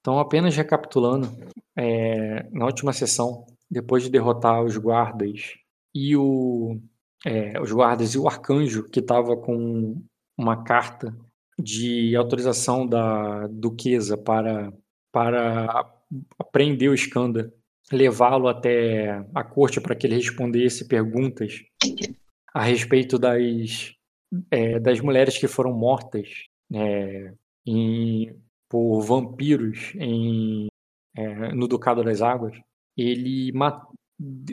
Então, apenas recapitulando, é, na última sessão, depois de derrotar os guardas e o, é, os guardas e o arcanjo que estava com uma carta de autorização da duquesa para para prender o Skanda, levá-lo até a corte para que ele respondesse perguntas a respeito das é, das mulheres que foram mortas é, em, por vampiros em, é, no Ducado das Águas, ele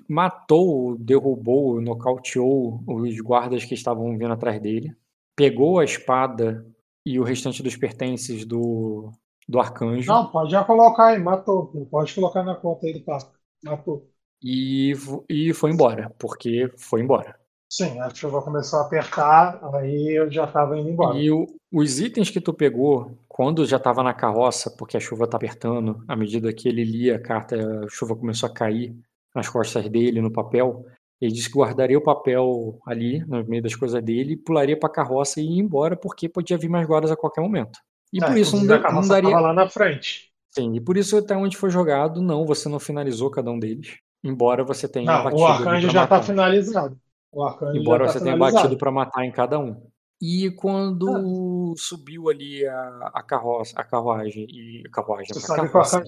matou, derrubou, nocauteou os guardas que estavam vindo atrás dele, pegou a espada e o restante dos pertences do, do arcanjo. Não, pode já colocar aí, matou. pode colocar na conta aí do papo. Matou. E, e foi embora, porque foi embora. Sim, a chuva começou a apertar, aí eu já estava indo embora. E o, os itens que tu pegou, quando já estava na carroça, porque a chuva tá apertando, à medida que ele lia a carta, a chuva começou a cair nas costas dele, no papel. Ele disse que guardaria o papel ali, no meio das coisas dele, pularia para a carroça e ia embora, porque podia vir mais guardas a qualquer momento. E é, por isso não, não daria. lá na frente. Sim, e por isso até onde foi jogado, não, você não finalizou cada um deles. Embora você tenha não, batido. O arcanjo já está finalizado. Embora você tenha batido para matar em cada um. E quando subiu ali a, a carroça, a carruagem e a carruagem, a carroça,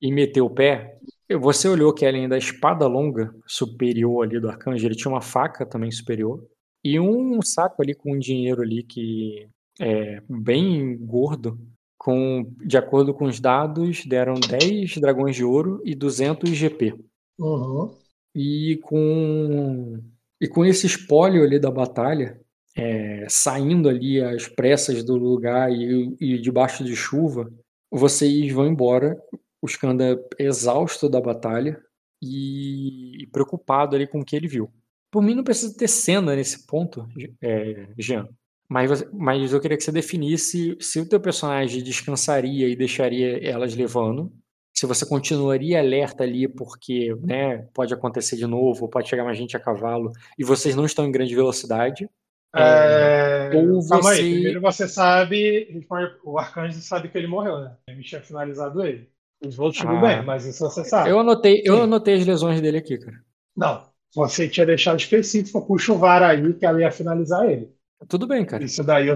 e meteu o pé, você olhou que além da espada longa superior ali do arcanjo, ele tinha uma faca também superior e um saco ali com dinheiro ali que é bem gordo, com de acordo com os dados, deram 10 dragões de ouro e 200 GP. Uhum. E com, e com esse espólio ali da batalha, é, saindo ali às pressas do lugar e, e debaixo de chuva, vocês vão embora, o Skanda exausto da batalha e, preocupado ali com o que ele viu. Por mim não precisa ter cena nesse ponto, é, Jean. Mas, mas eu queria que você definisse se o teu personagem descansaria e deixaria elas levando, se você continuaria alerta ali porque né, pode acontecer de novo, pode chegar mais gente a cavalo e vocês não estão em grande velocidade. É... Ou você... Calma aí, primeiro você sabe, o arcanjo sabe que ele morreu, né? A gente tinha finalizado ele. Os outros ah, bem, mas isso você sabe. Eu anotei, eu anotei as lesões dele aqui, cara. Não, você tinha deixado específico, puxa o VAR aí que ela ia finalizar ele. Tudo bem, cara. Isso daí eu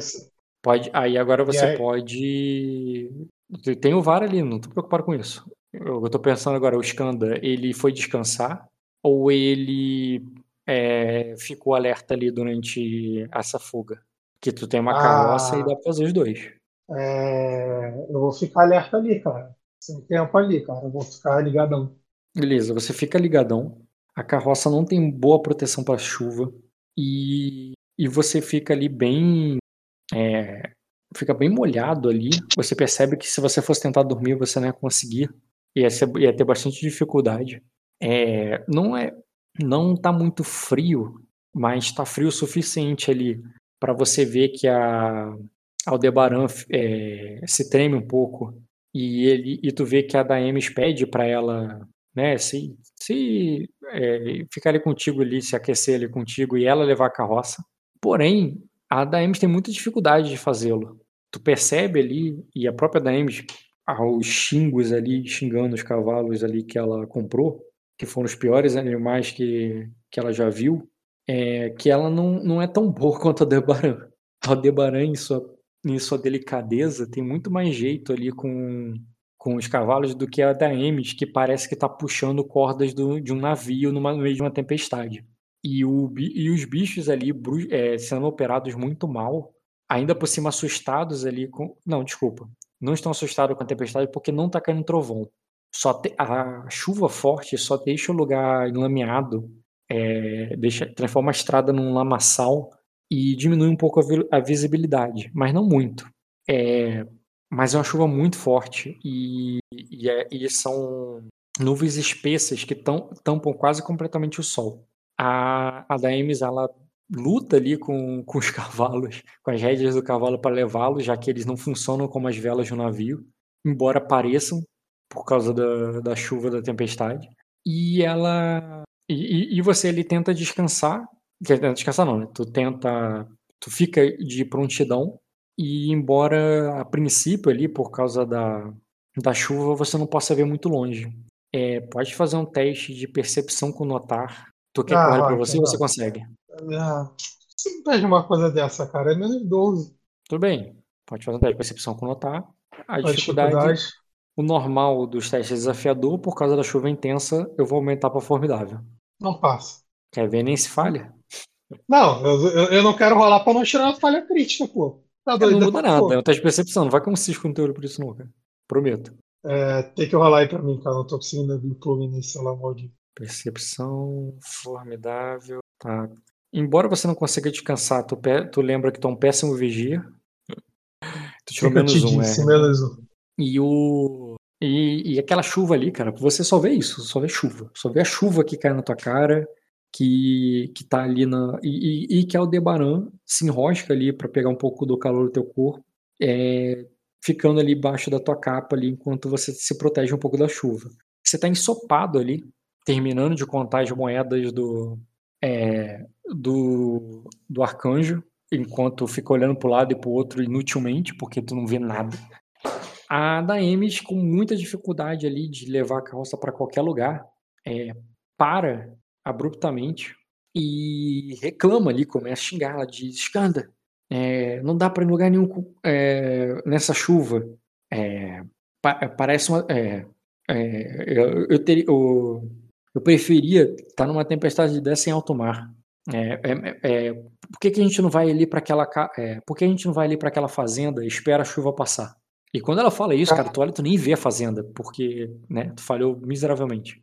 Pode, aí agora você aí... pode tem o VAR ali, não tô preocupado com isso. Eu tô pensando agora, o Skanda, ele foi descansar ou ele é, ficou alerta ali durante essa fuga? Que tu tem uma carroça ah, e dá pra fazer os dois. É, eu vou ficar alerta ali, cara. Sem tempo ali, cara. Eu vou ficar ligadão. Beleza, você fica ligadão. A carroça não tem boa proteção para chuva. E, e você fica ali bem é, fica bem molhado ali. Você percebe que se você fosse tentar dormir, você não ia conseguir. Ia, ser, ia ter bastante dificuldade. É, não é, não tá muito frio, mas está frio o suficiente ali para você ver que a Aldebaran é, se treme um pouco e ele e tu vê que a Daemis pede para ela, né, se, se é, ficar ali contigo ali, se aquecer ali contigo e ela levar a carroça. Porém, a Daemis tem muita dificuldade de fazê-lo. Tu percebe ali, e a própria Daemis, aos xingos ali, xingando os cavalos ali que ela comprou, que foram os piores animais que, que ela já viu, é, que ela não, não é tão boa quanto a Debaran. A Debaran, em sua, em sua delicadeza, tem muito mais jeito ali com, com os cavalos do que a Daemis, que parece que está puxando cordas do, de um navio numa, no meio de uma tempestade. E, o, e os bichos ali é, sendo operados muito mal, ainda por cima assustados ali com. Não, desculpa. Não estão assustados com a tempestade porque não está caindo trovão. Só te... A chuva forte só deixa o lugar enlameado, é, deixa... transforma a estrada num lamaçal e diminui um pouco a, a visibilidade, mas não muito. É... Mas é uma chuva muito forte e, e, é... e são nuvens espessas que tampam quase completamente o sol a, a Daemis, ela luta ali com, com os cavalos, com as rédeas do cavalo para levá-los, já que eles não funcionam como as velas um navio, embora pareçam por causa da, da chuva, da tempestade. E ela. E, e você ele tenta descansar. Descansar não, né? Tu tenta. Tu fica de prontidão E embora a princípio ali, por causa da, da chuva, você não possa ver muito longe. É, pode fazer um teste de percepção com notar. Tu quer ah, eu pra você ou você consegue? Ah, você não pede uma coisa dessa, cara. É menos 12. Tudo bem. Pode fazer um teste de percepção com notar. A, a dificuldade, dificuldade, o normal dos testes desafiador, por causa da chuva intensa, eu vou aumentar para formidável. Não passa. Quer ver nem se falha? Não, eu, eu não quero rolar pra não tirar uma falha crítica, pô. Tá doido, não muda nada, é um teste de percepção, não vai com um cisco no teu olho por isso cara. Prometo. É, tem que rolar aí pra mim, cara. Não tô conseguindo abrir o plugin nesse celular maldito. Percepção formidável. Tá. Embora você não consiga descansar, tu, tu lembra que tu é um péssimo vigia. Tu tirou menos um, disse, é. menos um. E o. E, e, aquela chuva ali, cara, você só vê isso, só vê chuva. Só vê a chuva que cai na tua cara, que, que tá ali na. E, e, e que Aldebaran se enrosca ali para pegar um pouco do calor do teu corpo, é, ficando ali embaixo da tua capa ali enquanto você se protege um pouco da chuva. Você tá ensopado ali, terminando de contar as moedas do. É, do, do arcanjo, enquanto fica olhando pro lado e pro outro inutilmente, porque tu não vê nada. A Daemis, com muita dificuldade ali de levar a carroça para qualquer lugar, é, para abruptamente e reclama ali, começa a xingar, ela diz, Skanda, é, não dá para ir em lugar nenhum é, nessa chuva. É, pa parece uma... É, é, eu, eu, teria, eu, eu preferia estar numa tempestade dessa em alto mar. por que, que a gente não vai ali para aquela por que a gente não vai ali para aquela fazenda e espera a chuva passar? E quando ela fala isso, cara, tu olha, tu nem vê a fazenda, porque, né, tu falhou miseravelmente.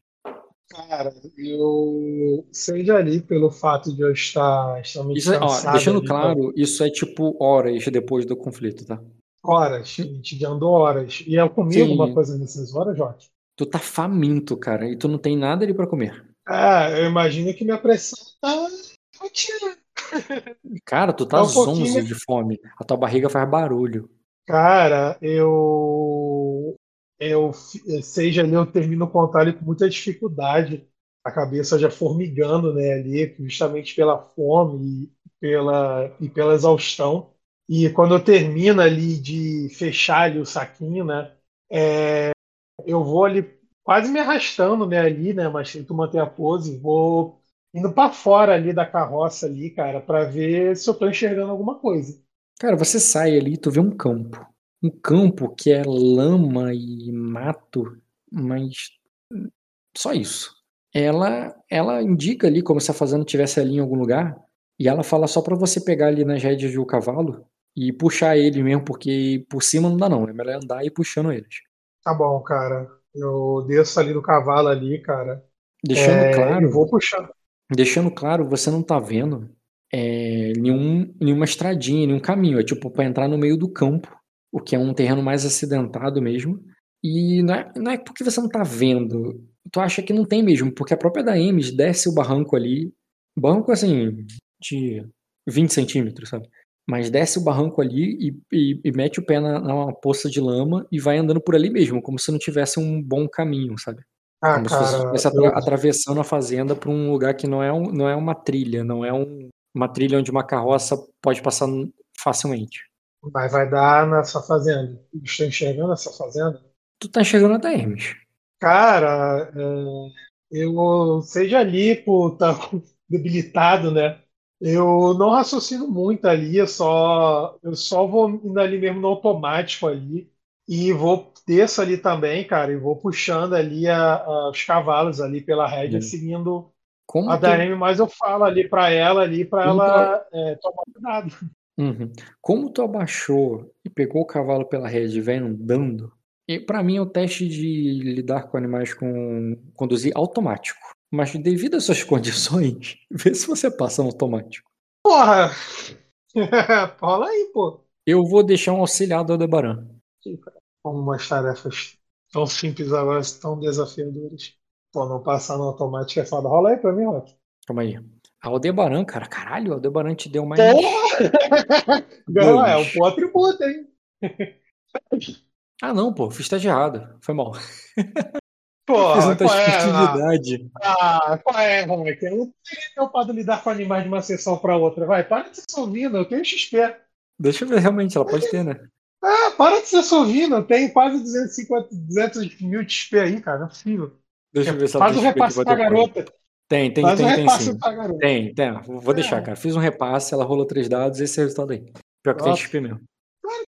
Cara, eu seja ali pelo fato de eu estar extremamente isso é, ó, Deixando ali, claro, isso é tipo horas depois do conflito, tá? Horas, a gente andou horas. E eu comi Sim. alguma coisa nessas horas, Jorge? Tu tá faminto, cara, e tu não tem nada ali para comer. É, eu imagino que minha pressão tá rotina. Cara, tu tá, tá zonzo de fome. A tua barriga faz barulho. Cara, eu eu seja ali eu termino o contato com muita dificuldade, a cabeça já formigando, né, ali, justamente pela fome e pela e pela exaustão. E quando eu termino ali de fechar ali o saquinho, né, é, eu vou ali quase me arrastando, né, ali, né, mas tento manter a pose, vou indo para fora ali da carroça ali, cara, para ver se eu tô enxergando alguma coisa. Cara, você sai ali e tu vê um campo. Um campo que é lama e mato, mas só isso. Ela ela indica ali como se a fazenda tivesse ali em algum lugar, e ela fala só para você pegar ali nas rédeas do cavalo e puxar ele mesmo, porque por cima não dá não, é melhor andar e ir puxando eles. Tá bom, cara. Eu desço ali do cavalo ali, cara. Deixando é, claro. vou puxando. Deixando claro, você não tá vendo é, nenhum, nenhuma estradinha, nenhum caminho. É tipo para entrar no meio do campo, o que é um terreno mais acidentado mesmo. E não é, não é porque você não tá vendo. Tu acha que não tem mesmo, porque a própria da Emes desce o barranco ali. Barranco assim, de 20 centímetros, sabe? Mas desce o barranco ali e, e, e mete o pé na, na poça de lama e vai andando por ali mesmo, como se não tivesse um bom caminho, sabe? Ah, como cara, se você estivesse atra eu... atravessando a fazenda para um lugar que não é, um, não é uma trilha, não é um, uma trilha onde uma carroça pode passar facilmente. Mas vai dar nessa fazenda. Estou enxergando essa fazenda? Tu tá enxergando até Hermes. Cara, é, eu seja ali por tá debilitado, né? Eu não raciocino muito ali, eu só, eu só vou indo ali mesmo no automático ali e vou desço ali também, cara, e vou puxando ali a, a, os cavalos ali pela rédea, seguindo como a DM, mas eu falo ali para ela ali para ela tu... é, tomar cuidado. Uhum. Como tu abaixou e pegou o cavalo pela rede e vem andando, e para mim é o teste de lidar com animais com conduzir automático. Mas devido às suas condições, vê se você passa no automático. Porra! Fala aí, pô. Eu vou deixar um auxiliar do Aldebaran. Como umas tarefas tão simples agora, tão desafiadoras. Pô, não passar no automático é foda. Rola aí pra mim, Rock. Calma aí. Aldebaran, cara, caralho, Aldebaran te deu mais. não, é um atributo, hein? ah, não, pô, fiz teste errado. Foi mal. Pô, de furtividade. Ah, qual é, Rock? Eu não teria preocupado lidar com animais de uma sessão pra outra. Vai, para de se ouvindo, eu tenho XP. Deixa eu ver, realmente, ela pode ter, né? Ah, para de ser sovino, tem quase 250, 200 mil de XP aí, cara, não é possível. Deixa eu ver se ela Faz tem um que repasse pra garota. Tem, tem, Faz um tem, tem repasse sim. Tem, tem. Vou deixar, É. cara. Fiz um repasse, ela rolou três dados, esse é o resultado aí. Pior que tem Nossa. XP mesmo.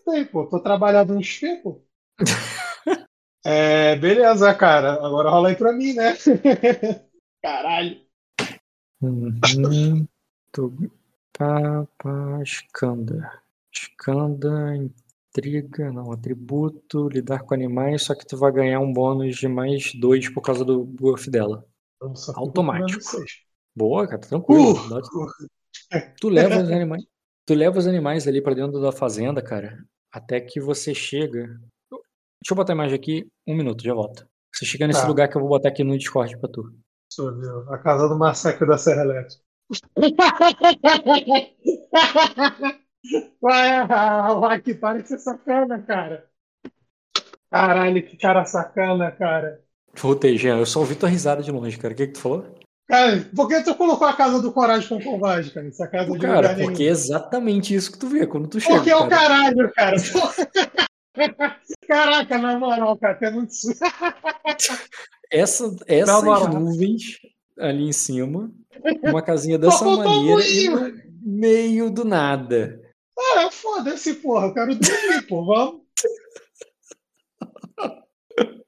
Tem, pô, tô trabalhando no XP, pô. É, beleza, cara. Agora rola aí pra mim, né? Caralho. Uhum. Tu- Pá, pá, escanda. Intriga, não, atributo, lidar com animais, só que tu vai ganhar um bônus de mais dois por causa do buff dela. Só fico Automático. Boa, cara, tá tranquilo. Uh, Dá- Tu leva os animais. Tu leva os animais ali pra dentro da fazenda, cara, até que você chega. Deixa eu botar a imagem aqui, um minuto, já volto. Você chega nesse Tá. lugar que eu vou botar aqui no Discord pra tu. Ver. A casa do massacre da Serra Elétrica. Vai, vai, que parece ser sacana, cara. Caralho, que cara sacana, cara. Voltei, Jean. Eu só ouvi tua risada de longe, cara. O que, que tu falou? Cara, por que tu colocou a casa do Coragem com Covarde, cara? Essa casa de Cara, porque é nenhum. exatamente isso que tu vê quando tu chega. Porque é o cara. caralho, cara. Caraca, na moral, cara, tem muito. Essa, essas nuvens ali em cima, uma casinha dessa maneira no meio do nada. Ah, foda-se, porra. Eu quero dormir, pô. Vamos.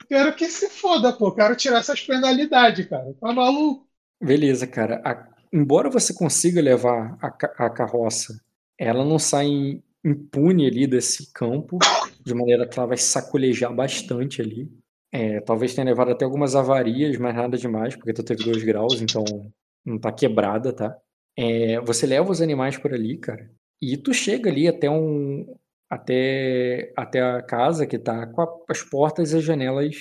Quero que se foda, pô. Quero tirar essas penalidades, cara. Tá maluco? Beleza, cara. A- embora você consiga levar a, a carroça, ela não sai im- impune ali desse campo, de maneira que ela vai sacolejar bastante ali. É, talvez tenha levado até algumas avarias, mas nada demais, porque tu teve dois graus, então não tá quebrada, tá? É, você leva os animais por ali, cara, e tu chega ali até um até, até a casa que tá com a- as portas e as janelas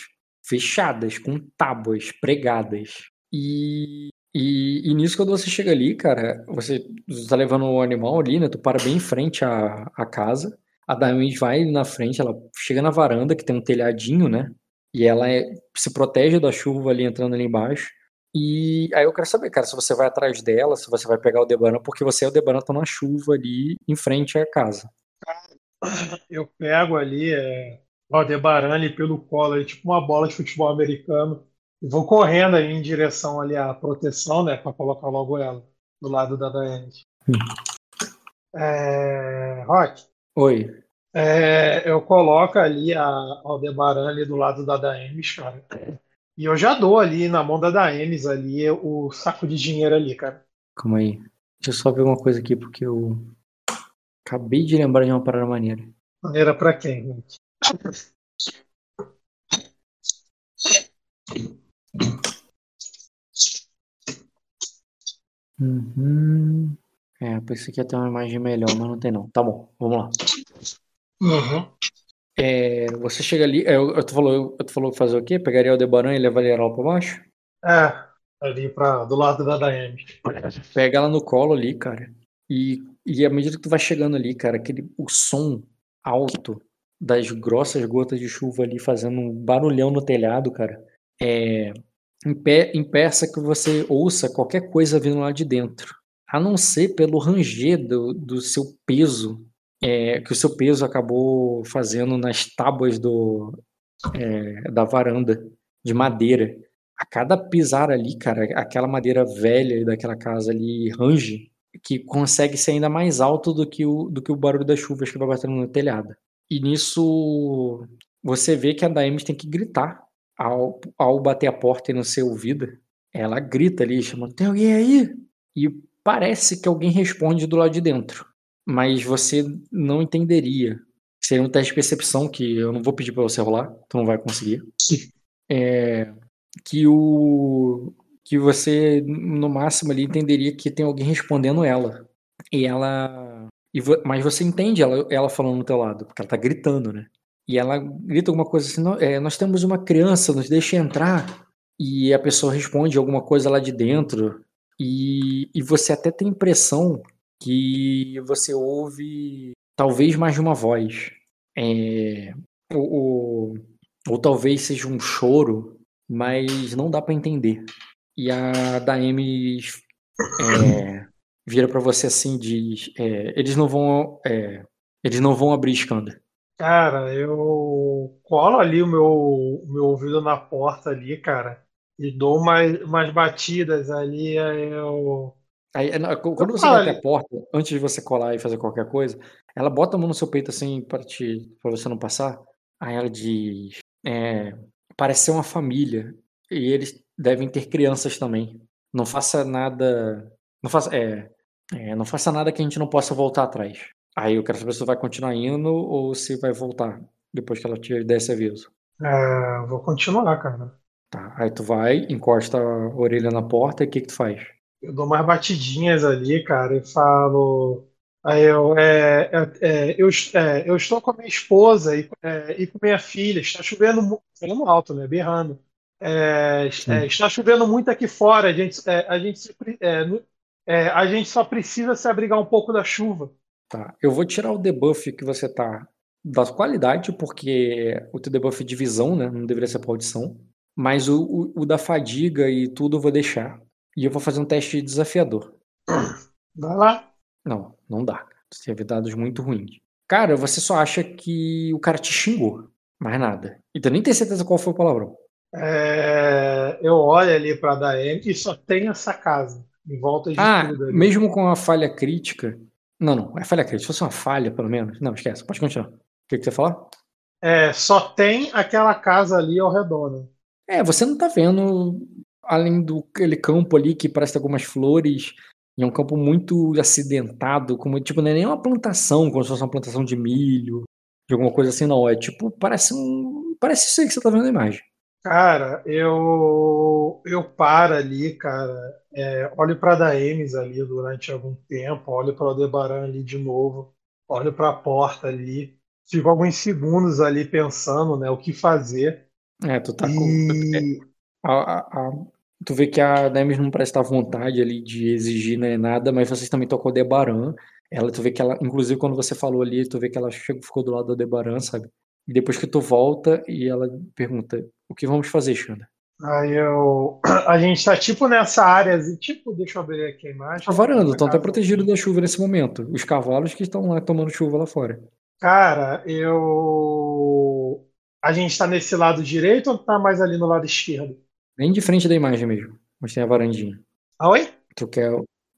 fechadas, com tábuas pregadas. E, e, e nisso, quando você chega ali, cara, você tá levando o animal ali, né? Tu para bem em frente à, à casa. A Diamond vai na frente, ela chega na varanda, que tem um telhadinho, né? E ela é- se protege da chuva ali entrando ali embaixo. E aí eu quero saber, cara, se você vai atrás dela, se você vai pegar o Debaran, porque você e o Debaran estão na chuva ali em frente à casa. Eu pego ali é, o Aldebaran ali pelo colo, ali, tipo uma bola de futebol americano. E vou correndo ali em direção ali à proteção, né? Pra colocar logo ela do lado da Diane. É, Rock, Oi. é, eu coloco ali a Aldebaran ali do lado da Daemis, cara. E eu já dou ali na mão da Daemis ali o saco de dinheiro ali, cara. Calma aí. Deixa eu só ver uma coisa aqui, porque eu acabei de lembrar de uma parada maneira. Maneira pra quem, gente? Uhum. É, pensei que ia ter uma imagem melhor, mas não tem não. Tá bom, vamos lá. Uhum. É, você chega ali, é, eu, eu, tu falou, eu tu falou fazer o quê? Pegaria o Debaran e levaria ela pra baixo? É, ali pra, do lado da Daemis. Pega ela no colo ali, cara. E, e à medida que tu vai chegando ali, cara, aquele, o som alto das grossas gotas de chuva ali fazendo um barulhão no telhado, cara, é, impe- impeça que você ouça qualquer coisa vindo lá de dentro. A não ser pelo ranger do, do seu peso, é, que o seu peso acabou fazendo nas tábuas do, é, da varanda de madeira. A cada pisar ali, cara, aquela madeira velha daquela casa ali range, que consegue ser ainda mais alto do que o, do que o barulho das chuvas que vai batendo no telhado. E nisso você vê que a Daemis tem que gritar ao, ao bater a porta e não ser ouvida. Ela grita ali, chamando: Tem alguém aí? E parece que alguém responde do lado de dentro, mas você não entenderia. Seria um teste de percepção que eu não vou pedir para você rolar, tu não vai conseguir. É, que o que você no máximo ali entenderia que tem alguém respondendo ela. E ela e vo- mas você entende ela, ela falando no teu lado, porque ela tá gritando, né? E ela grita alguma coisa assim, "Nó- é, nós temos uma criança, nos deixe entrar. E a pessoa responde alguma coisa lá de dentro. E, e você até tem impressão que você ouve talvez mais de uma voz. É, ou, ou, ou talvez seja um choro, mas não dá pra entender. E a Daemi é, vira pra você assim diz: é, eles não vão. é, Eles não vão abrir escanda. Cara, eu colo ali o meu, meu ouvido na porta ali, cara, e dou umas, umas batidas ali, eu. Aí, é, não, quando Eu você vai até a porta, antes de você colar e fazer qualquer coisa, ela bota a mão no seu peito assim para te, para você não passar. Aí ela diz, é, parece ser uma família e eles devem ter crianças também. Não faça nada, não faça, é, é, não faça nada que a gente não possa voltar atrás. Aí eu quero saber se você vai continuar indo ou se vai voltar depois que ela te der esse aviso. é, vou continuar, cara. Tá, aí tu vai, encosta a orelha na porta e o que que tu faz? Eu dou umas batidinhas ali, cara, e falo. Aí eu, é, é, é, eu, é, eu estou com a minha esposa e, é, e com minha filha. Está chovendo, falando alto, né? Berrando. É, é, está chovendo muito aqui fora. A gente, é, a gente, se é, é, a gente só precisa se abrigar um pouco da chuva. Tá, eu vou tirar o debuff que você tá da qualidade, porque o teu debuff de visão, né? Não deveria ser pra audição. Mas o, o, o da fadiga e tudo eu vou deixar. E eu vou fazer um teste desafiador. Vai lá. Não, não dá. Tu teve dados muito ruins. Cara, você só acha que o cara te xingou. Mais nada. E tu nem tem certeza qual foi o palavrão. É, eu olho ali para a Daemi e só tem essa casa em volta de Ah, tudo ali. mesmo com a falha crítica. Não, não, é falha crítica. Se fosse uma falha, pelo menos. Não, esquece, pode continuar. O que, que você ia falar? É, só tem aquela casa ali ao redor, né? É, você não tá vendo, além do aquele campo ali que parece ter algumas flores, e é um campo muito acidentado, como tipo, não é nem uma plantação, como se fosse uma plantação de milho, de alguma coisa assim, não. É tipo, parece um. Parece isso aí que você tá vendo na imagem. Cara, eu eu paro ali, cara, é, olho para Daemis ali durante algum tempo, olho para o Aldebaran ali de novo, olho para a porta ali, fico alguns segundos ali pensando, né, o que fazer. É, tu tá com. E a- a- a- tu vê que a Nemes não à vontade ali de exigir né, nada, mas vocês também estão com o Aldebaran. Ela, tu vê que ela, inclusive quando você falou ali, tu vê que ela chegou, ficou do lado do Aldebaran, sabe? E depois que tu volta e ela pergunta: O que vamos fazer, Xanda? aí eu a gente tá tipo nessa área, assim, tipo, deixa eu abrir aqui a imagem. Tá varando, estão até casa protegidos da chuva nesse momento. Os cavalos que estão lá tomando chuva lá fora. Cara, eu a gente tá nesse lado direito ou tá mais ali no lado esquerdo? Bem de frente da imagem mesmo. Mas tem a varandinha. Ah, oi? Tu quer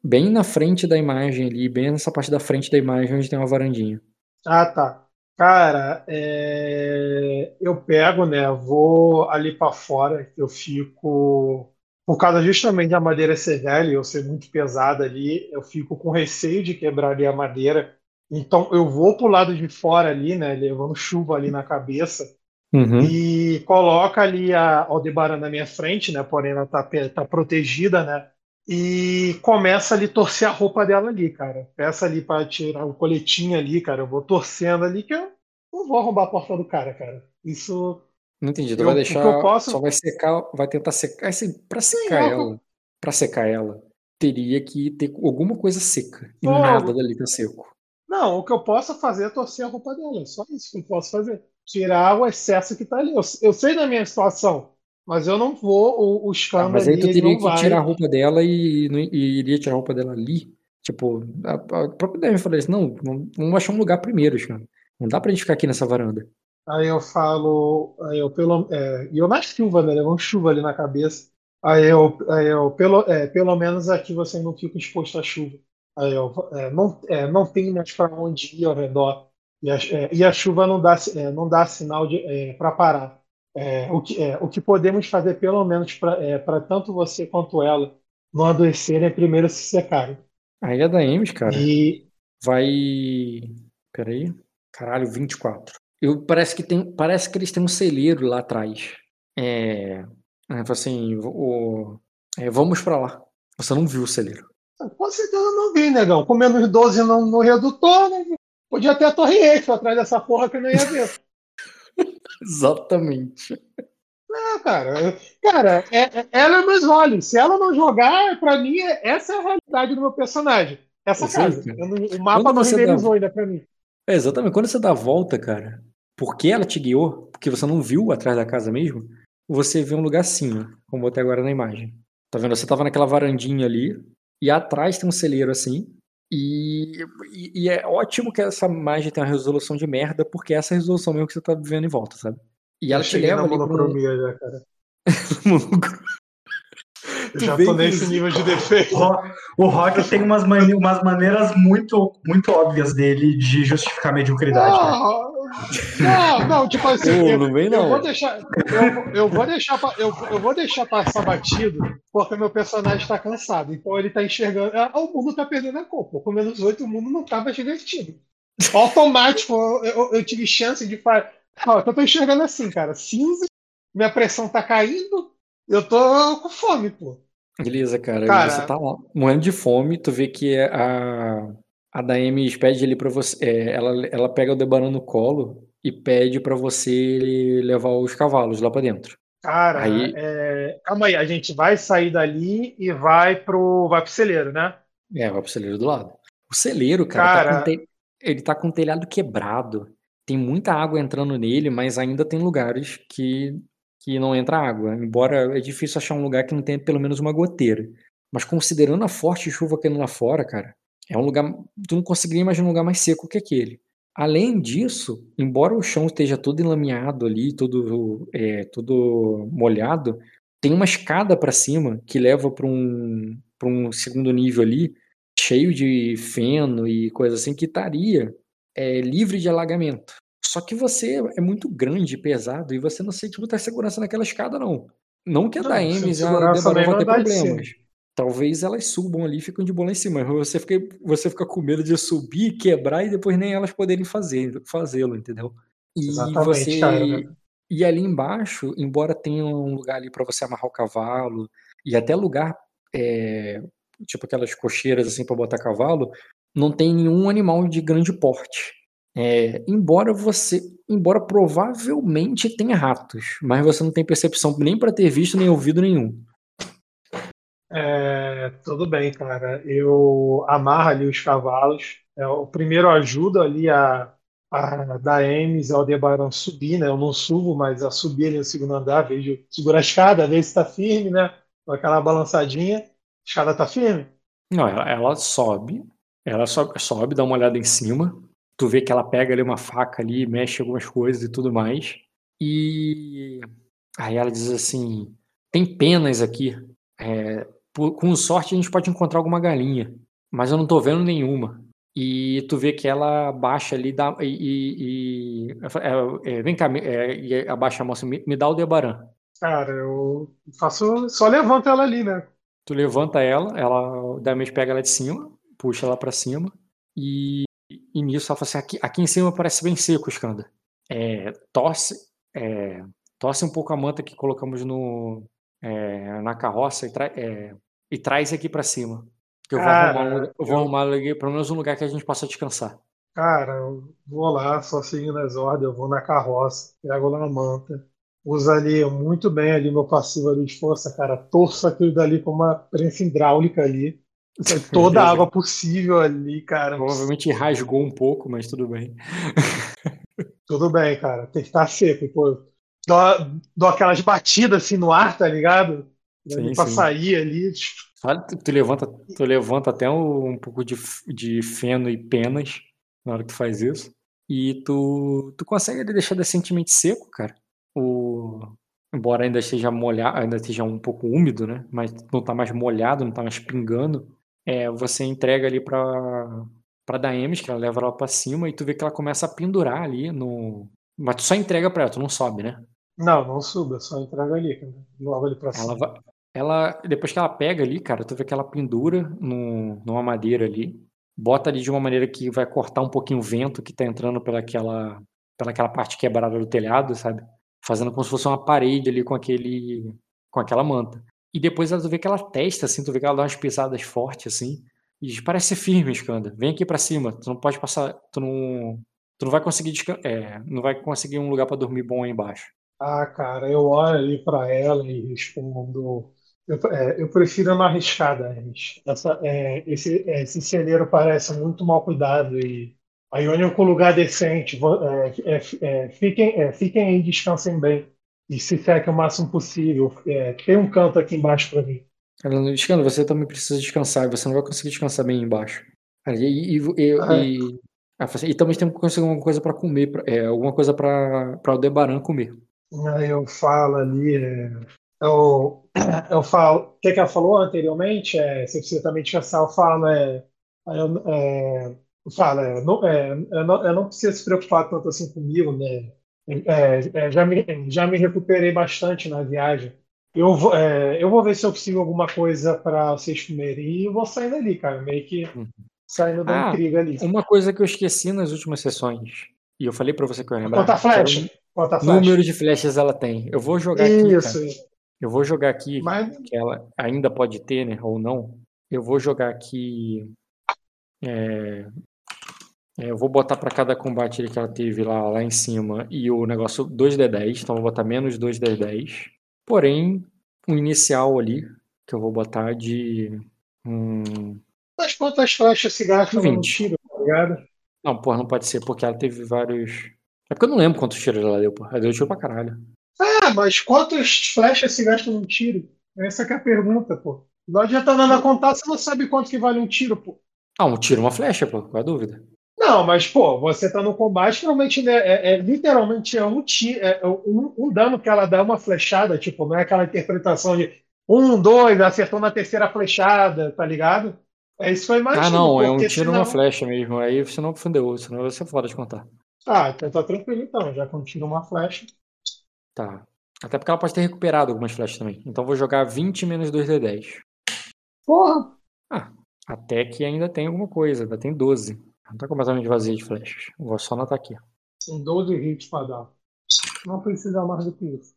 bem na frente da imagem ali, bem nessa parte da frente da imagem onde tem uma varandinha. Ah, tá. Cara, é, eu pego, né? Vou ali para fora. Eu fico, por causa justamente da madeira ser velha, eu ser muito pesada ali, eu fico com receio de quebrar ali a madeira. Então eu vou pro lado de fora ali, né? Levando chuva ali na cabeça Uhum. e coloca ali a Aldebaran na minha frente, né? Porém ela tá, tá protegida, né? E começa ali a torcer a roupa dela ali, cara. Peça ali para tirar o coletinho ali, cara. Eu vou torcendo ali que eu não vou arrombar a porta do cara, cara. Isso. Não entendi. Tu Eu- vai deixar. eu posso- Só vai secar. Vai tentar secar. Assim, pra Sim, secar eu- ela. Pra secar ela, teria que ter alguma coisa seca. E nada dali tá seco. Não, o que eu posso fazer é torcer a roupa dela. É só isso que eu posso fazer. Tirar o excesso que tá ali. Eu, eu sei da minha situação, mas eu não vou. O, o Ah, escândalo mas aí tu teria que vai. tirar a roupa dela e, e iria tirar a roupa dela ali. Tipo, a, a própria Demi falou isso. Não, vamos achar um lugar primeiro, cara. Não dá pra gente ficar aqui nessa varanda. Aí eu falo, aí eu pelo, é, e eu na chuva, né? Levando chuva ali na cabeça. Aí eu, aí eu pelo, é, pelo menos aqui você não fica exposto à chuva. Aí eu, é, não, é, não tem mais para onde ir ao redor. E a, é, e a chuva não dá, é, não dá sinal para parar. É, o que, é, o que podemos fazer, pelo menos para é, tanto você quanto ela não adoecerem, é primeiro se secarem. Aí a da Emes, cara, E vai. Peraí. Caralho, 24. Eu, parece, que tem, parece que eles têm um celeiro lá atrás. É. é, fala assim, o, é, vamos pra lá. Você não viu o celeiro. com certeza eu não vi, negão. Com menos 12 no, no redutor, né? Podia ter a Torre Eiffel atrás dessa porra que eu não ia ver. Exatamente. Ah, cara, cara, é, é- ela é meus olhos. Se ela não jogar, pra mim, é- essa é a realidade do meu personagem. Essa Eu sei, casa. cara. Eu não- o mapa Quando não renderizou dá- ainda pra mim. É, exatamente. Quando você dá a volta, cara, porque ela te guiou, porque você não viu atrás da casa mesmo, você vê um lugar assim, como eu botei agora na imagem. Tá vendo? Você tava naquela varandinha ali, e atrás tem um celeiro assim, E, e, e, é ótimo que essa imagem tenha uma resolução de merda, porque é essa resolução mesmo que você tá vivendo em volta, sabe? E ela te leva na monocromia um... já, cara. Eu já tô nesse que... nível de defeito. O Rock tem umas, mane umas maneiras muito, muito óbvias dele de justificar a mediocridade. Ah, não, não, tipo assim, eu, não vem, não. eu vou deixar, eu, eu, vou deixar, eu, eu vou deixar passar batido, porque meu personagem está cansado. Então ele está enxergando. Ah, o mundo está perdendo a cor. Com menos oito, o mundo não estava divertido. Automático, eu, eu, tive chance de fazer. Ah, eu tô enxergando assim, cara. Cinza, minha pressão tá caindo, eu tô com fome, pô. Beleza, cara. cara você tá morrendo de fome, tu vê que a, a Daemis pede ali pra você. É, ela, ela pega o Debaran no colo e pede para você levar os cavalos lá para dentro. Cara, aí... é... calma aí, a gente vai sair dali e vai pro, vai pro celeiro, né? É, vai pro celeiro do lado. O celeiro, cara, cara... Tá te... ele tá com o telhado quebrado. Tem muita água entrando nele, mas ainda tem lugares que que não entra água. Embora é difícil achar um lugar que não tenha pelo menos uma goteira. Mas considerando a forte chuva caindo lá fora, cara, é um lugar. Tu não conseguiria imaginar um lugar mais seco que aquele. Além disso, embora o chão esteja todo enlameado ali, todo, é, todo molhado, tem uma escada para cima que leva para um, um segundo nível ali, cheio de feno e coisa assim, que estaria é, livre de alagamento. Só que você é muito grande e pesado e você não sente muita segurança naquela escada, não. Não que a da Emes e a Debarão vão ter problemas. Talvez elas subam ali e ficam de boa lá em cima. Você fica, você fica com medo de subir, quebrar e depois nem elas poderem fazer, fazê-lo, entendeu? E Exatamente, você. Cara, né? E ali embaixo, embora tenha um lugar ali para você amarrar o cavalo, e até lugar, é, tipo aquelas cocheiras assim para botar cavalo, não tem nenhum animal de grande porte. É, embora você, embora provavelmente tenha ratos, mas você não tem percepção nem para ter visto nem ouvido nenhum. É, tudo bem, cara. Eu amarro ali os cavalos. É, o primeiro ajuda ali a, a da Emes ao Aldebaran subir, né? Eu não subo, mas a subir ali no segundo andar, vejo segurar a escada, ver se está firme, né? Com aquela balançadinha. A escada está firme? Não, ela, ela sobe, ela sobe, sobe, dá uma olhada em cima, tu vê que ela pega ali uma faca ali, mexe algumas coisas e tudo mais. E aí ela diz assim: tem penas aqui. É, por, com sorte a gente pode encontrar alguma galinha, mas eu não tô vendo nenhuma. E tu vê que ela abaixa ali dá, e, e, e é, é, vem cá, é, e abaixa a moça, me, me dá o debaran. Cara, eu faço. Só levanta ela ali, né? Tu levanta ela, ela da pega ela de cima, puxa ela para cima e e nisso ela fala assim: aqui, aqui em cima parece bem seco, Skanda. É, torce, é, torce um pouco a manta que colocamos no, é, na carroça e, tra é, e traz aqui para cima. Que eu vou Cara, arrumar, um, eu vou eu... arrumar pelo menos um lugar que a gente possa descansar. Cara, eu vou lá, só seguindo as ordens, eu vou na carroça, pego lá na manta, uso ali muito bem ali meu passivo ali de força, cara, torço aquilo dali com uma prensa hidráulica ali, Toda a água possível ali, cara. Provavelmente rasgou um pouco, mas tudo bem. Tudo bem, cara. Tem que estar seco. Pô, dou, dou aquelas batidas assim no ar, tá ligado? Sim, pra sim. sair ali. Tu, tu, levanta, tu levanta até um, um, pouco de, de feno e penas na hora que tu faz isso. E tu, tu consegue deixar decentemente seco, cara. O, embora ainda esteja molhado, ainda esteja um pouco úmido, né? Mas não tá mais molhado, não tá mais pingando é, você entrega ali pra, pra Daemis, que ela leva ela pra cima, e tu vê que ela começa a pendurar ali no. Mas tu só entrega pra ela, tu não sobe, né? Não, não suba, só entrega ali, logo ali pra cima. Ela, ela, depois que ela pega ali, cara, tu vê que ela pendura no, numa madeira ali, bota ali de uma maneira que vai cortar um pouquinho o vento que tá entrando pelaquela, pelaquela parte quebrada do telhado, sabe? Fazendo como se fosse uma parede ali com aquele com aquela manta. E depois tu vê que ela testa, assim, tu vê que ela dá umas pisadas fortes, assim. E diz, parece firme, Skanda. Vem aqui para cima. Tu não pode passar. Tu não. Tu não vai conseguir é, não vai conseguir um lugar para dormir bom aí embaixo. Ah, cara, eu olho ali para ela e respondo. Eu, é, eu prefiro não arriscar. Essa, é, esse, esse celeiro parece muito mal cuidado e aí o único lugar decente. É, é, é, fiquem, fiquem aí, descansem bem e se seque o máximo possível. É, tem um canto aqui embaixo para mim. Ela você também precisa descansar, você não vai conseguir descansar bem embaixo. Cara, e, e, e, Ah, é. e- ah, assim, e também tem que conseguir alguma coisa pra comer, pra- é, alguma coisa pra, pra Aldebaran comer. Aí eu falo ali, é, eu, eu falo, o que que ela falou anteriormente? É, se você também descansar, eu falo, é, eu, é, eu falo, é, não, é, eu não, eu não preciso se preocupar tanto assim comigo, né? É, é, já me, já me recuperei bastante na viagem. Eu vou, é, eu vou ver se eu consigo alguma coisa para vocês comerem e eu vou saindo ali, cara, meio que Uhum. saindo da Ah, intriga ali. Uma coisa que eu esqueci nas últimas sessões, e eu falei pra você que eu ia lembrar, o flecha? número de flechas ela tem. Eu vou jogar aqui, Isso, cara. Eu vou jogar aqui, mas que ela ainda pode ter, né? Ou não. Eu vou jogar aqui. é, é, eu vou botar pra cada combate que ela teve lá, lá em cima e o negócio 2d10. Então eu vou botar menos 2d10. Porém, um inicial ali, que eu vou botar de. Hum, Mas quantas flechas se gastam num 20. tiro, tá ligado? Não, porra, não pode ser, porque ela teve vários. É porque eu não lembro quantos tiros ela deu, porra. Ela deu tiro pra caralho. Ah, mas quantas flechas se gastam num tiro? Essa que é a pergunta, pô. Não adianta nada contar, você não sabe quanto que vale um tiro, pô. Ah, um tiro, uma flecha, pô, qual é a dúvida? Não, mas, pô, você tá no combate, realmente, né, é, é- literalmente é um, ti, é um, um dano que ela dá uma flechada, tipo, não é aquela interpretação de um, dois, acertou na terceira flechada, tá ligado? É isso que eu imagino, Ah, não, é um tiro, senão... uma flecha mesmo. Aí você não fundeu, senão vai ser foda de contar. Ah, então tá tranquilo então, já que um tiro uma flecha. Tá. Até porque ela pode ter recuperado algumas flechas também. Então eu vou jogar 20 menos 2d10. Porra! Até que ainda tem alguma coisa, ainda tem 12. Não tá completamente vazia de flechas. Vou só anotar aqui. São 12 hits pra dar. Não precisa mais do que isso.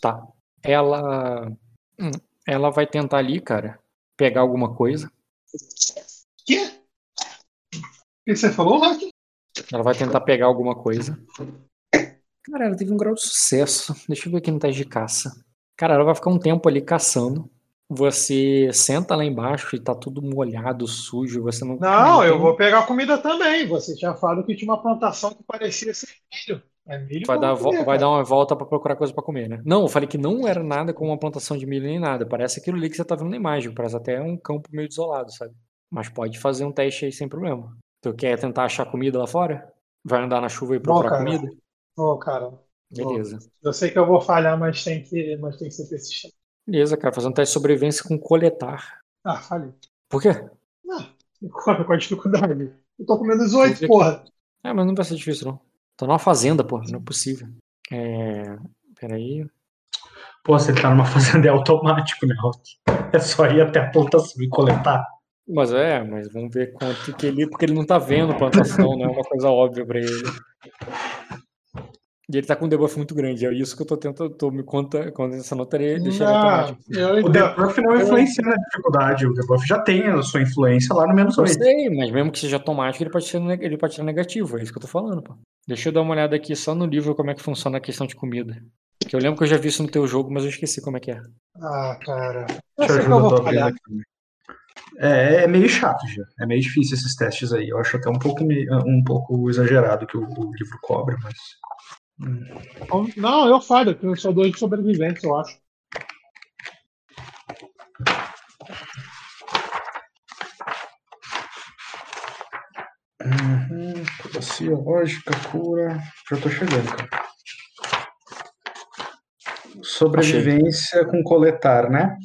Tá. Ela. hum, Ela vai tentar ali, cara, pegar alguma coisa. Quê? O que você falou, Rock? Ela vai tentar pegar alguma coisa. Cara, ela teve um grau de sucesso. Deixa eu ver aqui no teste de caça. Cara, ela vai ficar um tempo ali caçando. Você senta lá embaixo e tá tudo molhado, sujo. Você não. Não, eu tem- vou pegar comida também. Você tinha falado que tinha uma plantação que parecia ser milho. É Vai dar, comer, vai dar uma volta pra procurar coisa pra comer, né? Não, eu falei que não era nada como uma plantação de milho nem nada. Parece aquilo ali que você tá vendo na imagem. Parece até um campo meio desolado, sabe? Mas pode fazer um teste aí sem problema. Tu quer tentar achar comida lá fora? Vai andar na chuva e Bom, procurar cara. comida? Ô, cara, Beleza. eu sei que eu vou falhar, mas tem que, mas tem que ser persistente. Beleza, cara. Fazer um teste de sobrevivência com coletar. Ah, falhei. Por quê? Ah, com a dificuldade. Eu tô comendo 18, Deixa eu ver porra. É, mas não vai ser difícil, não. Tá numa fazenda, pô. Não é possível. É. Peraí. Pô, você tá numa fazenda é automático, né, Rock? É só ir até a plantação e coletar. Mas é, mas vamos ver quanto que ele. Porque ele não tá vendo plantação, não é uma coisa óbvia pra ele. E ele tá com um debuff muito grande. É isso que eu tô tentando. Tô me conta, condensando deixar ele Não, automático. eu O debuff não influencia na dificuldade. O debuff já tem a sua influência lá no menos Eu 8. sei, mas mesmo que seja automático, ele pode ser ele pode ser negativo. É isso que eu tô falando, pô. Deixa eu dar uma olhada aqui só no livro como é que funciona a questão de comida. Que eu lembro que eu já vi isso no teu jogo, mas eu esqueci como é que é. Ah, cara. Te Eu eu eu vou falhar. aqui. É, é meio chato já. É meio difícil esses testes aí. Eu acho até um pouco, um pouco exagerado que o, o livro cobra, mas. Não, eu falho, eu sou dois de sobrevivência, eu acho. Uhum, Bacia, lógica, cura. Já tô chegando, cara. Sobrevivência com coletar, né?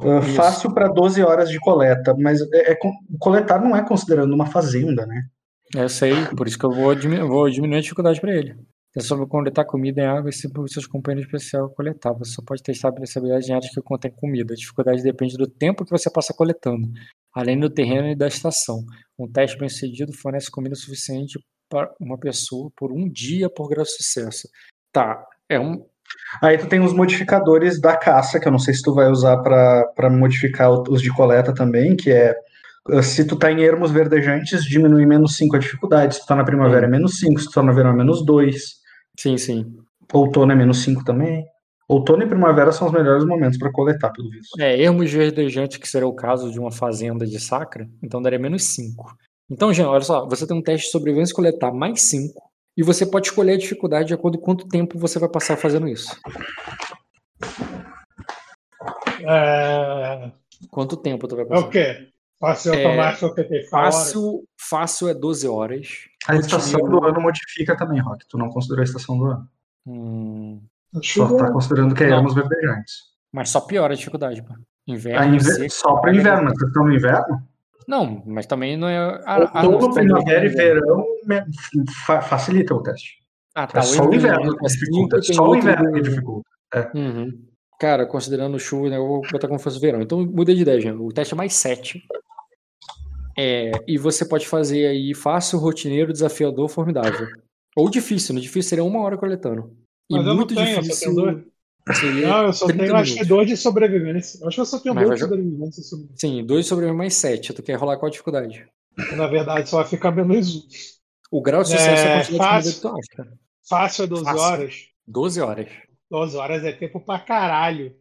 Uh, fácil para 12 horas de coleta, mas é, é coletar não é considerando uma fazenda, né? É, Eu sei, por isso que eu vou, diminu vou diminuir a dificuldade pra ele. É sobre coletar comida em água e sempre os seus companheiros especial coletar. Você só pode testar essa habilidade em áreas que contém comida. A dificuldade depende do tempo que você passa coletando, além do terreno e da estação. Um teste bem sucedido fornece comida suficiente para uma pessoa por um dia por grau de sucesso. Tá, é um. Aí tu tem os modificadores da caça, que eu não sei se tu vai usar para modificar os de coleta também, que é uh, se tu tá em ermos verdejantes, diminui menos 5 a dificuldade. Se tu tá na primavera é menos 5, se tu tá no verão é menos 2. Sim, sim. Outono é menos 5 também. Outono e primavera são os melhores momentos para coletar, pelo visto. É, ermos verdejantes, que seria o caso de uma fazenda de sacra, então daria menos 5. Então, Jean, olha só, você tem um teste de sobrevivência e coletar mais 5 E você pode escolher a dificuldade de acordo com quanto tempo você vai passar fazendo isso. É, Quanto tempo tu vai é passar? o quê? Fácil É, automático que tem Fácil, fácil é 12 horas. A estação do ano modifica também, Rock. Tu não considerou a estação do ano. Hum, Só tá considerando que é ermos verdejantes. mas só piora a dificuldade, pô. Inverno, A inver... seco, Só para inverno, mas vocês estão no inverno? Não, mas também não é. Ah, ah, não, primavera e verão fa- facilita o teste. Ah, tá. É só o inverno é que dificulta. Só o inverno que dificulta. Uhum. Cara, considerando chuva, né, eu vou botar como se fosse verão. Então mudei de ideia, já. O teste é mais 7. É, e você pode fazer aí fácil, rotineiro, desafiador, formidável. Ou difícil, né? Difícil seria uma hora coletando. E Mas eu não muito tenho, eu só difícil tenho dois. seria. Não, eu só 30 tenho acho que minutos. dois de sobrevivência. Eu Acho que eu só tenho Mas dois de sobrevivência. sobre- Sim, dois sobre mais 7. Tu quer rolar qual a dificuldade? Na verdade, só vai ficar menos um. O grau de sucesso é, É, de fácil. que tu acha. Fácil é 12 Fácil. horas. 12 horas. 12 horas é tempo pra caralho.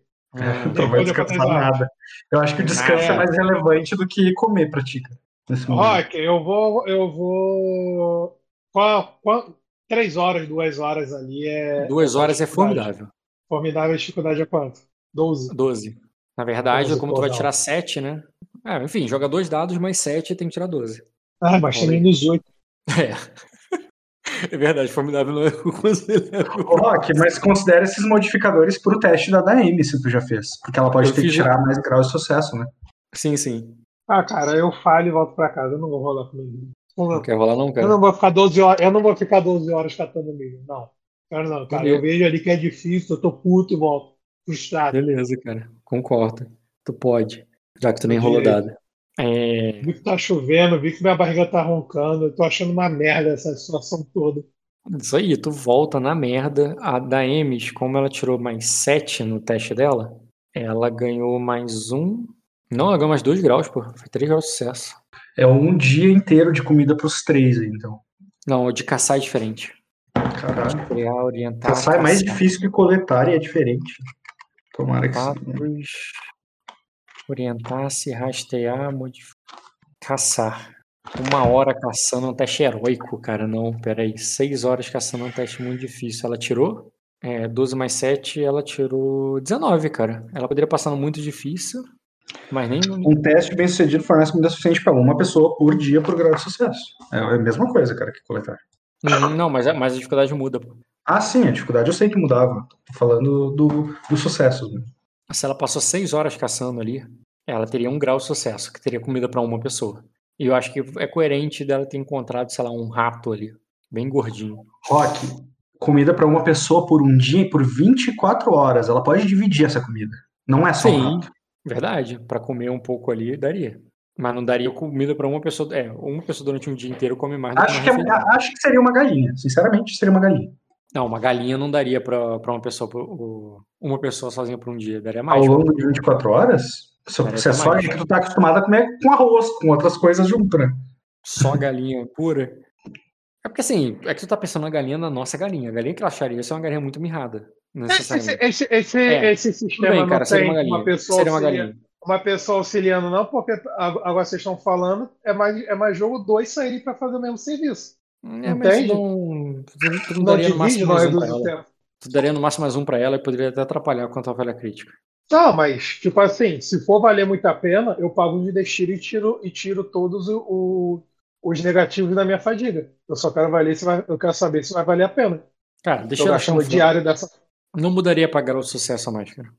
Não vai descansar nada. Eu acho que o descanso é Nada. mais relevante do que comer pra ti, cara. Nesse momento. Rock, eu vou. Eu vou. Qual, qual, três horas, duas horas ali é. Duas horas é formidável. Formidável a dificuldade é quanto? 12. 12. Na verdade, 12, como tu vai tirar 7, né? É, enfim, joga dois dados mais 7 tem que tirar 12. Ah, mas tem menos 8. É. É verdade, formidável não é. Ô, Rock, mas considera esses modificadores pro teste da DM, se tu já fez. Porque ela pode Eu ter que tirar mais graus de sucesso, né? Sim, sim. Ah, cara, eu falho e volto pra casa. Eu não vou rolar comigo. Não, Não quer rolar, não, Eu cara? não vou ficar 12 horas, eu não vou ficar 12 horas catando milho. Não. Cara, não, cara. Eu vejo ali que é difícil, eu tô puto e volto. Frustrado. Beleza, cara. Concordo. Tu pode. Já que tu nem rolou dado. É. Vi que tá chovendo, vi que minha barriga tá roncando. Eu tô achando uma merda essa situação toda. Isso aí, tu volta na merda. A da Emes, como ela tirou mais 7 no teste dela, ela ganhou mais um. Não, ela ganhou mais 2 graus, pô. Foi 3 graus de sucesso. É um dia inteiro de comida pros três, aí, então. Não, o de caçar é diferente. Caralho. Criar, orientar. Caçar é mais caçar. difícil que coletar e é diferente. Tomara que sim. Status, orientar-se, rastrear, modificar. Caçar. Uma hora caçando um teste heróico, cara. Não, peraí. Seis horas caçando um teste muito difícil. Ela tirou é, 12 mais 7, ela tirou 19, cara. Ela poderia passar no muito difícil, mas nem. Um teste bem sucedido fornece comida suficiente para uma pessoa por dia por grau de sucesso. É a mesma coisa, cara, que coletar. Uhum, Não, mas, a- mas a dificuldade muda. Ah, sim, a dificuldade eu sei que mudava. Tô falando do, do sucesso. Né? Se ela passou 6 horas caçando ali, ela teria um grau de sucesso, que teria comida pra uma pessoa. E eu acho que é coerente dela ter encontrado, sei lá, um rato ali, bem gordinho. Rock, comida para uma pessoa por um dia e por 24 horas. Ela pode dividir essa comida. Não é só um Sim, rato. Verdade. Pra comer um pouco ali, daria. Mas não daria comida pra uma pessoa. É, uma pessoa durante um dia inteiro come mais Acho que, é- acho que seria uma galinha. Sinceramente, seria uma galinha. Não, uma galinha não daria pra, pra uma pessoa uma pessoa sozinha por um dia. Daria mais. Ao longo de 24 horas, se é só mais. que tu tá acostumado a comer com arroz, com outras coisas junto, né? Só galinha pura. É porque assim, é que tu tá pensando na galinha na nossa galinha. A galinha que ela acharia isso é uma galinha muito mirrada. Esse, Necessariamente. esse, esse, É. esse sistema bem, não cara, seria tem uma galinha. uma pessoa, Seria uma galinha. uma pessoa auxiliando, não, porque ag- agora vocês estão falando, é mais, é mais jogo dois saírem para fazer o mesmo serviço. É, Entende? não. Tu, tu não Não daria no máximo não mais um pra ela. Tu daria no máximo mais um pra ela e poderia até atrapalhar quanto à falha crítica. Não, mas, tipo assim, se for valer muito a pena, eu pago um de destino e tiro, e tiro todos o- o- os negativos da minha fadiga. Eu só quero valer se vai, eu quero saber se vai valer a pena. Cara, deixa eu eu achar um diário dessa. Não mudaria pra grau de sucesso a mais, cara.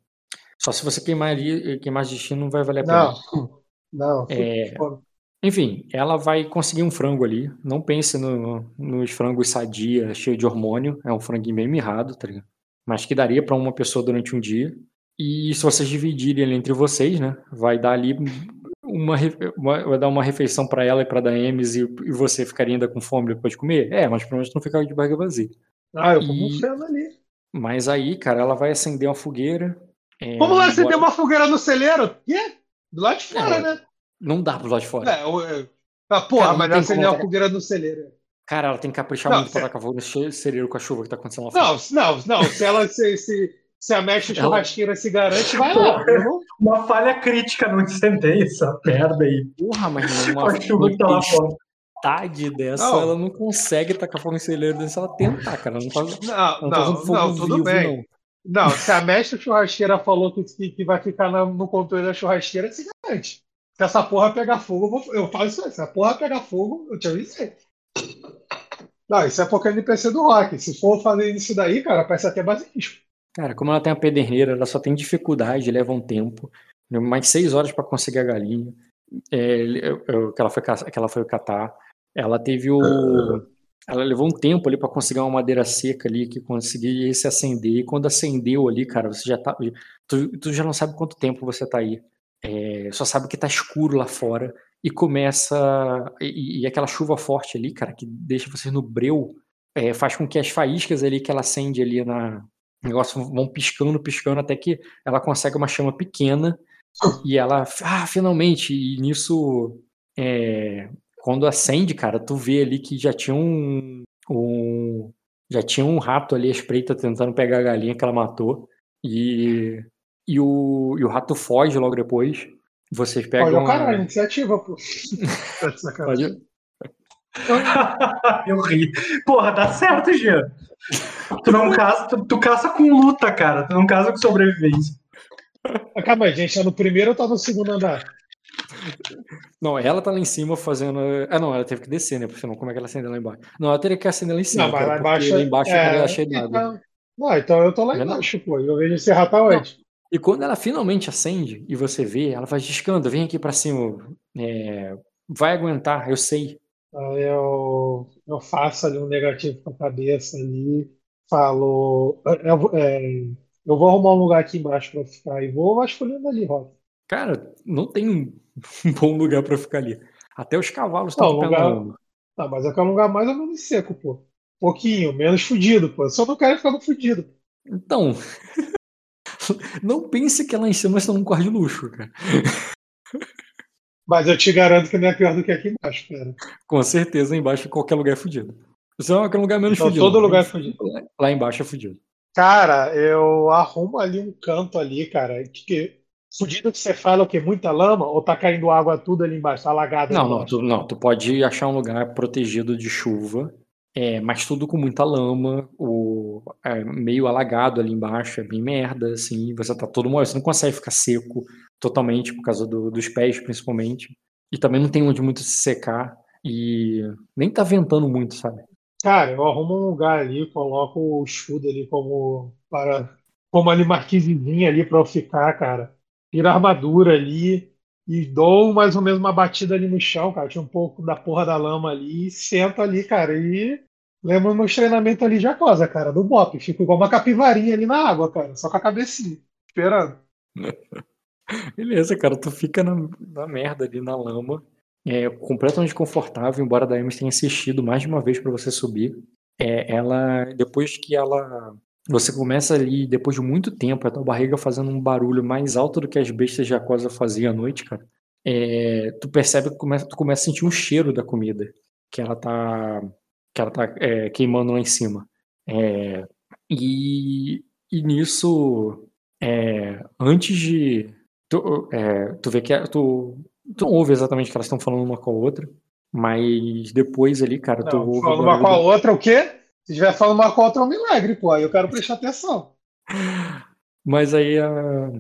Só se você queimaria, queimar destino não vai valer a pena. Não, não. É. Enfim, ela vai conseguir um frango ali. Não pense no- nos frangos sadia, cheio de hormônio. É um franguinho bem mirrado, tá ligado? Mas que daria pra uma pessoa durante um dia. E se vocês dividirem ele entre vocês, né? Vai dar ali uma, vai dar uma refeição pra ela e pra Daemis e, e você ficaria ainda com fome depois de comer? É, mas pelo menos não fica de barriga vazia. Ah, eu como um E- feno ali. Mas aí, cara, ela vai acender uma fogueira. é, Como vai acender uma fogueira no celeiro? Quê? Do lado de fora, É, né? Não dá pro lado de fora. É, eu, eu... Ah, porra, Cara, mas tem acender uma fogueira no celeiro. Cara, ela tem que caprichar Não, muito pra cê- tacar fogo nesse cereiro com a chuva que tá acontecendo lá fora. Não, não, não. Se ela se, se, se a mestre Ela- churrasqueira se garante, vai lá. Não- Uma falha crítica no incenteio, essa merda aí. Porra, mas Com uma, a chuva que tá lá fora. Metade dessa, Não. ela não consegue tacar fogo em celeiro desse, ela tentar, cara. Não tá, Não, não tá não, tudo vivo, bem. não. Se a mestre churrasqueira falou que, que, vai ficar na- no controle da churrasqueira, se garante. Se essa porra pegar fogo, eu, vou, eu falo isso aí. Se a porra pegar fogo, eu te avisei. Não, isso é porque é NPC do rock. Se for fazer isso daí, cara, parece até basilisco. Cara, como ela tem a pederneira, ela só tem dificuldade, leva um tempo. Mais seis horas pra conseguir a galinha. É, que, ela foi, que ela foi catar. Ela teve o. Ela levou um tempo ali pra conseguir uma madeira seca ali que conseguia se acender. E quando acendeu ali, cara, você já tá. Tu, tu já não sabe quanto tempo você tá aí. É, só sabe que tá escuro lá fora. E começa. E, e aquela chuva forte ali, cara, que deixa vocês no breu, é, faz com que as faíscas ali que ela acende ali na, o negócio vão piscando, piscando, até que ela consegue uma chama pequena e ela, ah, finalmente, e nisso, é, quando acende, cara, tu vê ali que já tinha um, um- já tinha um rato ali à espreita tentando pegar a galinha que ela matou e, e, o, e o rato foge logo depois. Vocês pegam Olha o a- caralho, iniciativa, pô. Tá de sacanagem. pode- Eu ri. Porra, dá certo, Jean. Tu não caça, tu, tu caça com luta, cara. Tu não caça com sobrevivência. Calma aí, gente, é no primeiro ou tá no segundo andar? Não, ela tá lá em cima fazendo. Ah, não, ela teve que descer, né? Porque senão, como é que ela acendeu lá embaixo? Não, ela teria que acender lá em cima. Não, mas lá embaixo. lá embaixo é, estaria cheio d'água. então, não, então eu tô lá É embaixo, pô. Eu vejo esse rato aonde? E quando ela finalmente acende e você vê, ela faz discando, vem aqui pra cima. é, vai aguentar, eu sei. Aí eu, eu faço ali um negativo com a cabeça ali, falo. Eu, vou- é, eu vou arrumar um lugar aqui embaixo pra ficar e vou vasculhando ali, Rock. Cara, não tem um bom lugar pra ficar ali. Até os cavalos estão lugar- pelando. Tá, mas eu quero um lugar mais ou menos seco, pô. Pouquinho, menos fudido, pô. Eu só não quero ficar no fudido. Então, não pense que lá em cima estão num quarto de luxo, cara. Mas eu te garanto que não é pior do que aqui embaixo, cara. Com certeza, embaixo qualquer lugar é fudido. Só qualquer lugar menos Então, fudido. todo lugar é fudido. Lá embaixo é fudido. Cara, eu arrumo ali um canto ali, cara. Que- fudido que você fala o quê? Muita lama? Ou tá caindo água tudo ali embaixo? Tá alagado Não, não, tu, não, tu pode achar um lugar protegido de chuva, é, mas tudo com muita lama, o, é, meio alagado ali embaixo, é bem merda, assim, você tá todo molhado, você não consegue ficar seco totalmente por causa do- dos pés, principalmente, e também não tem onde muito se secar, e nem tá ventando muito, sabe? Cara, eu arrumo um lugar ali, coloco o escudo ali como para como ali marquisezinha ali pra eu ficar, cara. Tiro a armadura ali e dou mais ou menos uma batida ali no chão, cara. Tinha um pouco da porra da lama ali e sento ali, cara. E lembro meus treinamentos ali de Acosa, cara, do Bop. Fico igual uma capivarinha ali na água, cara, só com a cabecinha, esperando. Beleza, cara, tu fica na, na merda ali na lama, é completamente confortável, embora a Daemis tenha insistido mais de uma vez pra você subir. É, ela, depois que ela, você começa ali, depois de muito tempo, a tua barriga fazendo um barulho mais alto do que as bestas de Aquosa faziam à noite, cara. é, tu percebe que começa, tu começa a sentir um cheiro da comida que ela tá, que ela tá é, queimando lá em cima. É, e, e nisso, é, antes de tu, é, tu vê que tu, tu não ouve exatamente o que elas estão falando uma com a outra, mas depois ali, cara, tu Não, ouve o falando uma com a outra, o quê? Se estiver falando uma com a outra, é um milagre, pô. Aí eu quero prestar atenção. Mas aí a...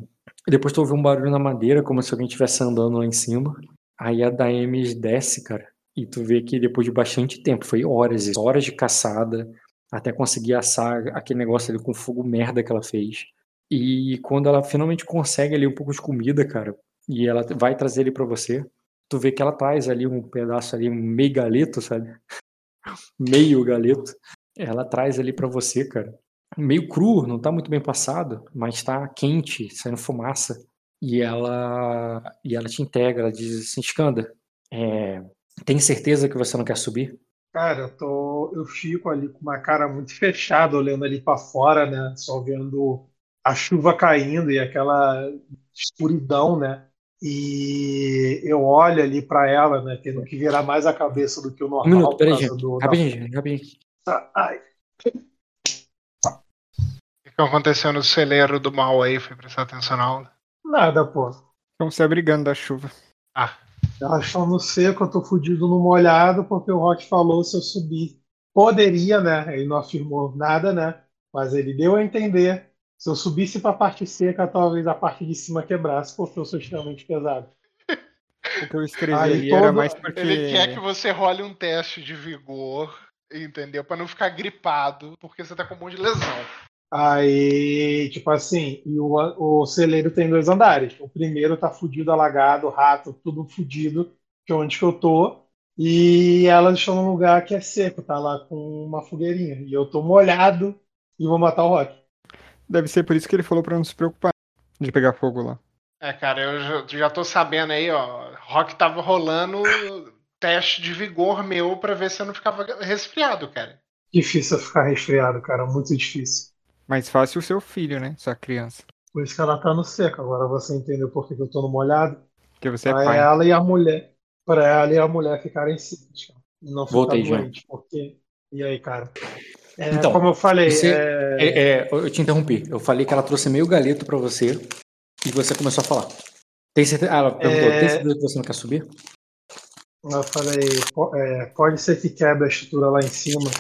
depois tu ouve um barulho na madeira, como se alguém estivesse andando lá em cima. Aí a Daemis desce, cara. E tu vê que depois de bastante tempo, foi horas e horas de caçada, até conseguir assar aquele negócio ali com fogo merda que ela fez. E quando ela finalmente consegue ali um pouco de comida, cara, e ela vai trazer ele pra você, tu vê que ela traz ali um pedaço ali, um meio galeto, sabe? Meio galeto. Ela traz ali pra você, cara meio cru, não tá muito bem passado, mas tá quente, saindo fumaça. E ela e ela te integra, ela diz assim, Skanda, é, tem certeza que você não quer subir? Cara, eu tô, eu fico ali com uma cara muito fechada, olhando ali pra fora, né? Só vendo a chuva caindo e aquela escuridão, né? E eu olho ali pra ela, né? Tendo que virar mais a cabeça do que o Um normal minuto, por peraí, gente. do, da... Rapidinho, gente, rapidinho. Ai, O que aconteceu no celeiro do mal aí? Foi prestar atenção na aula? nada, pô. Estão se abrigando da chuva. Ah, Elas estão no seco, eu tô fudido no molhado, porque o Rock falou se eu subir. Poderia, né? Ele não afirmou nada, né? Mas ele deu a entender. Se eu subisse para a parte seca, talvez a parte de cima quebrasse, porque eu sou extremamente pesado. O que eu escrevi Aí todo- era mais porque. Ele quer que você role um teste de vigor, entendeu? Pra não ficar gripado, porque você tá com um monte de lesão. Aí, tipo assim, e o, o celeiro tem dois andares. O primeiro tá fudido, alagado, rato, tudo fudido, que é onde que eu tô. E elas estão num lugar que é seco, tá lá com uma fogueirinha. E eu tô molhado e vou matar o Rock. Deve ser por isso que ele falou pra não se preocupar de pegar fogo lá. É, cara, eu já, já tô sabendo aí, ó. Rock tava rolando teste de vigor meu pra ver se eu não ficava resfriado, cara. Difícil eu ficar resfriado, cara, muito difícil. Mais fácil o seu filho, né? Sua criança. Por isso que ela tá no seco. Agora você entendeu por que eu tô no molhado. Porque você é Pra pai. ela e a mulher. Pra ela e a mulher ficarem secas, cara. E não ficar Voltei, doente. Porque. E aí, cara? É, Então, como eu falei, você- é, É, é, eu te interrompi. Eu falei que ela trouxe meio galeto pra você e você começou a falar. Tem certeza? Ah, ela perguntou: É. tem certeza que você não quer subir? Eu falei, é, pode ser que quebre a estrutura lá em cima.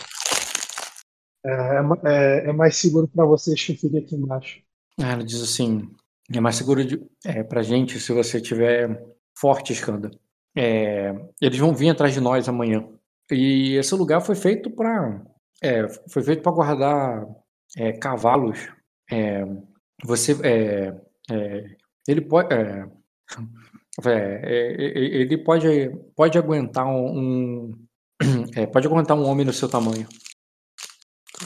É, é é- é mais seguro pra vocês que fiquem aqui embaixo. Ah, ela diz assim: é mais seguro de, é, gente se você tiver forte, Skanda. É, eles vão vir atrás de nós amanhã. E esse lugar foi feito pra. é, foi feito para guardar cavalos. Você. ele pode. É, é, é, ele pode, pode aguentar um. um- é, pode aguentar um homem do seu tamanho.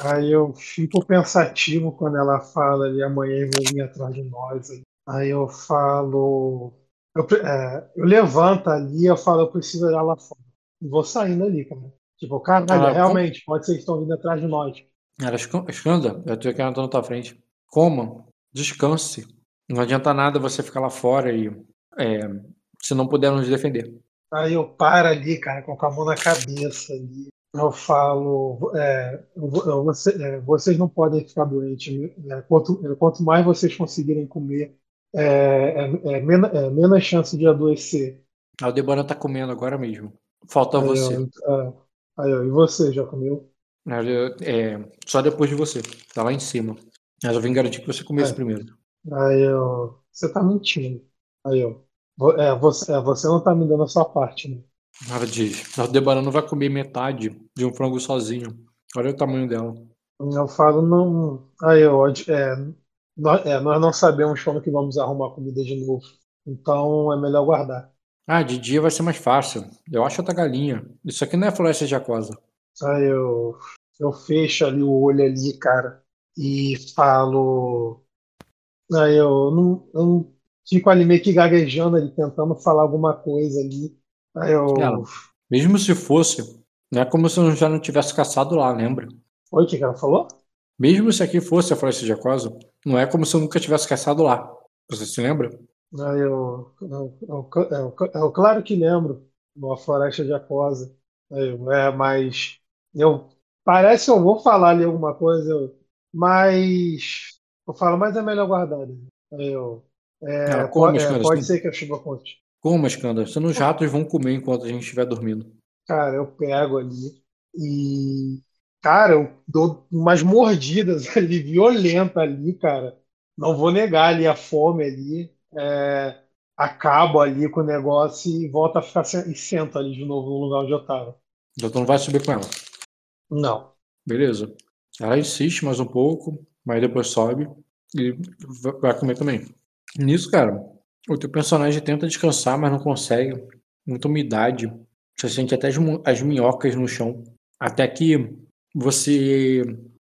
Aí eu fico pensativo quando ela fala ali, amanhã vão vir atrás de nós. Aí eu falo. Eu, é, eu levanto ali eu falo, eu preciso olhar lá fora. E vou saindo ali, cara. Tipo, caralho, Ah, realmente, pode ser que estão vindo atrás de nós. Ela "Escan- Skanda, eu tô aqui na tua frente. Coma, descanse. Não adianta nada você ficar lá fora e é, se não puder nos defender. Aí eu paro ali, cara, com a mão na cabeça ali. Eu falo, é, você- é, vocês não podem ficar doentes. né? Quanto, quanto mais vocês conseguirem comer, é, é- é men- é menos chance de adoecer. A Aldebaran tá comendo agora mesmo. Falta Aí você. aí eu, e você, já comeu? Só depois de você. Tá lá em cima. Mas eu vim garantir que você comesse primeiro. Aí eu, você tá mentindo. Aí eu, é, você, é, você não tá me dando a sua parte, né? Ela diz: a Aldebaran não vai comer metade de um frango sozinho. Olha o tamanho dela. Eu falo, não. Aí eu, é, nós, é, nós não sabemos quando que vamos arrumar comida de novo. Então é melhor guardar. Ah, de dia vai ser mais fácil. Eu acho outra galinha. Isso aqui não é floresta de aquosa. Aí eu, eu fecho ali o olho ali, cara, e falo. Aí eu não, eu não fico ali meio que gaguejando ali, tentando falar alguma coisa ali. Aí eu. Mesmo se fosse, não é como se eu já não tivesse caçado lá, lembra? Oi, o que ela falou? Mesmo se aqui fosse a floresta de aquosa, não é como se eu nunca tivesse caçado lá. Você se lembra? Eu, eu, eu, eu, eu- claro que lembro, uma floresta de eu, é, mas eu parece que eu vou falar ali alguma coisa, eu, mas eu falo, mas é melhor guardar. né? Aí eu, é, é, pode assim. ser que a chuva conte. Como, Skanda? Senão os ratos vão comer enquanto a gente estiver dormindo. Cara, eu pego ali e, cara, eu dou umas mordidas ali, violenta ali, cara. Não vou negar ali a fome ali. É, acabo ali com o negócio e volto a ficar e sento ali de novo no lugar onde eu tava. Então tu não vai subir com ela. Não. Beleza. Ela insiste mais um pouco, mas depois sobe e va- vai comer também. Nisso, cara, o teu personagem tenta descansar, mas não consegue. Muita umidade. Você sente até as, minhocas no chão. Até que você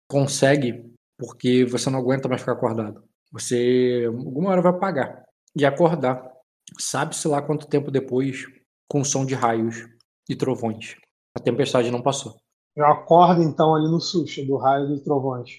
consegue, porque você não aguenta mais ficar acordado. Você, alguma hora, vai apagar e acordar. Sabe-se lá quanto tempo depois, com som de raios e trovões. A tempestade não passou. Eu acordo então ali no susto do raio dos trovões.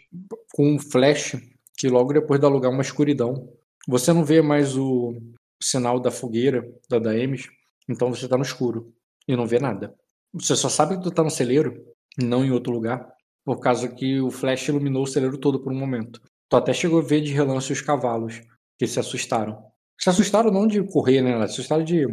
com um flash que logo depois dá lugar a uma escuridão. Você não vê mais o sinal da fogueira da Daemis, então você tá no escuro e não vê nada. Você só sabe que tu tá no celeiro, não em outro lugar, por causa que o flash iluminou o celeiro todo por um momento. Tu até chegou a ver de relance os cavalos, que se assustaram. Se assustaram não de correr, né? Se assustaram de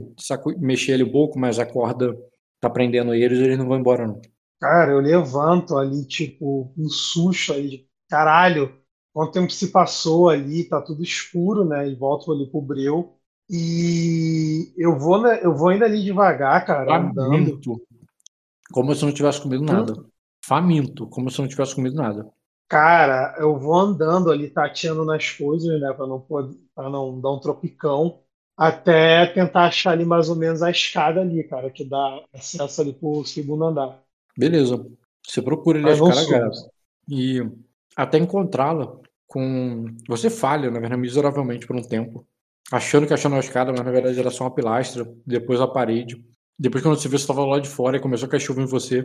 mexer ali um pouco, mas a corda tá prendendo eles, eles não vão embora, não. Cara, eu levanto ali, tipo, um susto ali, de caralho, quanto tempo se passou ali, tá tudo escuro, né? E volto ali pro breu. E eu vou, eu vou ainda ali devagar, cara, andando. Faminto. Como se eu não tivesse comido nada. Faminto, como se eu não tivesse comido nada. Cara, eu vou andando ali, tateando nas coisas, né, pra não, pra não dar um tropicão, até tentar achar ali mais ou menos a escada ali, cara, que dá acesso ali pro segundo andar. Beleza. Você procura ali caras sou. e até encontrá-la com. Você falha, na verdade, miseravelmente por um tempo. Achando que achando a escada, mas na verdade era só uma pilastra, depois a parede. Depois, quando você viu, você estava lá de fora e começou a cair chuva em você.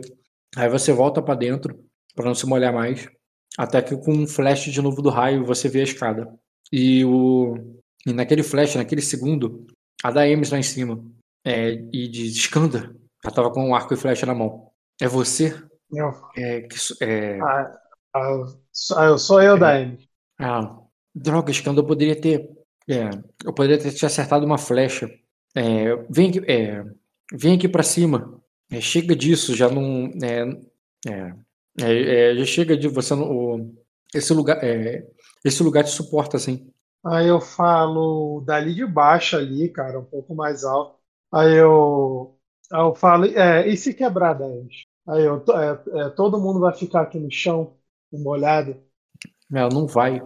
Aí você volta pra dentro pra não se molhar mais. Até que com um flash de novo do raio você vê a escada. E o. E naquele flash, naquele segundo, a da Ames lá em cima. É, e diz, Skanda. Ela tava com um arco e flecha na mão. É você? Eu, É, que, é, ah, ah, sou, eu, Daime. Ah, droga, Skanda, eu poderia ter. é, eu poderia ter te acertado uma flecha. É, vem aqui, é, vem aqui pra cima. É, chega disso, já não. É, é, é, já chega de você o- esse lugar. Esse lugar te suporta, assim. Aí eu falo dali de baixo ali, cara, um pouco mais alto. Aí eu, eu falo, é, e se quebrar, Daime? Aí eu, é, é, todo mundo vai ficar aqui no chão, molhado. Ela não vai.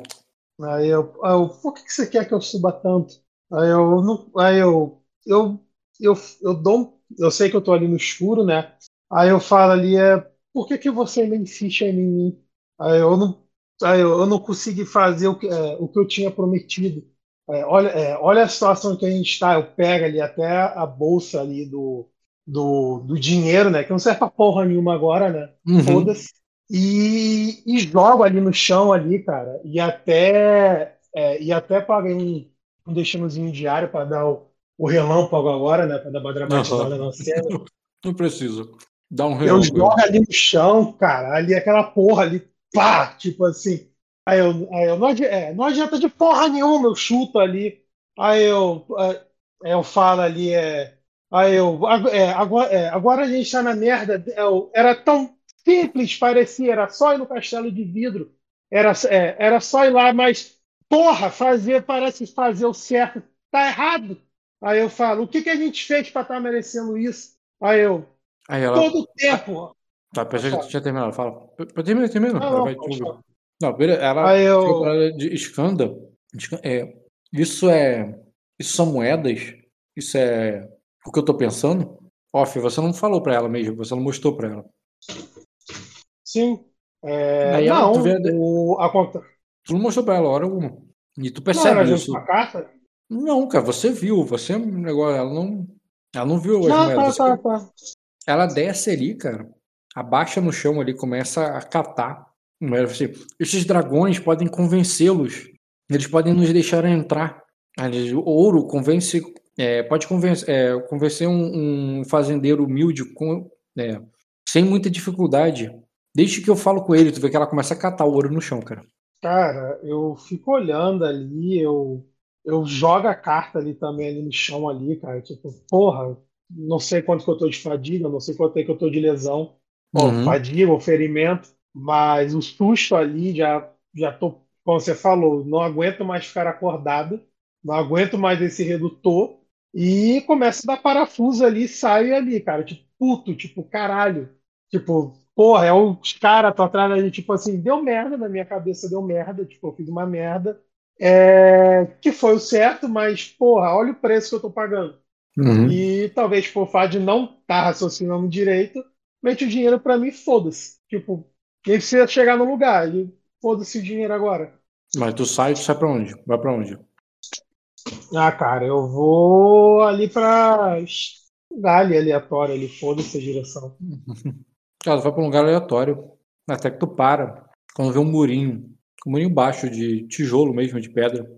Aí eu, aí eu, por que que você quer que eu suba tanto? Aí eu, não, aí eu, eu, eu, eu dou, eu sei que eu tô ali no escuro, né? Aí eu falo ali, é, por que que você ainda insiste em mim? Aí eu não, aí eu, eu não consegui fazer o que, é, o que eu tinha prometido. É, olha, é, olha a situação que a gente está. Eu pego ali até a bolsa ali do, do, do dinheiro, né? Que não serve pra porra nenhuma agora, né? Uhum. Foda-se. E, e jogo ali no chão ali, cara. E até é, e até paguei um, um destinozinho diário para dar o, o relâmpago agora, né? Para dar uma dramatizada na cena. Não precisa. Dá um Eu relâmpago. jogo ali no chão, cara, ali aquela porra ali, pá, tipo assim. Aí eu, aí eu não, adi- é, não adianta de porra nenhuma, eu chuto ali. Aí eu, é, eu falo ali, é, aí eu, é, agora, é, agora a gente tá na merda. é, eu- era tão simples, parecia, era só ir no castelo de vidro, era, é, era só ir lá, mas porra, fazer, parece fazer o certo, tá errado. Aí eu falo, o que que a gente fez para estar merecendo isso? Aí eu, Aí ela. todo tempo. Tá, pensei que tinha terminado. Fala. Termina, termina. Não, Ela não. Não, beleza. Ela Aí eu- de escanda. Esca- É, isso é. Isso são moedas? Isso é o que eu tô pensando? Off, você não falou pra ela mesmo, você não mostrou pra ela. Sim. É, Aí ela- não, tu vê- o, a conta. Tu não mostrou pra ela hora alguma. E tu Não percebe junto isso. carta? Não, cara, você viu. Você é negócio. Ela não. Ela não viu as Não, tá, tá, tá. Ela desce ali, cara. Abaixa no chão ali, começa a catar. Assim, esses dragões podem convencê-los. Eles podem nos deixar entrar. Eles- O ouro convence. é, pode convencer, é, convencer um, um fazendeiro humilde com, é, sem muita dificuldade. Desde que eu falo com ele, tu vê que ela começa a catar o ouro no chão, cara. Cara, eu fico olhando ali, eu, eu jogo a carta ali também ali no chão ali, cara. Tipo, porra, não sei quanto que eu tô de fadiga, não sei quanto é que eu tô de lesão. Uhum. fadiga ou ferimento, mas o susto ali já, já tô, como você falou, não aguento mais ficar acordado, não aguento mais esse redutor e começo a dar parafuso ali, saio ali, cara, tipo, puto, tipo, caralho, tipo, porra, é os caras, tô atrás da gente, tipo assim, deu merda na minha cabeça, deu merda, tipo, eu fiz uma merda, é, que foi o certo, mas, porra, olha o preço que eu tô pagando. Uhum. E talvez por fato de não estar raciocinando direito, mete o dinheiro pra mim, foda-se. Tipo, quem precisa chegar no lugar e foda-se o dinheiro agora. Mas tu sai, tu sai pra onde? Vai pra onde? Ah, cara, eu vou ali pra lugar ali aleatório ali, foda-se a direção. Cara, vai pra um lugar aleatório. Até que tu para. Quando vê um murinho. Um murinho baixo, de tijolo mesmo, de pedra.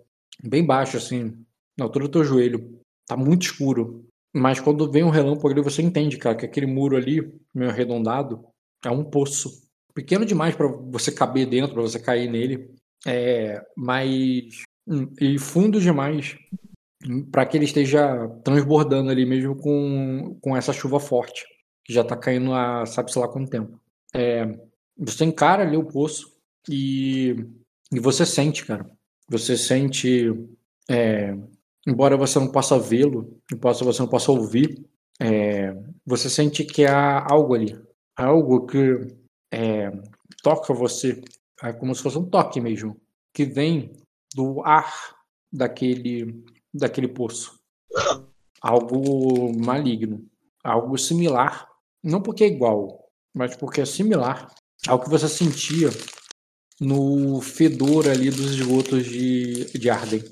Bem baixo, assim. Na altura do teu joelho. Tá muito escuro. Mas quando vem um relâmpago ali, você entende, cara, que aquele muro ali, meio arredondado, é um poço. Pequeno demais pra você caber dentro, pra você cair nele. É, mas. E fundo demais para que ele esteja transbordando ali mesmo com, com essa chuva forte, já tá caindo há sabe-se lá quanto tempo. É, você encara ali o poço e, e você sente, cara. Você sente, é, embora você não possa vê-lo, embora você não possa ouvir, é, você sente que há algo ali. Algo que é, toca você. É como se fosse um toque mesmo. Que vem do ar daquele, daquele poço. Algo maligno. Algo similar. Não porque é igual, mas porque é similar ao que você sentia no fedor ali dos esgotos de, de Arden.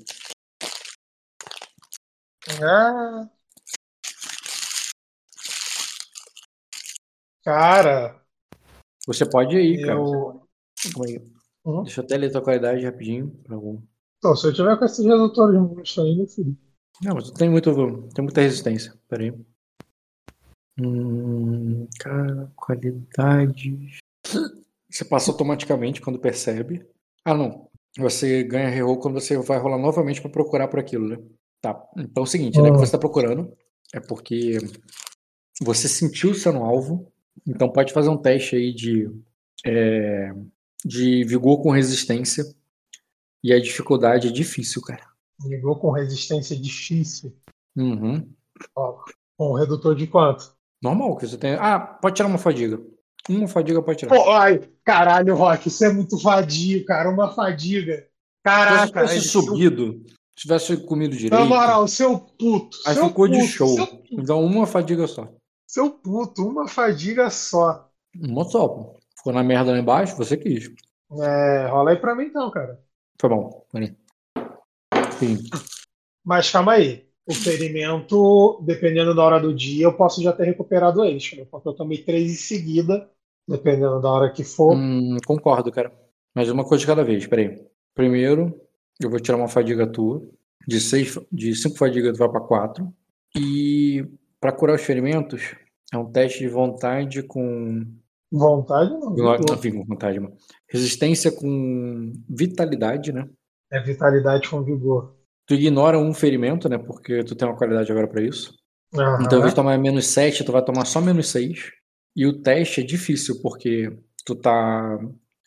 Ah. Cara, Você pode ir, cara. eu. Calma aí. Hum? Deixa eu até ler tua qualidade rapidinho. Pra... algum- Então, se eu tiver com esses redutores de monstro ainda, filho. Não, mas tem, muito, tem muita resistência. Pera aí. Hum, cara, qualidade. Você passa automaticamente quando percebe. Ah, não. Você ganha reroll quando você vai rolar novamente pra procurar por aquilo, né? Tá. Então é o seguinte, né? Que você tá procurando é porque você sentiu sendo alvo. Então pode fazer um teste aí de, é, de vigor com resistência. E a dificuldade é difícil, cara. Ligou com resistência difícil. Uhum. Ó, com um redutor de quanto? Normal que você tem. Ah, pode tirar uma fadiga. Uma fadiga pode tirar. Pô, ai, caralho, Rock, isso é muito vadio, cara. Uma fadiga. Se Caraca, tivesse seu- subido, se tivesse comido direito, Na moral, seu puto. aí seu ficou de puto, show. Seu, puto, Então uma fadiga só. seu puto, uma fadiga só. Uma só, pô. Ficou na merda lá embaixo, você quis. É, rola aí pra mim então, cara. Foi bom. Sim. Mas calma aí. O ferimento, dependendo da hora do dia, eu posso já ter recuperado eles, porque eu tomei três em seguida, dependendo da hora que for. Hum, concordo, cara. Mas uma coisa de cada vez, peraí. Primeiro, eu vou tirar uma fadiga tua. De seis, de cinco fadigas, tu vai pra quatro. E pra curar os ferimentos, é um teste de vontade com Vontade não. Glória- vigor. Enfim, com vontade, mano. Resistência com vitalidade, né? É vitalidade com vigor. Tu ignora um ferimento, né? Porque tu tem uma qualidade agora pra isso. Aham. Então, ao invés de tomar menos 7, tu vai tomar só menos 6. E o teste é difícil, porque tu tá.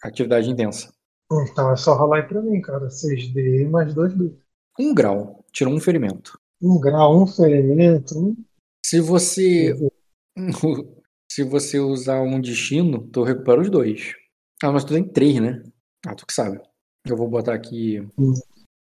Atividade intensa. Então é só rolar aí pra mim, cara. 6D mais 2B. Um grau, tirou um ferimento. Um grau, um ferimento. Um... Se você. Se você usar um destino, tu recupera os dois. Ah, mas tu tem três, né? Ah, tu que sabe. Eu vou botar aqui. Hum.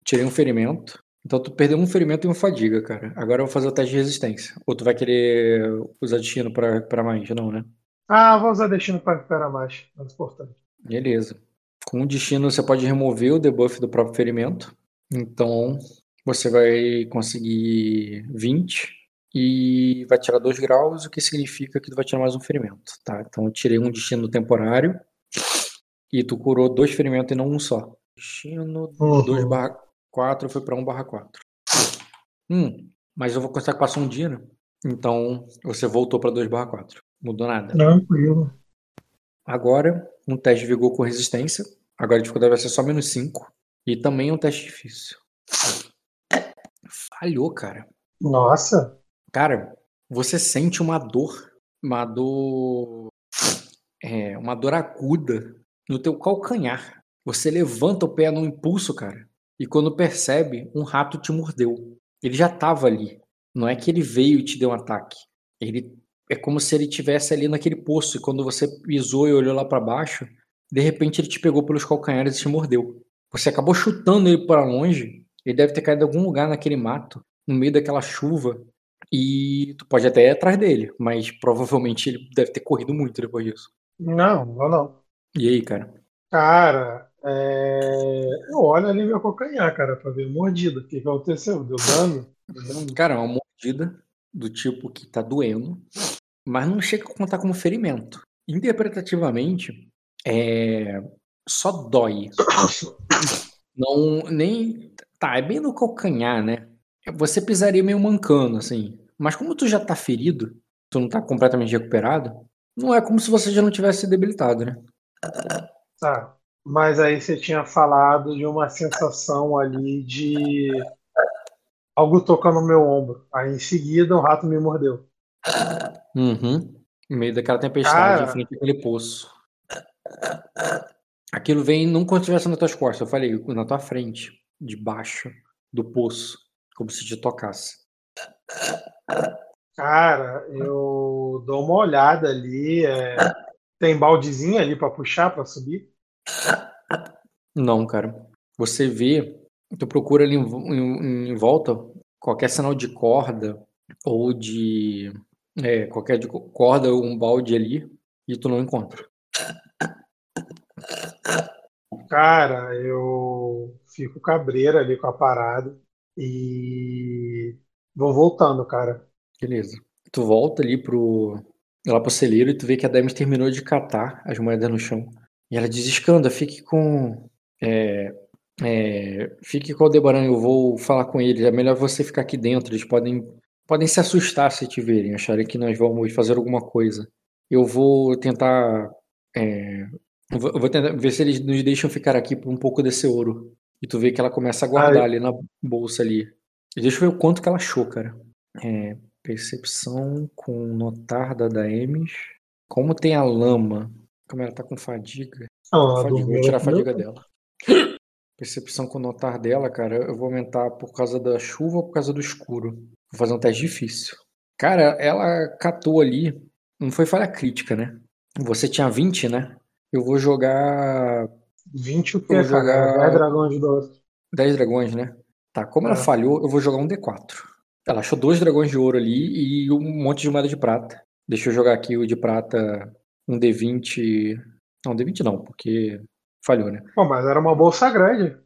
Tirei um ferimento. Então tu perdeu um ferimento e uma fadiga, cara. Agora eu vou fazer o teste de resistência. Ou tu vai querer usar destino pra, pra mais? Não, né? Ah, vou usar destino pra recuperar mais. Mais importante. Beleza. Com o destino você pode remover o debuff do próprio ferimento. Então você vai conseguir 20 e vai tirar 2 graus, o que significa que tu vai tirar mais um ferimento, tá? Então eu tirei um destino temporário e tu curou dois ferimentos e não um só. Destino Uhum. 2 barra 4 foi pra 1 barra 4. Hum, mas eu vou considerar que passou um dia, né? Então você voltou pra 2 barra 4. Mudou nada. Tranquilo. Agora, um teste de vigor com resistência. Agora a dificuldade vai ser só menos 5. E também é um teste difícil. Falhou, cara. Nossa. Cara, você sente uma dor. Uma dor. É, uma dor aguda no teu calcanhar. Você levanta o pé num impulso, cara. E quando percebe, um rato te mordeu. Ele já tava ali. Não é que ele veio e te deu um ataque. Ele é como se ele tivesse ali naquele poço e quando você pisou e olhou lá pra baixo, de repente ele te pegou pelos calcanhares e te mordeu. Você acabou chutando ele para longe. Ele deve ter caído em algum lugar naquele mato, no meio daquela chuva. E tu pode até ir atrás dele, mas provavelmente ele deve ter corrido muito depois disso. Não, não, não. E aí, cara? Cara, é... eu olho ali meu calcanhar, cara, pra ver mordida. O que aconteceu? Deu dano? Deu dano? Cara, é uma mordida do tipo que tá doendo, mas não chega a contar como ferimento. Interpretativamente, é... só dói. Não, nem. Tá, é bem no calcanhar, né? Você pisaria meio mancando, assim. Mas como tu já tá ferido, tu não tá completamente recuperado, não é como se você já não tivesse se debilitado, né? Tá. Mas aí você tinha falado de uma sensação ali de algo tocou no meu ombro. Aí em seguida o rato me mordeu. Uhum. No meio daquela tempestade, Cara. em frente àquele poço. Aquilo vem não quando estivesse nas tuas costas, eu falei, na tua frente, debaixo do poço, como se te tocasse. Cara, eu dou uma olhada ali. é, Tem baldezinho ali pra puxar, pra subir? Não, cara. Você vê, tu procura ali em, em- em volta qualquer sinal de corda ou de é, qualquer de co- corda ou um balde ali e tu não encontra. Cara, eu fico cabreiro ali com a parada e vou voltando, cara. Beleza. Tu volta ali pro lá pro celeiro e tu vê que a Demis terminou de catar as moedas no chão. E ela diz, Escanda, fique com é, é, fique com o Aldebaran, eu vou falar com eles. É melhor você ficar aqui dentro. Eles podem podem se assustar se te verem, acharem que nós vamos fazer alguma coisa. Eu vou tentar é, eu vou tentar ver se eles nos deixam ficar aqui por um pouco desse ouro. E tu vê que ela começa a guardar Ai. ali na bolsa ali. Deixa eu ver o quanto que ela achou, cara. É, percepção com notar da Daemis. Como tem a lama. Como ela tá com fadiga. Ela Fadiga, vou tirar a fadiga dela. Percepção com notar dela, cara, eu vou aumentar por causa da chuva ou por causa do escuro. Vou fazer um teste difícil. Cara, ela catou ali. Não foi falha crítica, né? Você tinha 20, né? Eu vou jogar 20 o Vou quê, cara? jogar- 10 dragões de ouro. 10 dragões, né? Tá, como ela É. falhou, eu vou jogar um D4. Ela achou dois dragões de ouro ali e um monte de moeda de prata. Deixa eu jogar aqui o de prata, um D20. Não, D20 não, porque falhou, né? Pô, mas era uma bolsa grande.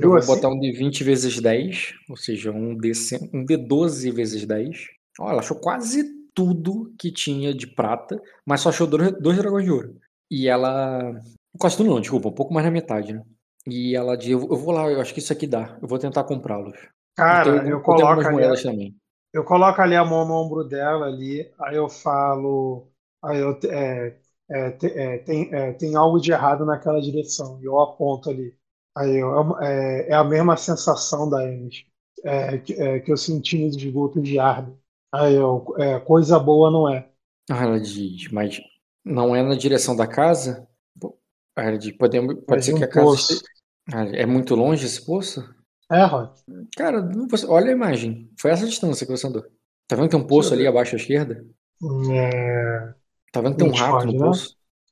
Eu Abriu vou assim? botar um D20 vezes 10, ou seja, um, D, um D12 vezes 10. Ó, ela achou quase tudo que tinha de prata, mas só achou dois, dois dragões de ouro. E ela. Quase tudo não, desculpa, um pouco mais na metade, né? E ela diz: Eu eu vou lá, eu acho que isso aqui dá, eu vou tentar comprá-los. Cara, tenho- eu tenho coloco ali, moedas também. eu coloco ali a mão no ombro dela ali, aí eu falo, aí eu é, é, te- é, tem, é, tem algo de errado naquela direção, e eu aponto ali. Aí eu- é, é- é a mesma sensação da Emes, é, que, que eu senti nos esgotos de Arden. Aí eu, é, coisa boa não é. Ah, ela diz, mas não é na direção da casa? Ah, Ela diz, pode Mas ser um que a casa poço. esteja- Ah, É muito longe esse poço? É, Rod? Cara, não- olha a imagem. Foi essa distância que você andou. Tá vendo que tem um poço ali abaixo à esquerda? É, Tá vendo que tem um rato no né?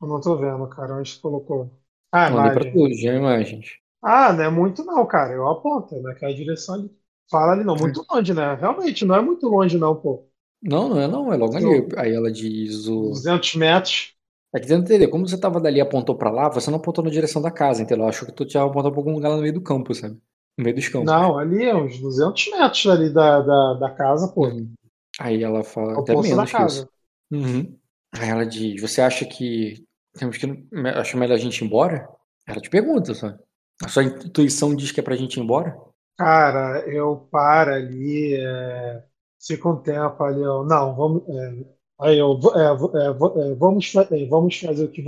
eu não tô vendo, cara, onde você colocou? Ah, Mandei pra imagem. tu, já imagens. Ah, não é muito não, cara. Eu aponto, é naquela direção ali. Fala ali, não, muito longe, né? Realmente, não é muito longe, não, pô. Não, não é não, é logo ali. Não. Aí ela diz o. 200 metros. É que tenta entender, como você tava dali e apontou pra lá, você não apontou na direção da casa, entendeu? Ela achou que tu tinha apontado pra algum lugar lá no meio do campo, sabe? No meio dos campos. Não, ali é uns 200 metros ali da, da, da casa, pô. Uhum. Aí ela fala É até da menos que casa. Uhum. Aí ela diz, você acha que temos que acha melhor a gente ir embora? Ela te pergunta, só. A sua intuição diz que é pra gente ir embora? Cara, eu paro ali, é, um tempo ali, eu, não, vamos, é, aí eu, é, é, é, vamos, é, vamos fazer o que,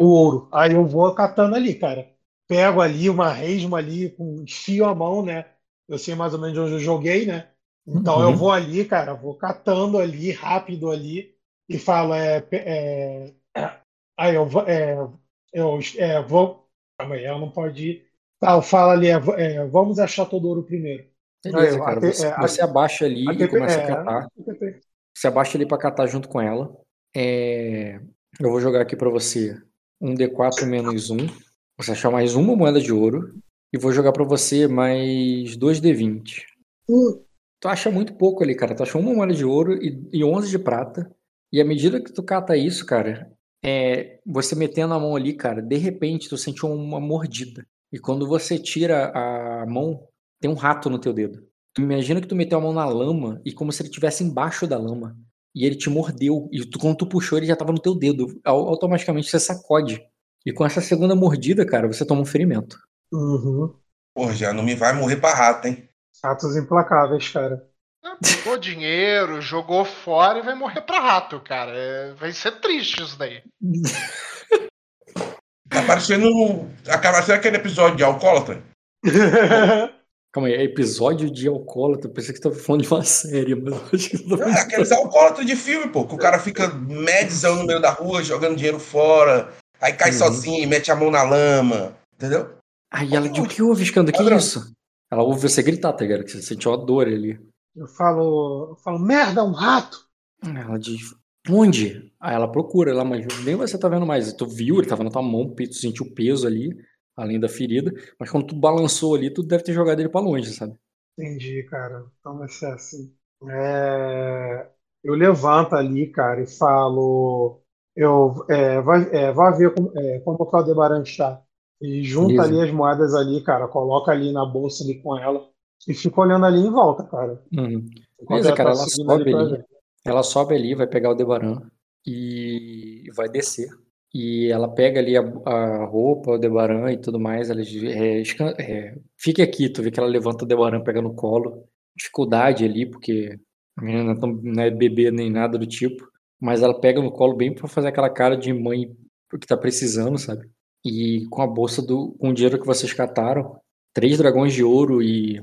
o ouro. Aí eu vou catando ali, cara. Pego ali uma resma ali, com fio à mão, né? Eu sei mais ou menos onde eu joguei, né? Então Uhum. eu vou ali, cara, vou catando ali, rápido ali, e falo, é, é, é, aí eu, vou- é, eu é, vou, ela não pode ir. Tá, eu falo ali, é, é, vamos achar todo ouro primeiro. Beleza, Aí, cara. Você, é, você abaixa ali e começa é, a catar. Você abaixa ali pra catar junto com ela. É, Eu vou jogar aqui pra você um D4 menos um. Você achar mais uma moeda de ouro. E vou jogar pra você mais dois D20. Hum. Tu acha muito pouco ali, cara. Tu achou uma moeda de ouro e, e 11 de prata. E à medida que tu cata isso, cara, é, você metendo a mão ali, cara, de repente tu sentiu uma mordida. E quando você tira a mão, tem um rato no teu dedo. Tu imagina que tu meteu a mão na lama e como se ele estivesse embaixo da lama. E ele te mordeu. E tu, quando tu puxou, ele já tava no teu dedo. Au- Automaticamente você sacode. E com essa segunda mordida, cara, você toma um ferimento. Uhum. Pô, já não me vai morrer pra rato, hein? Atos implacáveis, cara. Pegou dinheiro, jogou fora e vai morrer pra rato, cara. É, vai ser triste isso daí. Tá parecendo. Acaba sendo aquele episódio de alcoólatra. Calma aí, é episódio de alcoólatra. Eu pensei que você tava falando de uma série, mas eu acho que você tá falando É de aqueles alcoólatras de filme, pô, que o cara fica medzão no meio da rua, jogando dinheiro fora, aí cai Uhum. sozinho e mete a mão na lama, entendeu? Aí ela diz, o que houve, Escanda? Que Padrão. isso? Ela ouve você gritar, tá ligado? Que você sentiu uma dor ali. Eu falo, eu falo, merda, um rato! Ela diz, onde? Aí ela procura lá, mas nem você tá vendo mais. Tu viu, ele tava na tua mão, tu sentiu o peso ali, além da ferida. Mas quando tu balançou ali, tu deve ter jogado ele pra longe, sabe? Entendi, cara. Então vai ser assim. É, Eu levanto ali, cara, e falo. Eu, é, vai, é, vai ver como, é, como que o Aldebaran está. E junta Beleza. ali as moedas ali, cara. Coloca ali na bolsa ali com ela. E fica olhando ali em volta, cara. Uhum. Beleza, cara, tá ela seguindo sobe ali. Ela sobe ali, vai pegar o Debaran e vai descer. E ela pega ali a, a roupa, o Debaran e tudo mais. Ela é, é, fique aqui, tu vê que ela levanta o Debaran, pega no colo. Dificuldade ali, porque a menina não é não é bebê nem nada do tipo. Mas ela pega no colo bem pra fazer aquela cara de mãe que tá precisando, sabe? E com a bolsa do. com o dinheiro que vocês cataram, três dragões de ouro e,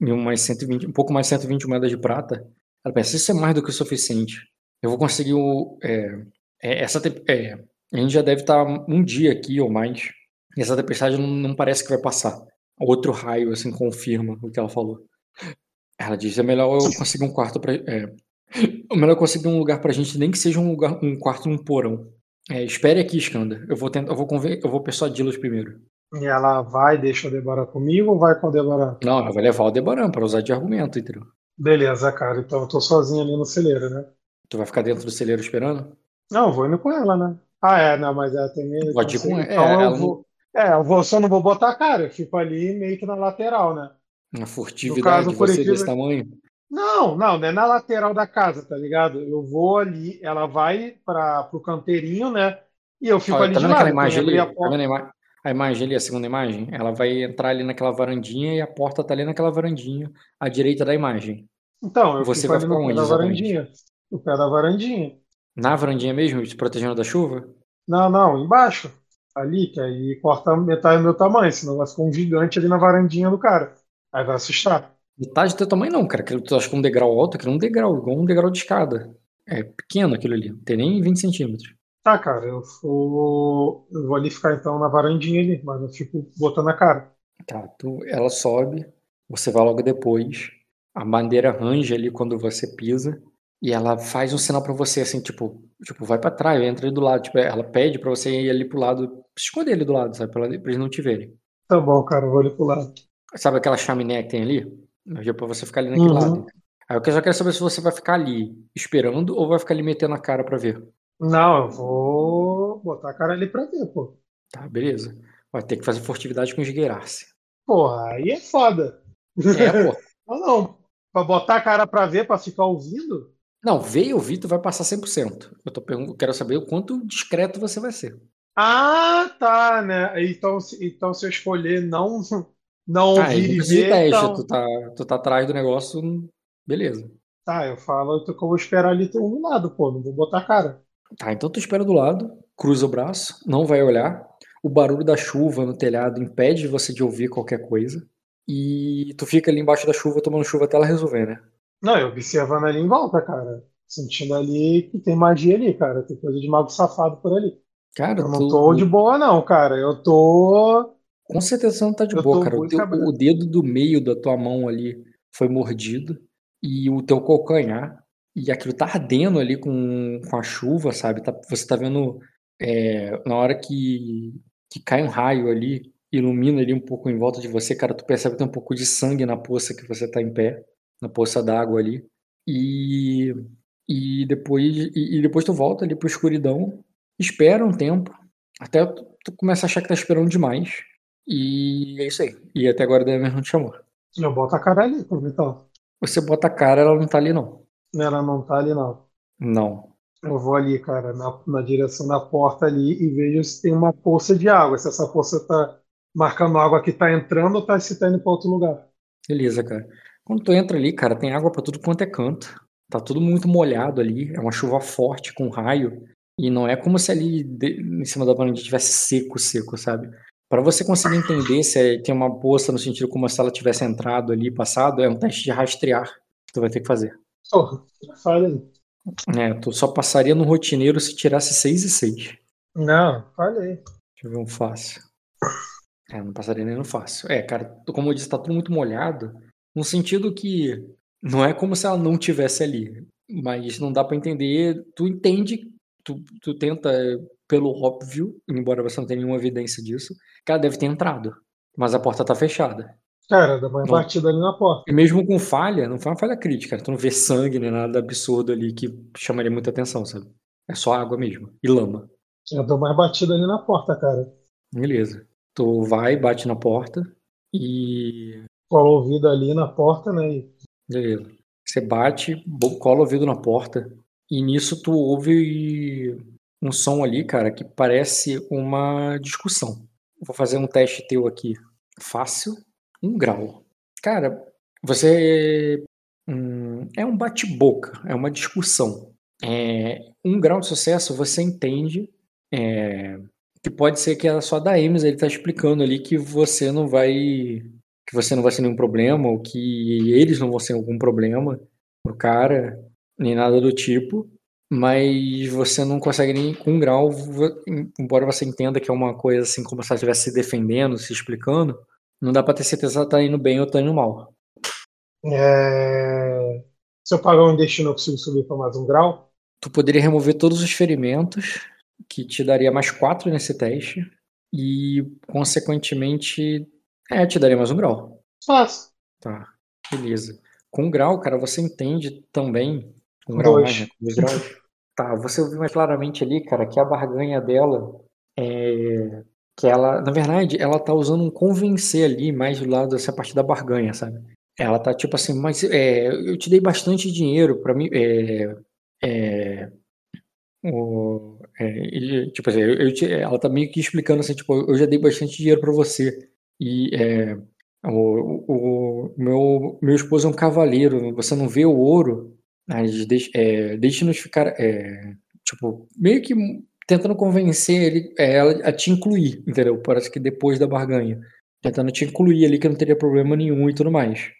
e umas 120, um pouco mais de 120 moedas de prata. Ela pensa, isso é mais do que o suficiente. Eu vou conseguir o. é, é, essa é, a gente já deve estar um dia aqui ou mais. E essa tempestade não, não parece que vai passar. Outro raio, assim, confirma o que ela falou. Ela diz: é melhor eu conseguir um quarto pra. É, é melhor eu conseguir um lugar pra gente, nem que seja um, lugar, um quarto num porão. É, espere aqui, Skanda. Eu vou tentar, eu vou conven- eu vou persuadi-los primeiro. E ela vai, deixa o Aldebaran comigo ou vai com o Aldebaran? Não, ela vai levar o Debaran pra usar de argumento, entendeu? Beleza, cara. Então eu tô sozinho ali no celeiro, né? Tu vai ficar dentro do celeiro esperando? Não, eu vou indo com ela, né? Ah, é, não, mas ela tem medo. Pode ir então, com assim, ela. então É, eu não- vou. É, eu vou, só não vou botar a cara, eu fico ali meio que na lateral, né? Uma furtividade, caso, por você desse tamanho. Não, não, não é na lateral da casa, tá ligado? Eu vou ali, ela vai para pro canteirinho, né? E eu fico Olha, ali tá de lado. imagem ali? a Tá porta. vendo a, ima- a imagem ali, a segunda imagem? Ela vai entrar ali naquela varandinha e a porta tá ali naquela varandinha, à direita da imagem. Então, eu Você vai ficar onde, da varandinha. No pé da varandinha. Na varandinha mesmo, se protegendo da chuva? Não, não, embaixo. Ali, que aí corta metade do meu tamanho, senão vai ficar um gigante ali na varandinha do cara. Aí vai assustar. Metade do teu tamanho não, cara. Aquilo tu acha que um degrau alto, aquilo é um degrau, igual um degrau de escada. É pequeno aquilo ali, não tem nem 20 centímetros. Tá, cara, eu vou, eu vou ali ficar então na varandinha ali, mas eu fico botando a cara. Tá, tu, ela sobe, você vai logo depois. A bandeira range ali quando você pisa. E ela faz um sinal pra você, assim, tipo, tipo, vai pra trás, entra ali do lado. Tipo, ela pede pra você ir ali pro lado, esconder ali do lado, sabe? Pra, pra eles não te verem. Tá bom, cara, eu vou ali pro lado. Sabe aquela chaminé que tem ali? Pra você ficar ali naquele Uhum. lado. Aí eu só quero saber se você vai ficar ali esperando ou vai ficar ali metendo a cara pra ver. Não, eu vou botar a cara ali pra ver, pô. Tá, beleza. Vai ter que fazer furtividade com esgueirar-se. Porra, aí é foda. É, pô. Não, não. Pra botar a cara pra ver, pra ficar ouvindo? Não, ver e ouvir tu vai passar 100%. Eu tô pergun- eu quero saber o quanto discreto você vai ser. Ah, tá, né? Então, se- então se eu escolher não, não Ah, ouvir não e ver, teste, então... tu, tá, tu tá atrás do negócio, beleza. Tá, eu falo eu vou esperar ali todo um lado, pô. Não vou botar a cara. Tá, então tu espera do lado, cruza o braço, não vai olhar. O barulho da chuva no telhado impede você de ouvir qualquer coisa. E tu fica ali embaixo da chuva, tomando chuva até ela resolver, né? Não, eu observando ali em volta, cara. Sentindo ali que tem magia ali, cara. Tem coisa de mago safado por ali. Cara, Eu não tu, tô de boa, não, cara. Eu tô. com certeza você não tá de Eu boa, cara. O, teu- o dedo do meio da tua mão ali foi mordido e o teu calcanhar. E aquilo tá ardendo ali com, com a chuva, sabe? Tá- você tá vendo é, na hora que, que cai um raio ali, ilumina ali um pouco em volta de você, cara, tu percebe que tem um pouco de sangue na poça que você tá em pé, na poça d'água ali. E, e depois e, e depois tu volta ali pra escuridão, espera um tempo, até tu, tu começa a achar que tá esperando demais. E é isso aí. E até agora a Demer não te chamou. Eu boto a cara ali, então. Você bota a cara, ela não tá ali não. Ela não tá ali, não. Não. Eu vou ali, cara, na, na direção da porta ali e vejo se tem uma poça de água. Se essa poça tá marcando água que tá entrando ou tá, se tá indo pra outro lugar. Beleza, cara. Quando tu entra ali, cara, tem água pra tudo quanto é canto. Tá tudo muito molhado ali. É uma chuva forte com raio. E não é como se ali de- em cima da varanda tivesse seco, seco, sabe? Para você conseguir entender se é, tem uma poça no sentido como se ela tivesse entrado ali, passado, é um teste de rastrear que tu vai ter que fazer. Porra, fala aí. É, tu só passaria no rotineiro se tirasse 6 e 6. Não, fala aí. Deixa eu ver um fácil. É, não passaria nem no fácil. É, cara, como eu disse, tá tudo muito molhado. No sentido que não é como se ela não tivesse ali. Mas não dá pra entender. Tu entende, tu, tu tenta, é, pelo óbvio, embora você não tenha nenhuma evidência disso, que ela deve ter entrado. Mas a porta tá fechada. Cara, dá uma batida ali na porta. E mesmo com falha, não foi uma falha crítica. Tu não vê sangue nem nada absurdo ali que chamaria muita atenção, sabe? É só água mesmo. E lama. Eu dou mais batida ali na porta, cara. Beleza. Tu vai, bate na porta e. Cola o ouvido ali na porta, né? E Beleza. Você bate, cola o ouvido na porta. E nisso tu ouve um som ali, cara, que parece uma discussão. Vou fazer um teste teu aqui. Fácil. Um grau. Cara, você. hum, é um bate-boca, é uma discussão. É, um grau de sucesso você entende é, que pode ser que é só da Ames ele tá explicando ali que você não vai que você não vai ser nenhum problema ou que eles não vão ser algum problema pro cara nem nada do tipo mas você não consegue nem com um grau embora você entenda que é uma coisa assim como se ela estivesse se defendendo se explicando não dá pra ter certeza se ela tá indo bem ou tá indo mal É, Se eu pagar um destino, eu consigo subir para mais um grau? tu poderia remover todos os ferimentos que te daria mais quatro nesse teste e consequentemente é te daria mais um grau Fácil. Tá, beleza. Com grau, cara, você entende também. Com grau mais, né? Com dois graus. Tá, você ouviu mais claramente ali, cara, que a barganha dela é. Que ela, na verdade, ela tá usando um convencer ali, mais do lado dessa parte da barganha, sabe? Ela tá tipo assim, mas é, eu te dei bastante dinheiro pra mim. É, é, o, é, tipo assim, eu, eu te- ela tá meio que explicando assim, tipo, eu já dei bastante dinheiro pra você. E é, o, o, meu, meu esposo é um cavaleiro, você não vê o ouro, mas deixe, é, deixe-nos ficar, tipo, meio que tentando convencer ele, é, ela a te incluir, entendeu? Parece que depois da barganha. Tentando te incluir ali que não teria problema nenhum e tudo mais.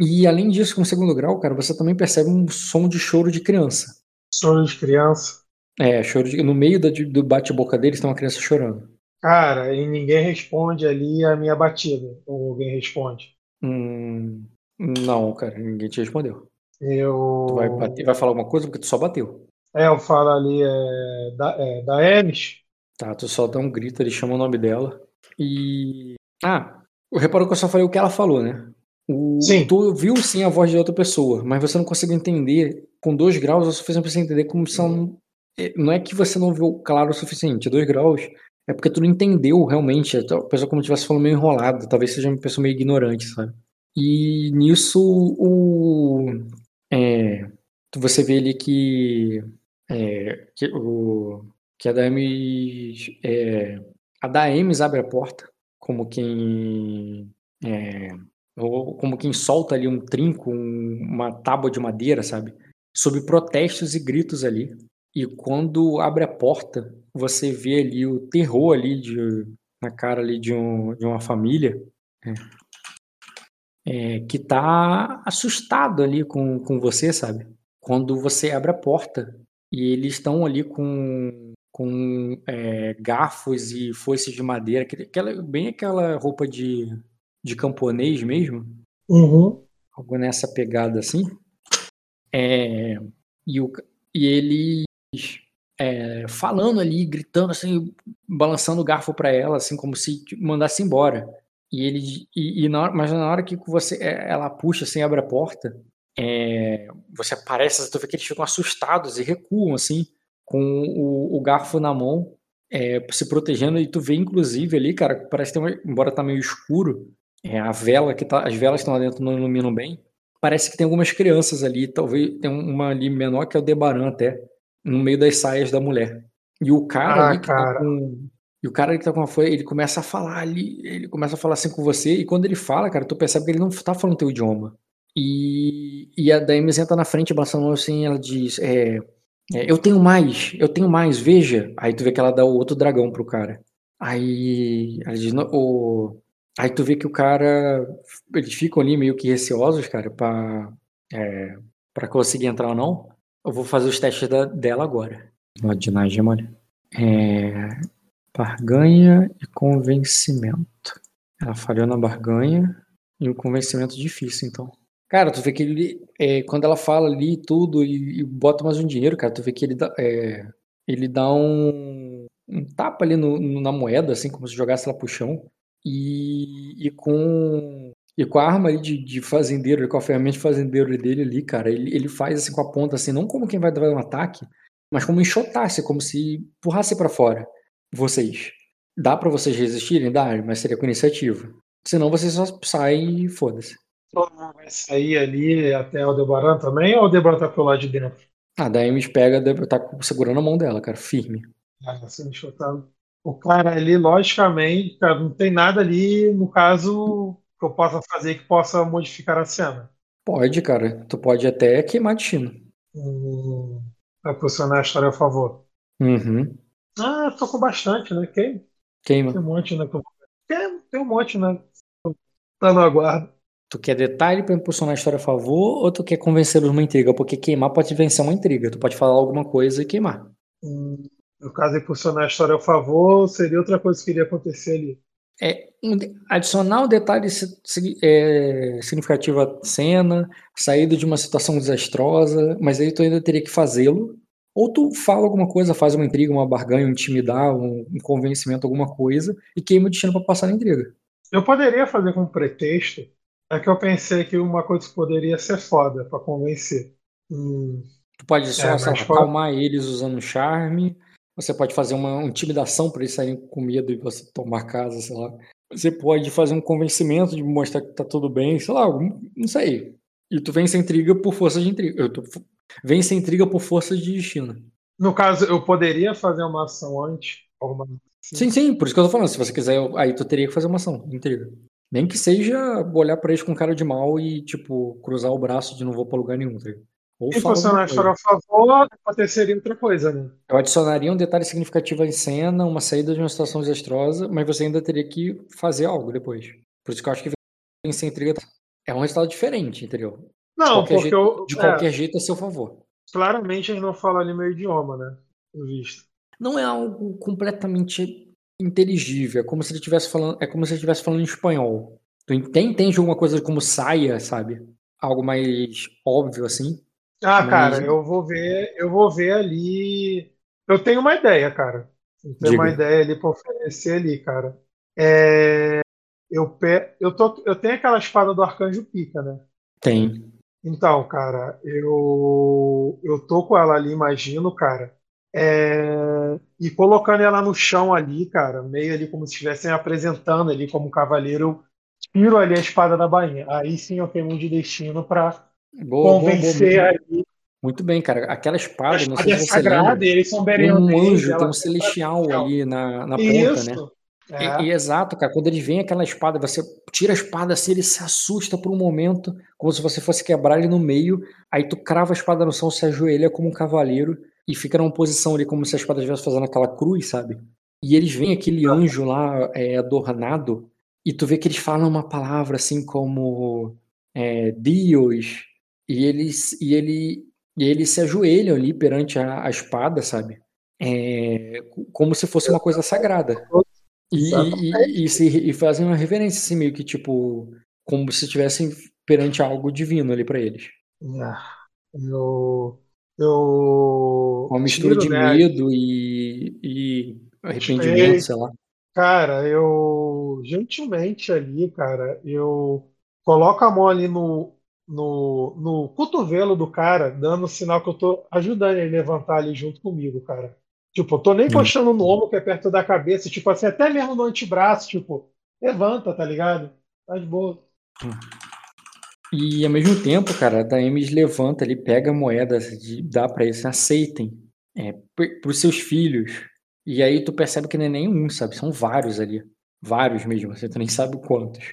E além disso, com o segundo grau, cara, você também percebe um som de choro de criança. Sonho de criança. É, choro de, no meio do bate-boca deles tem uma criança chorando. Cara, e ninguém responde ali a minha batida. Ou alguém responde. Hum, não, cara, ninguém te respondeu. Eu. Tu vai, bater, vai falar alguma coisa porque tu só bateu. É, eu falo ali é, da, é, da Emes. Tá, tu só dá um grito, ele chama o nome dela. E. Ah, reparou que eu só falei o que ela falou, né? O, Sim. Tu ouviu sim a voz de outra pessoa, mas você não conseguiu entender. Com dois graus é o suficiente pra você entender como são. é, Não é que você não viu claro o suficiente. Dois graus é porque tu não entendeu realmente. A pessoa como estivesse falando meio enrolada. Talvez seja uma pessoa meio ignorante, sabe? E nisso o. É, você vê ali que. É, que, o, que a Daemis. É, a Daemis abre a porta como quem. É, como quem solta ali um trinco, um- uma tábua de madeira, sabe? Sob protestos e gritos ali. E quando abre a porta, você vê ali o terror ali de, na cara ali de, um, de uma família é, é, que tá assustado ali com, com você, sabe? Quando você abre a porta e eles estão ali com, com é, garfos e foices de madeira, aquela, bem aquela roupa de, de camponês mesmo, Uhum. algo nessa pegada assim. É, e, o, e eles é, falando ali, gritando assim, balançando o garfo para ela, assim, como se mandasse embora. E ele, e, e na hora, mas na hora que você, é, ela puxa assim, abre a porta, é, você aparece, tu vê que eles ficam assustados e recuam assim, com o, o garfo na mão, é, se protegendo. E tu vê inclusive ali, cara, que parece ter uma, embora tá meio escuro, é, a vela que tá, as velas que estão lá dentro não iluminam bem. Parece que tem algumas crianças ali, talvez tem uma ali menor que é o Debaran até, no meio das saias da mulher. E o cara Ah, ali que cara. tá com. E o cara que tá com a folha, ele começa a falar ali, ele começa a falar assim com você, e quando ele fala, cara, tu percebe que ele não tá falando teu idioma. E, e a Daemis entra na frente, balançando a assim, ela diz: é, é, Eu tenho mais, eu tenho mais, veja. Aí tu vê que ela dá o outro dragão pro cara. Aí, aí, diz, "Não, o, aí tu vê que o cara. Eles ficam ali meio que receosos, cara, pra, é, pra conseguir entrar ou não. Eu vou fazer os testes da- dela agora. Ladinagem, mano. É, barganha e convencimento. Ela falhou na barganha e o convencimento difícil, então. Cara, tu vê que ele. é, quando ela fala ali tudo e, e bota mais um dinheiro, cara, tu vê que ele dá, é, ele dá um, um tapa ali no- no- na moeda, assim, como se jogasse ela pro chão. E, e com. E com a arma ali de, de fazendeiro, com a ferramenta de fazendeiro dele ali, cara, ele, ele faz assim com a ponta, assim, não como quem vai dar um ataque, mas como enxotasse, como se empurrasse pra fora vocês. Dá pra vocês resistirem? Dá, mas seria com iniciativa. Senão vocês só saem e foda-se. Todo mundo vai sair ali até o Aldebaran também, ou o Aldebaran tá pro lado de dentro? Ah, daí Ames pega, tá segurando a mão dela, cara, firme. Ah, assim, tá- O cara ali, logicamente, cara, não tem nada ali, no caso, que eu possa fazer que possa modificar a cena. Pode, cara. Tu pode até queimar destino. Hum, Pra posicionar a história a favor. Uhum. Ah, tô com bastante, né? Tem, Queima. tem um monte, né? tem um monte, né? Tá no aguardo. Tu quer detalhe pra impulsionar a história a favor ou tu quer convencer uma intriga? Porque queimar pode vencer uma intriga. Tu pode falar alguma coisa e queimar. Hum, No caso, impulsionar a história a favor, seria outra coisa que iria acontecer ali. É, adicionar um detalhe é, significativo à cena, saída de uma situação desastrosa, mas aí tu ainda teria que fazê-lo. Ou tu fala alguma coisa, faz uma intriga, uma barganha, um intimidar, um, um convencimento, alguma coisa, e queima o destino pra passar na intriga. Eu poderia fazer com pretexto, é que eu pensei que uma coisa poderia ser foda pra convencer. Hum, Tu pode só, É, mas fora- acalmar eles usando charme. Você pode fazer uma intimidação para eles saírem com medo e você tomar casa, sei lá. Você pode fazer um convencimento de mostrar que tá tudo bem, sei lá, não sei. E tu vence a intriga por força de intriga. Eu tô- Vence a intriga por força de destino. no caso, eu poderia fazer uma ação antes? Alguma... Sim, sim, por isso que eu tô falando. Se você quiser, eu- aí tu teria que fazer uma ação intriga. Nem que seja olhar pra eles com cara de mal e, tipo, cruzar o braço de não vou pra lugar nenhum, tá ligado? Ou E fala funcionar a alguma coisa. história a favor, aconteceria outra coisa, né? Eu adicionaria um detalhe significativo em cena, uma saída de uma situação desastrosa, mas você ainda teria que fazer algo depois. Por isso que eu acho que vencer a intriga é um resultado diferente, entendeu? De Não, qualquer porque jeito, eu, de é, qualquer jeito a seu favor. claramente eles não falam ali meu idioma, né? Visto. Não é algo completamente inteligível, é como se ele estivesse falando, é como se ele estivesse falando em espanhol. Tu ente- entende alguma coisa como saia, sabe? Algo mais óbvio assim? Ah, Mas- cara, eu vou ver, eu vou ver ali. Eu tenho uma ideia, cara. Eu tenho uma ideia ali pra oferecer ali, cara. É, eu, pe... eu, tô... eu tenho aquela espada do Arcanjo Pica, né? Tem. Então, cara, eu eu tô com ela ali, imagino, cara, é, e colocando ela no chão ali, cara, meio ali como se estivessem apresentando ali como cavaleiro, eu tiro ali a espada da bainha. Aí sim eu tenho um de destino pra Boa, boa, boa, convencer ali. muito bem, cara. Aquela A espada, não espada sei é se você sagrada, eles são tem um anjo, tem um celestial ali na, na ponta, né? Isso. E, É. e exato, cara, quando ele vem aquela espada, você tira a espada assim, ele se assusta por um momento, como se você fosse quebrar ele no meio, aí tu crava a espada no chão, se ajoelha como um cavaleiro e fica numa posição ali como se a espada estivesse fazendo aquela cruz, sabe? E eles veem aquele anjo lá é, adornado e tu vê que eles falam uma palavra assim como é, Deus e eles e ele e eles se ajoelham ali perante a, a espada, sabe? É, como se fosse uma coisa sagrada. E, e, e, se, e fazem uma reverência, assim, meio que tipo, como se estivessem perante algo divino ali pra eles. Ah, Eu, eu Uma mistura tiro, de né, medo e, e arrependimento, Ei. sei lá. Cara, eu gentilmente ali, cara, eu coloco a mão ali no, no, no cotovelo do cara, dando sinal que eu tô ajudando ele a levantar ali junto comigo, cara. Tipo, eu tô nem Hum. encostando no ombro que é perto da cabeça, tipo assim, até mesmo no antebraço, tipo, levanta, tá ligado? Tá de boa. E ao mesmo tempo, cara, Daemis levanta ali, pega a moeda, de, dá pra eles, aceitem, é, p- pros seus filhos. E aí tu percebe que não é nenhum, sabe? São vários ali. Vários mesmo, você tu nem sabe quantos.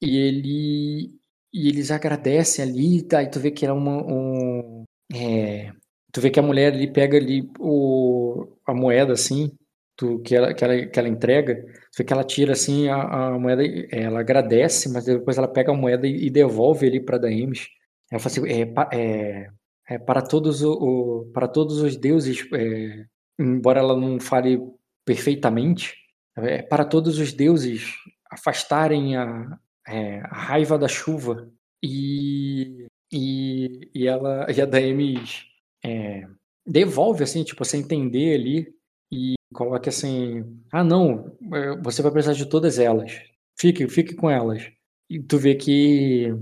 E ele. E eles agradecem ali, tá? E tu vê que era uma. Um, é, tu vê que a mulher ali pega ali o, a moeda assim, tu, que, ela, que, ela, que ela entrega, tu que ela tira assim a, a moeda, ela agradece, mas depois ela pega a moeda e, e devolve ali para Daemis. Ela fala assim, é, é, é para todos o, o, para todos os deuses, é, embora ela não fale perfeitamente, é, para todos os deuses afastarem a, é, a raiva da chuva e, e, e ela e a Daemis é, devolve assim, tipo, você entender ali e coloca assim, ah não, é, você vai precisar de todas elas, fique, fique com elas. E tu vê que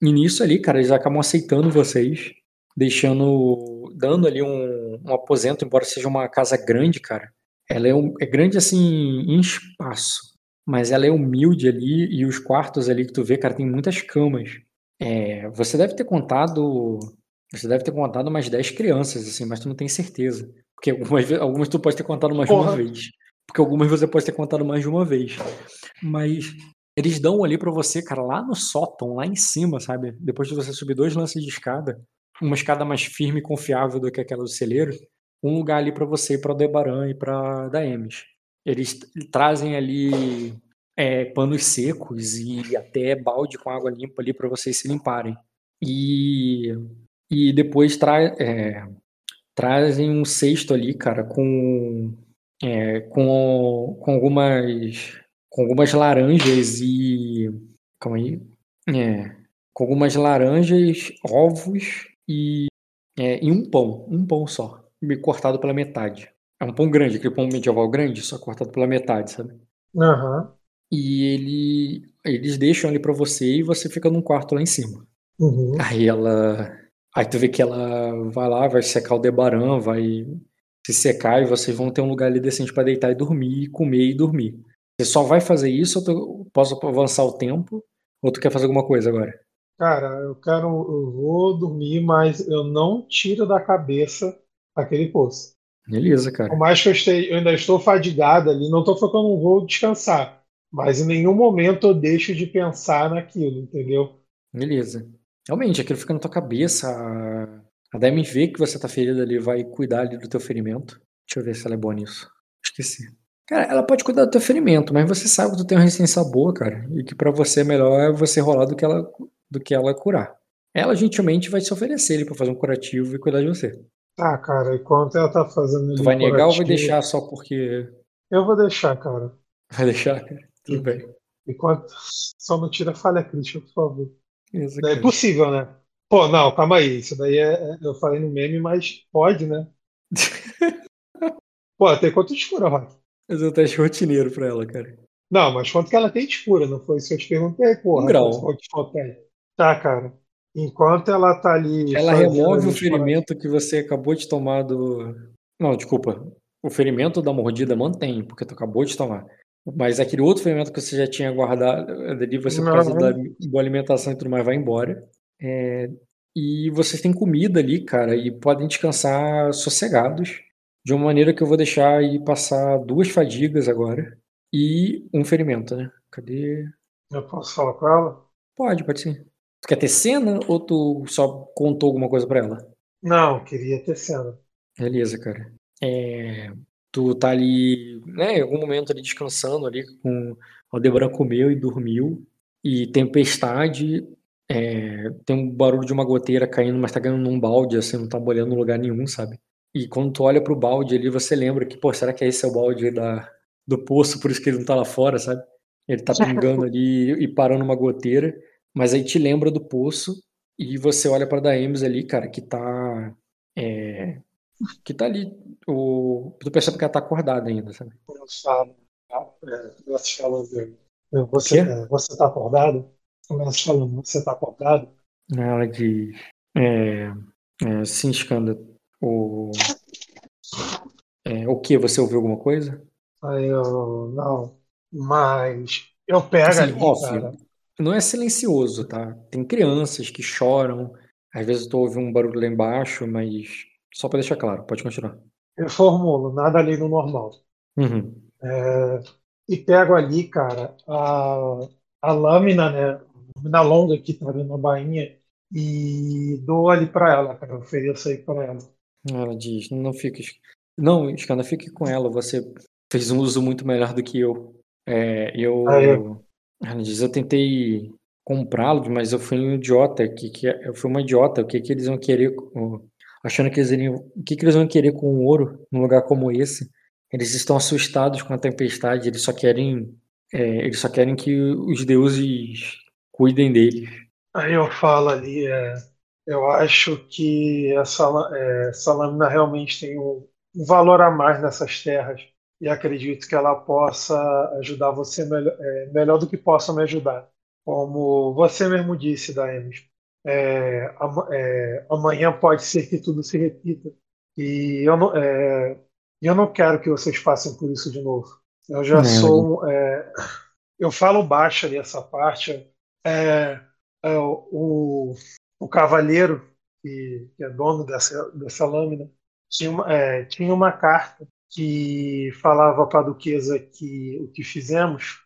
nisso ali, cara, eles acabam aceitando vocês, deixando, dando ali um, um aposento, embora seja uma casa grande, cara. Ela é, um, é grande assim em espaço, mas ela é humilde ali e os quartos ali que tu vê, cara, tem muitas camas. É, você deve ter contado, você deve ter contado umas 10 crianças, assim, mas tu não tem certeza. Porque algumas, algumas tu pode ter contado mais de uma vez. Porque algumas você pode ter contado mais de uma vez. Mas eles dão ali para você, cara, lá no sótão, lá em cima, sabe? Depois de você subir dois lances de escada, uma escada mais firme e confiável do que aquela do celeiro, um lugar ali para você, para Aldebaran e para Daemis. Eles trazem ali é, panos secos e até balde com água limpa ali para vocês se limparem. E, e depois tra é, trazem um cesto ali, cara, com, é, com, com algumas com algumas laranjas e calma aí, é, com algumas laranjas, ovos e, é, e um pão, um pão só, cortado pela metade. É um pão grande, aquele pão medieval grande, só cortado pela metade, sabe? Uhum. E ele, eles deixam ali para você e você fica num quarto lá em cima. Uhum. Aí ela. Aí tu vê que ela vai lá, vai secar o debaran, vai se secar e vocês vão ter um lugar ali decente para deitar e dormir, comer e dormir. Você só vai fazer isso ou tu, posso avançar o tempo? Ou tu quer fazer alguma coisa agora? Cara, eu quero. Eu vou dormir, mas eu não tiro da cabeça aquele poço. Beleza, cara. Por mais que eu, esteja, eu ainda estou fadigado ali, não estou falando que eu não vou descansar. Mas em nenhum momento eu deixo de pensar naquilo, entendeu? Beleza. Realmente, aquilo fica na tua cabeça. A Demi vê que você tá ferido ali, vai cuidar ali do teu ferimento. Deixa eu ver se ela é boa nisso. Esqueci. Cara, ela pode cuidar do teu ferimento, mas você sabe que tu tem uma resistência boa, cara. E que para você é melhor é você rolar do que ela, do que ela curar. Ela gentilmente vai se oferecer ali pra fazer um curativo e cuidar de você. Ah, cara, enquanto ela tá fazendo. Tu vai negar ou vai deixar só porque. Eu vou deixar, cara. Vai deixar, cara? Tudo Sim. bem. Enquanto. Só não tira falha crítica, por favor. Beleza, É possível, né? Pô, não, calma aí. Isso daí é. é- Eu falei no meme, mas pode, né? Pô, tem quanto de fura, Rock? Fazer um teste rotineiro pra ela, cara. Não, mas quanto que ela tem de fura? Não foi isso que eu te perguntei, porra. Um grau. Tá, cara. Enquanto ela tá ali. Ela remove o ferimento que você acabou de tomar do. Não, desculpa. O ferimento da mordida mantém, porque tu acabou de tomar. Mas aquele outro ferimento que você já tinha guardado ali, você, por causa da boa alimentação e tudo mais, vai embora. É, E vocês têm comida ali, cara, e podem descansar sossegados. De uma maneira que eu vou deixar aí passar duas fadigas agora. E um ferimento, né? Cadê? Eu posso falar com ela? Pode, pode sim. Tu quer ter cena ou tu só contou alguma coisa pra ela? Não, queria ter cena. Beleza, cara. É, tu tá ali, né, em algum momento ali descansando ali com o Aldebaran comeu e dormiu e tempestade, é, tem um barulho de uma goteira caindo, mas tá caindo num balde, assim, não tá molhando em lugar nenhum, sabe? E quando tu olha pro balde ali, você lembra que, pô, será que esse é o balde da, do poço, por isso que ele não tá lá fora, sabe? Ele tá pingando ali e parando uma goteira, mas aí te lembra do poço e você olha pra Daemis ali, cara, que tá é, que tá ali. O, tu percebe que ela tá acordada ainda, sabe? Eu falo. ah, é, Começo falando. é, Você, é, você tá acordado? Começo falando, você tá acordado? Ela diz. É, é, sim, Skanda. O, é, o que? Você ouviu alguma coisa? Aí eu, não. Mas eu pego Assim, ali, off. cara. Não é silencioso, tá? Tem crianças que choram. Às vezes tu ouve um barulho lá embaixo, mas só pra deixar claro, pode continuar. Eu formulo, nada além do normal. Uhum. É, e pego ali, cara, a, a lâmina, né? A lâmina longa que tá ali na bainha e dou ali pra ela, cara. Ofereço aí pra ela. Ela diz, não fique. Não, Skanda, fique com ela. Você fez um uso muito melhor do que eu. É, eu, Ah, é. ela diz, eu tentei comprá-los, mas eu fui um idiota. Que, que, eu fui uma idiota. O que, que eles vão querer? com- Achando que eles iriam. O que, que eles vão querer com o ouro num lugar como esse? Eles estão assustados com a tempestade. Eles só querem. é, eles só querem que os deuses cuidem deles. Aí eu falo ali, é, eu acho que essa, é, essa lâmina realmente tem um, um valor a mais nessas terras e acredito que ela possa ajudar você melhor, é, melhor do que possa me ajudar. Como você mesmo disse, Daemis, é, é, amanhã pode ser que tudo se repita e eu não, é, eu não quero que vocês passem por isso de novo. Eu já É, sou, é, eu falo baixo ali essa parte. É, é, o, o cavaleiro, que, que é dono dessa, dessa lâmina, tinha uma, tinha uma carta que falava para a duquesa que o que fizemos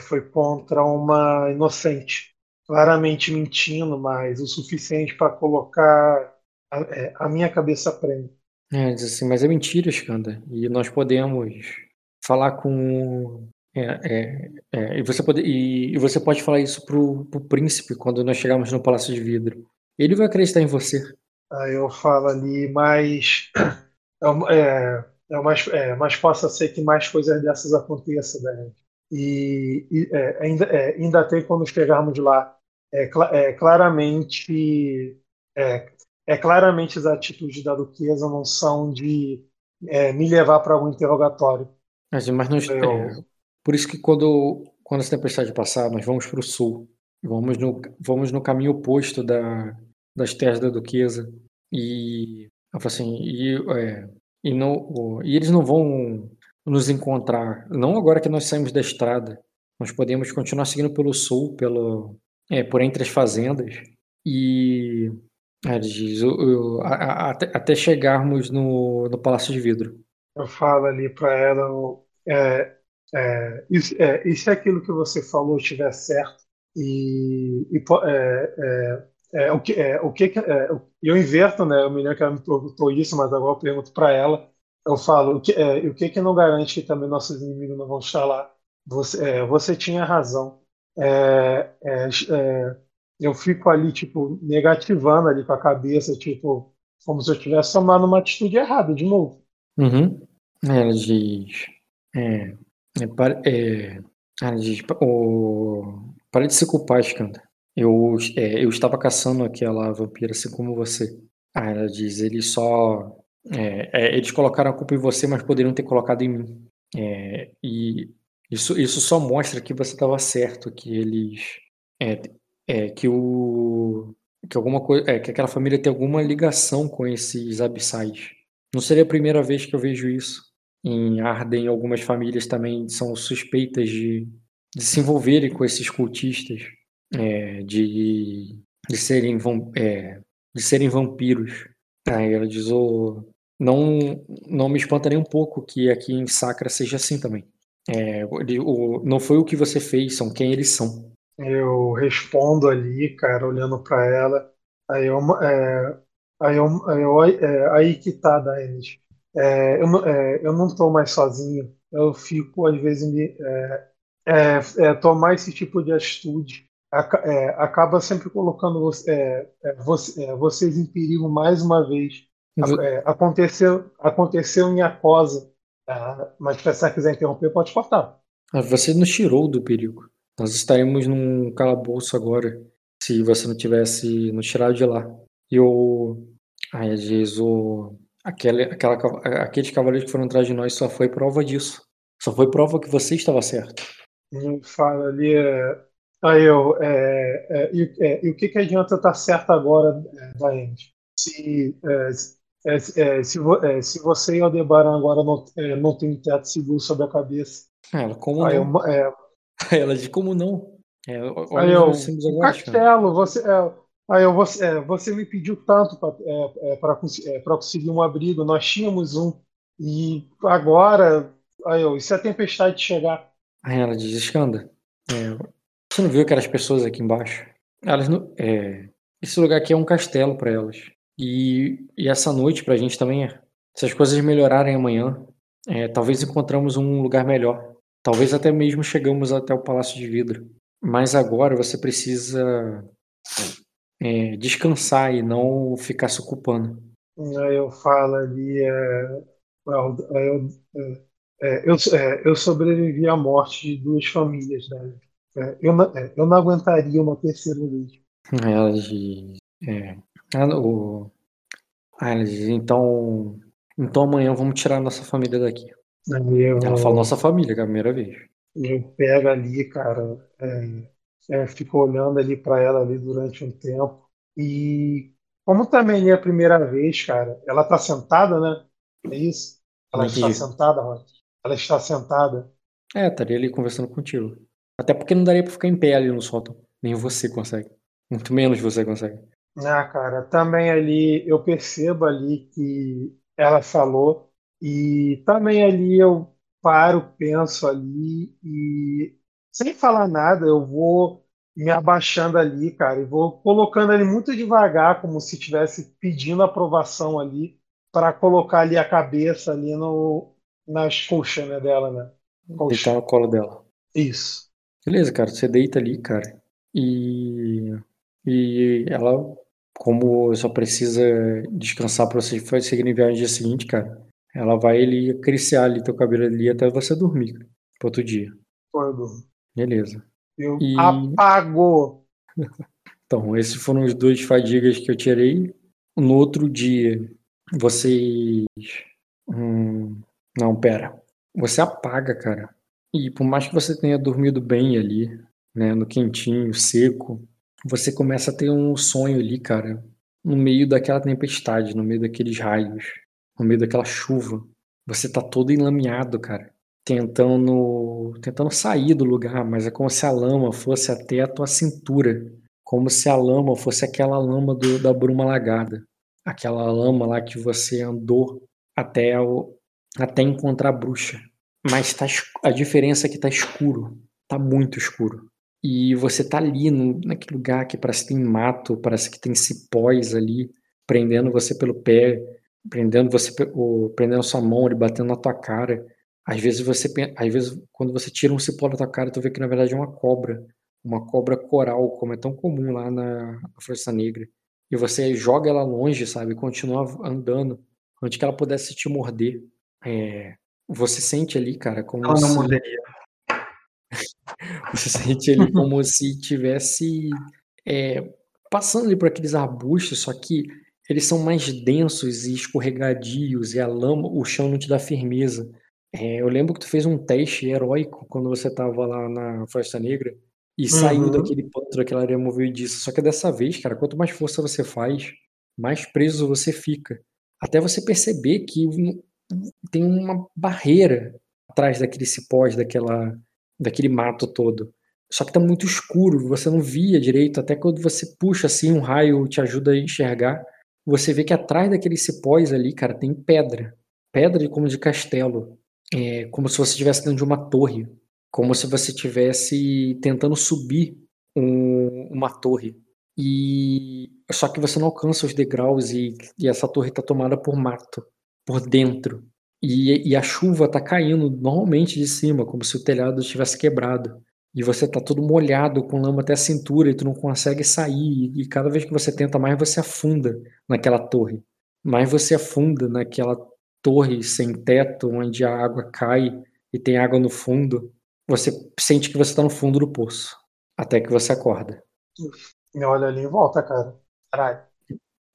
foi contra uma inocente, claramente mentindo, mas o suficiente para colocar a, é, a minha cabeça prenda. É, diz assim, mas é mentira, Skanda. E nós podemos falar com. É, é, é, e, você pode, e, e você pode falar isso pro, pro príncipe quando nós chegarmos no Palácio de Vidro. Ele vai acreditar em você. Aí eu falo ali, mas é, é, é mais, é, mas possa ser que mais coisas dessas aconteçam, né? E, e, é, ainda, é, ainda tem quando chegarmos lá, é, é, claramente, é, é claramente as atitudes da duquesa não são de é, me levar para algum interrogatório. Mas, mas nós, Eu- é, por isso que quando, quando essa tempestade passar, nós vamos para o sul. Vamos no, vamos no caminho oposto da, das terras da duquesa. E, assim, e, é, e, não, e eles não vão nos encontrar. Não agora que nós saímos da estrada. Nós podemos continuar seguindo pelo sul, pelo, é, por entre as fazendas. E ele diz, o- o- a- a- até, chegarmos no, no Palácio de Vidro. Eu falo ali para ela, eu, é, é, isso, é, e se aquilo que você falou estiver certo, e, e é, é, é, o que, é, o que, é, eu inverto, né? Eu me lembro que ela me perguntou isso, mas agora eu pergunto para ela. Eu falo, o que, é, e o que que não garante que também nossos inimigos não vão estar lá? Você, é, você tinha razão. É, é, é, eu fico ali, tipo, negativando ali com a cabeça, tipo, como se eu tivesse tomado uma atitude errada de novo. Uhum. Ela diz. É, ela diz. pa- O, para de se culpar, Skanda. Eu, é, eu estava caçando aquela vampira assim como você. Ela diz: eles só. é, é, eles colocaram a culpa em você, mas poderiam ter colocado em mim. E isso, isso só mostra que você estava certo, que eles. É, é, que o. Que alguma coisa. É, que aquela família tem alguma ligação com esses abissais. Não seria a primeira vez que eu vejo isso. Em Arden, algumas famílias também são suspeitas de, de se envolverem com esses cultistas, é, de, de, serem, é, de serem vampiros. Aí ela diz: "Ô, não, não me espanta nem um pouco que aqui em Sacra seja assim também. É, ele- o- não foi o que você fez, são quem eles são. Eu respondo ali, cara, olhando para ela. Aí eu, é, aí eu, aí, eu, é, aí que tá, Daenis. É, eu, não- é, eu não tô mais sozinho. Eu fico, às vezes, me, é, tomar esse tipo de atitude aca- acaba sempre colocando você, você- vocês em perigo mais uma vez. Aconteceu, aconteceu em Acosa, tá? mas se você quiser interromper, pode cortar. Ah, Você nos tirou do perigo. Nós estaremos num calabouço agora, se você não tivesse nos tirado de lá. E eu. Ai, às vezes, o... Aquele, aquela, aqueles cavaleiros que foram atrás de nós só foi prova disso. Só foi prova que você estava certo. Fala ali, é, aí eu, é, é, e, é, e o que, que adianta estar certo agora, é, Daemis? Se, é, é, é, se, vo- é, se você e o Aldebaran agora não, é, não tem um teto seguro sobre a cabeça. Ah, Ela, como Aí, não? eu, é, Ela de como não? É, aí eu, um castelo, você, é, aí eu, você, é, você me pediu tanto para conseguir um abrigo, nós tínhamos um, e agora, aí eu, e se a tempestade chegar? Aí ela diz, Skanda, é, você não viu aquelas pessoas aqui embaixo? Elas não, é, esse lugar aqui é um castelo para elas. E, e essa noite pra gente também é. Se as coisas melhorarem amanhã, É, talvez encontramos um lugar melhor. Talvez até mesmo chegamos até o Palácio de Vidro. Mas agora você precisa é, descansar e não ficar se ocupando. Aí eu falo ali, é, eu, é, eu, é, eu sobrevivi à morte de duas famílias, né? É, eu, não, é, eu não aguentaria uma terceira vez. Diz. É, o, ela diz, então. Então amanhã vamos tirar a nossa família daqui. Eu, ela fala nossa família, que é a primeira vez. Eu pego ali, cara, é, é, fico olhando ali para ela ali durante um tempo. E como também é a primeira vez, cara, ela tá sentada, né? É isso? Ela está sentada, Rod? Ela está sentada. É, estaria ali conversando contigo. Até porque não daria pra ficar em pé ali no sótão. Nem você consegue. Muito menos você consegue. Ah, cara, também ali eu percebo ali que ela falou e também ali eu paro, penso ali e sem falar nada eu vou me abaixando ali, cara, e vou colocando ali muito devagar, como se estivesse pedindo aprovação ali para colocar ali a cabeça ali no nas coxas né, dela, né? Deitar no colo dela. Isso. Beleza, cara, você deita ali, cara. E e ela como só precisa descansar para você seguir em viagem no dia seguinte, cara, ela vai ali acariciar ali teu cabelo ali até você dormir, cara, pro outro dia. Todo. Beleza. Eu e... apago. então, esses foram os dois fadigas que eu tirei. No outro dia, vocês. Hum... Não, pera. Você apaga, cara. E por mais que você tenha dormido bem ali, né, no quentinho, seco, você começa a ter um sonho ali, cara, no meio daquela tempestade, no meio daqueles raios, no meio daquela chuva. Você tá todo enlameado, cara, tentando tentando sair do lugar, mas é como se a lama fosse até a tua cintura, como se a lama fosse aquela lama do, da bruma lagada, aquela lama lá que você andou até o, até encontrar a bruxa. Mas tá, a diferença é que tá escuro, tá muito escuro. E você tá ali no, naquele lugar que parece que tem mato, parece que tem cipós ali, prendendo você pelo pé, prendendo você, ou, prendendo sua mão ali, batendo na tua cara. Às vezes você, às vezes quando você tira um cipó da tua cara, tu vê que na verdade é uma cobra, uma cobra coral, como é tão comum lá na, Força Negra. E você joga ela longe, sabe? Continua andando, antes que ela pudesse te morder. É, você sente ali, cara, como ela não morderia. Você sente ele como se tivesse é, passando ali por aqueles arbustos, só que eles são mais densos e escorregadios e a lama, o chão não te dá firmeza. É, eu lembro que tu fez um teste heróico quando você tava lá na Floresta Negra e uhum. saiu daquele pântano, daquela areia movediça. Só que dessa vez, cara, quanto mais força você faz, mais preso você fica. Até você perceber que tem uma barreira atrás daquele cipós, daquela daquele mato todo. Só que tá muito escuro, você não via direito, até quando você puxa assim um raio te ajuda a enxergar, você vê que atrás daqueles cipós ali, cara, tem pedra. Pedra como de castelo. É, como se você estivesse dentro de uma torre. Como se você estivesse tentando subir um, uma torre. E só que você não alcança os degraus e, e essa torre está tomada por mato, por dentro. E, e, a chuva tá caindo normalmente de cima, como se o telhado tivesse quebrado. E você tá todo molhado, com lama até a cintura, e tu não consegue sair. E cada vez que você tenta mais, você afunda naquela torre. Mais você afunda naquela torre sem teto, onde a água cai e tem água no fundo. Você sente que você tá no fundo do poço. Até que você acorda. Me olha ali em volta, cara. Caralho.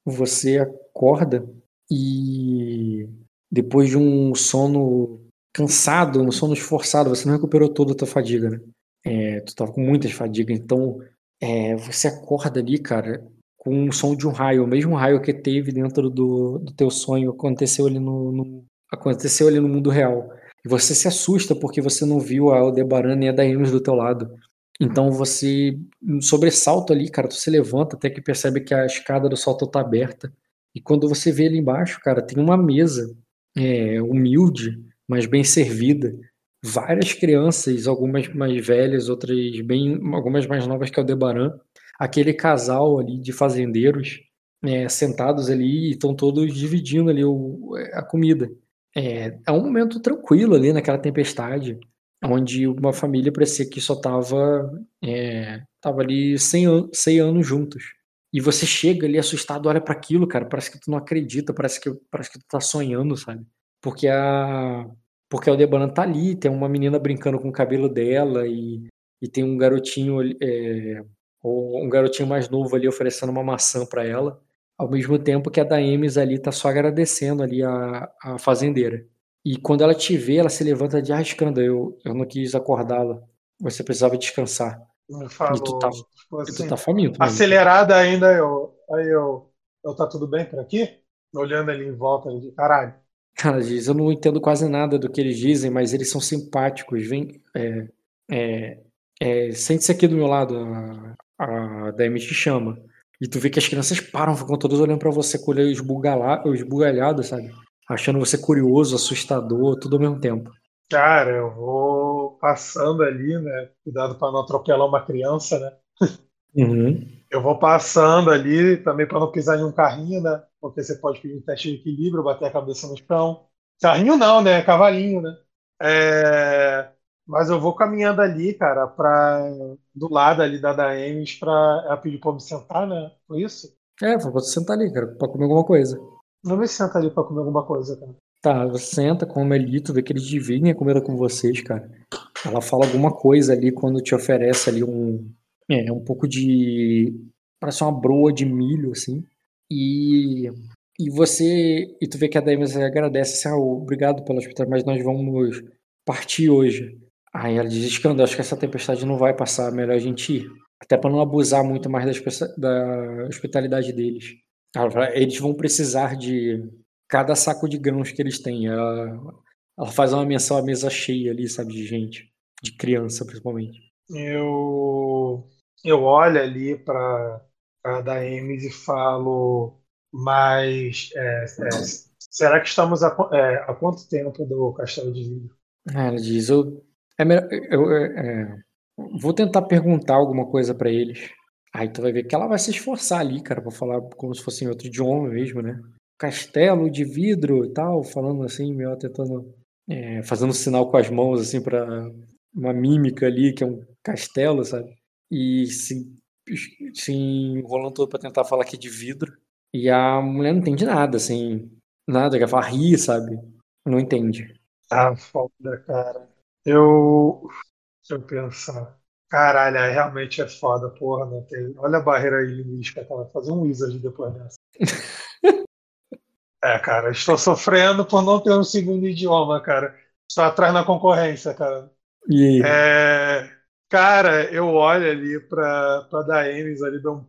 Você acorda e depois de um sono cansado, um sono esforçado, você não recuperou toda a tua fadiga, né? É, tu tava com muitas fadigas, então é, você acorda ali, cara, com o som de um raio, o mesmo raio que teve dentro do, do teu sonho aconteceu ali no, no, aconteceu ali no mundo real. E você se assusta porque você não viu a Aldebaran nem a Daenerys do teu lado. Então você sobressalta ali, cara, tu se levanta até que percebe que a escada do salto tá aberta. E quando você vê ali embaixo, cara, tem uma mesa é, humilde, mas bem servida. Várias crianças, algumas mais velhas, outras bem, algumas mais novas que Aldebaran. Aquele casal ali de fazendeiros é, sentados ali e estão todos dividindo ali o, a comida. é, é um momento tranquilo ali naquela tempestade, onde uma família parecia que só tava, é, tava ali 100, an 100 anos juntos. E você chega ali assustado, olha para aquilo, cara, parece que tu não acredita, parece que, parece que tu tá sonhando, sabe? Porque a porque a Aldebaran tá ali, tem uma menina brincando com o cabelo dela e, e tem um garotinho é, um garotinho mais novo ali oferecendo uma maçã para ela, ao mesmo tempo que a Daemis ali tá só agradecendo ali a, a fazendeira. E quando ela te vê, ela se levanta de arriscando, eu, eu não quis acordá-la, você precisava descansar. Me falou, e tu tá, tipo assim, tá faminto. acelerada ainda, eu. Aí eu. Eu tá tudo bem por aqui? Olhando ali em volta, de caralho. Cara, diz, eu não entendo quase nada do que eles dizem, mas eles são simpáticos. Vem, é, é, é, sente-se aqui do meu lado, a, a Demi te chama. E tu vê que as crianças param, ficam todas olhando pra você com o olho esbugalhado, sabe? Achando você curioso, assustador, tudo ao mesmo tempo. Cara, eu vou passando ali, né? Cuidado pra não atropelar uma criança, né? Uhum. Eu vou passando ali também para não pisar em um carrinho, né? Porque você pode pedir um teste de equilíbrio, bater a cabeça no chão. Carrinho não, né? Cavalinho, né? É, Mas eu vou caminhando ali, cara, pra... do lado ali da Daemis pra ela pedir pra eu me sentar, né? Foi isso? É, vou você sentar ali, cara, pra comer alguma coisa. Não me senta ali pra comer alguma coisa, cara. Tá, você senta, come ali, tu vê que eles dividem a comida com vocês, cara. Ela fala alguma coisa ali quando te oferece ali um. É, um pouco de. Parece uma broa de milho, assim. E. E você. E tu vê que a Daemis agradece assim, ah, obrigado pela hospital, mas nós vamos partir hoje. Aí ela diz, Escanda, acho que essa tempestade não vai passar, melhor a gente ir. Até pra não abusar muito mais da, da hospitalidade deles. Eles vão precisar de cada saco de grãos que eles têm. Ela, ela faz uma menção à mesa cheia ali, sabe, de gente. De criança, principalmente. Eu, eu olho ali pra, pra Daemis e falo, mas é, é, será que estamos a, é, há quanto tempo do Castelo de Vidro? Aí ela diz, eu, é melhor, eu, é, vou tentar perguntar alguma coisa pra eles. Aí tu vai ver que ela vai se esforçar ali, cara, pra falar como se fosse em outro idioma mesmo, né? Castelo de vidro e tal, falando assim, meio tentando, é, fazendo sinal com as mãos, assim, pra uma mímica ali, que é um castelo, sabe? E se, se enrolando todo pra tentar falar que é de vidro. E a mulher não entende nada, assim, nada, quer falar rir, sabe? Não entende. Ah, foda, cara. Eu. Deixa eu pensar. Caralho, realmente é foda, porra, não tem. Olha a barreira aí linguística, cara. Fazer um wizard depois dessa. É, cara, estou sofrendo por não ter um segundo idioma, cara. Estou atrás na concorrência, cara. E aí? É, cara, eu olho ali pra, pra Daemis ali, dou um-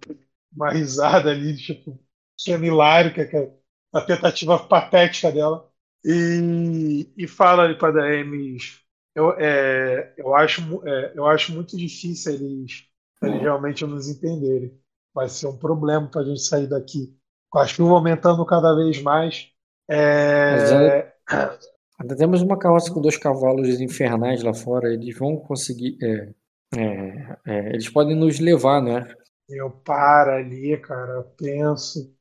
uma risada ali, tipo, que é hilário, que é a tentativa patética dela. E, e fala ali pra Daemis, eu, é, eu, acho, é, eu acho muito difícil eles, eles realmente nos entenderem. Vai ser um problema pra gente sair daqui. Com a chuva aumentando cada vez mais. Mas É, Ainda temos uma carroça com dois cavalos infernais lá fora. Eles vão conseguir. é, é, é, eles podem nos levar, né? Eu paro ali, cara, penso,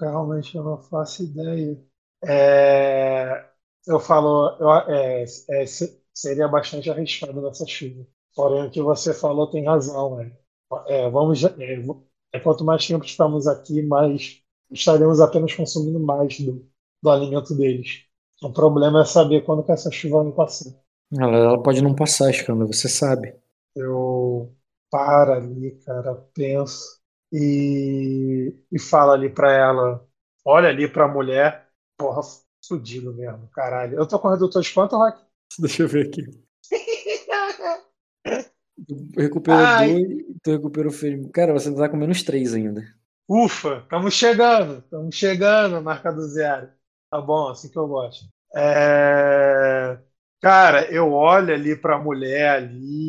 realmente eu não faço ideia. É, eu falo, eu- é, é, se- seria bastante arriscado nessa chuva. Porém, o que você falou tem razão, né? É, vamos, é, é, quanto mais tempo estamos aqui, mais estaremos apenas consumindo mais do, do alimento deles. O problema é saber quando que essa chuva vai passar. Ela, ela pode não passar, Escanda, você sabe. Eu paro ali, cara, penso e, e falo ali pra ela, olha ali pra mulher, porra, fudido mesmo, caralho. Eu tô com redutor de quanto, Rock? Deixa eu ver aqui. Tu recuperou Ai. dois, tu recuperou ferimento. Cara, você tá com menos três ainda. Ufa, estamos chegando, estamos chegando, marca do zero. Tá bom, assim que eu gosto. É, Cara, eu olho ali pra mulher ali.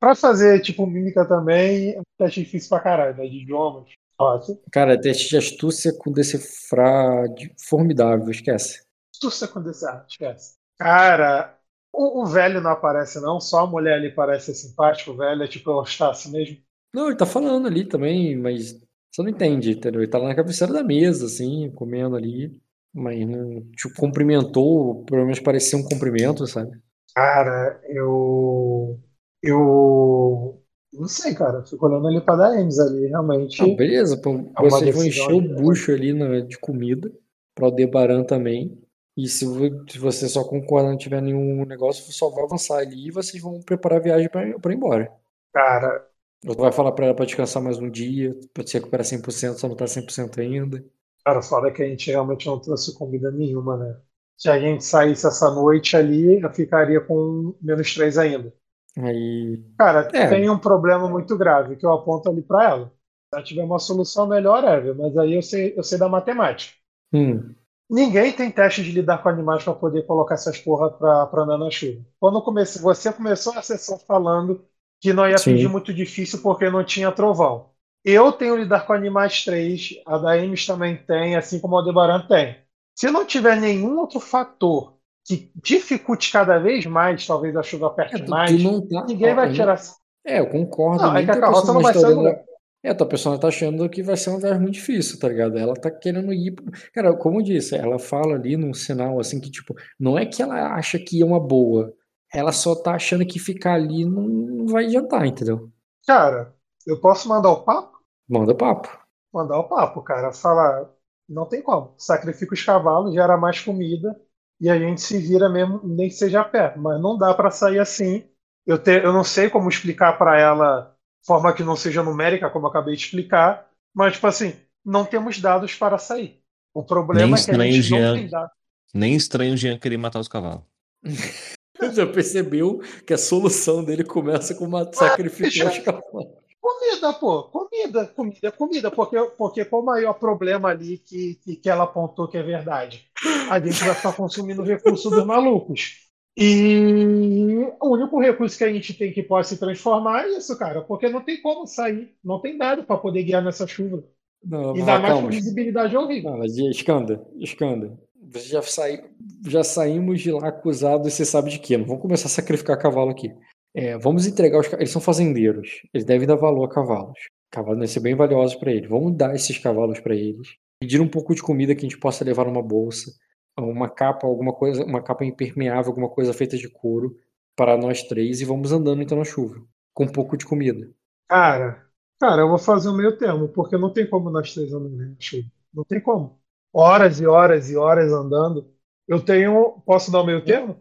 Pra fazer, tipo, mímica também, é um teste difícil pra caralho, né? De idiomas. Ótimo. Cara, teste de astúcia com decifrar de- formidável, esquece. Astúcia com desejo, esquece. Cara, o, o velho não aparece, não, só a mulher ali parece ser simpática, o velho é tipo Eustácio mesmo. Não, ele tá falando ali também, mas você não entende, entendeu? Ele tá lá na cabeceira da mesa, assim, comendo ali. Mas não te cumprimentou, pelo menos parecia um cumprimento, sabe? Cara, eu. Eu. Não sei, cara. Fico olhando ali pra dar Ems ali, realmente. Ah, beleza, pô, É vocês vão encher o né? bucho ali na- de comida para o Debaran também. E se, vo- se você só concordar não tiver nenhum negócio, só vai avançar ali e vocês vão preparar a viagem para ir embora. Cara, Ou tu vai falar para ela para descansar mais um dia, para se recuperar 100%, só não tá 100% ainda. cara, foda que a gente realmente não trouxe comida nenhuma, né? Se a gente saísse essa noite ali, eu ficaria com menos três ainda. Aí, Cara, É. tem um problema muito grave que eu aponto ali pra ela. Se ela tiver uma solução melhor, Ever, mas aí eu sei, eu sei da matemática. hum, Ninguém tem teste de lidar com animais para poder colocar essas porra pra, pra andar na chuva. Quando comecei, você começou a sessão falando que não ia Sim. pedir muito difícil porque não tinha trovão. Eu tenho lidar com animais 3, a da Ames também tem, assim como a Aldebaran tem. Se não tiver nenhum outro fator que dificulte cada vez mais, talvez a chuva é, aperte tu, mais, tu tá. ninguém vai tirar. não- É, eu concordo. Não, é que a carroça não vai ser tá o olhando- É, tua personagem tá achando que vai ser uma viagem muito difícil, tá ligado? Ela tá querendo ir. Cara, como eu disse, ela fala ali num sinal assim que, tipo, não é que ela acha que é uma boa. Ela só tá achando que ficar ali não, não vai adiantar, entendeu? Cara, eu posso mandar o papo? Manda papo. mandar o papo, cara. Falar, não tem como. Sacrifica os cavalos, gera mais comida e a gente se vira mesmo, nem que seja a pé. Mas não dá para sair assim. Eu, te, eu não sei como explicar para ela, de forma que não seja numérica, como eu acabei de explicar, mas, tipo assim, não temos dados para sair. O problema Nem é que a gente estranho, não Jean. tem dados. Nem estranho o Jean querer matar os cavalos. Já percebeu que a solução dele começa com uma sacrificar os cavalos. Comida, pô, comida, comida, comida, porque, porque qual o maior problema ali que, que, que ela apontou que é verdade? A gente vai ficar consumindo o recurso dos malucos. E o único recurso que a gente tem que pode se transformar é isso, cara, porque não tem como sair, não tem dado para poder guiar nessa chuva. Não, Ainda mais com visibilidade horrível. Não, mas escanda, escanda. Já, sai, já saímos de lá acusados, você sabe de quê? Não vamos começar a sacrificar cavalo aqui. É, vamos entregar os Eles são fazendeiros. Eles devem dar valor a cavalos. Cavalos devem ser bem valiosos para eles. Vamos dar esses cavalos para eles. Pedir um pouco de comida que a gente possa levar numa bolsa. Uma capa, alguma coisa, uma capa impermeável, alguma coisa feita de couro para nós três e vamos andando então na chuva. Com um pouco de comida. Cara, cara, eu vou fazer o meio termo, porque não tem como nós três andando na chuva. Não tem como. Horas e horas e horas andando. Eu tenho. Posso dar o meio termo?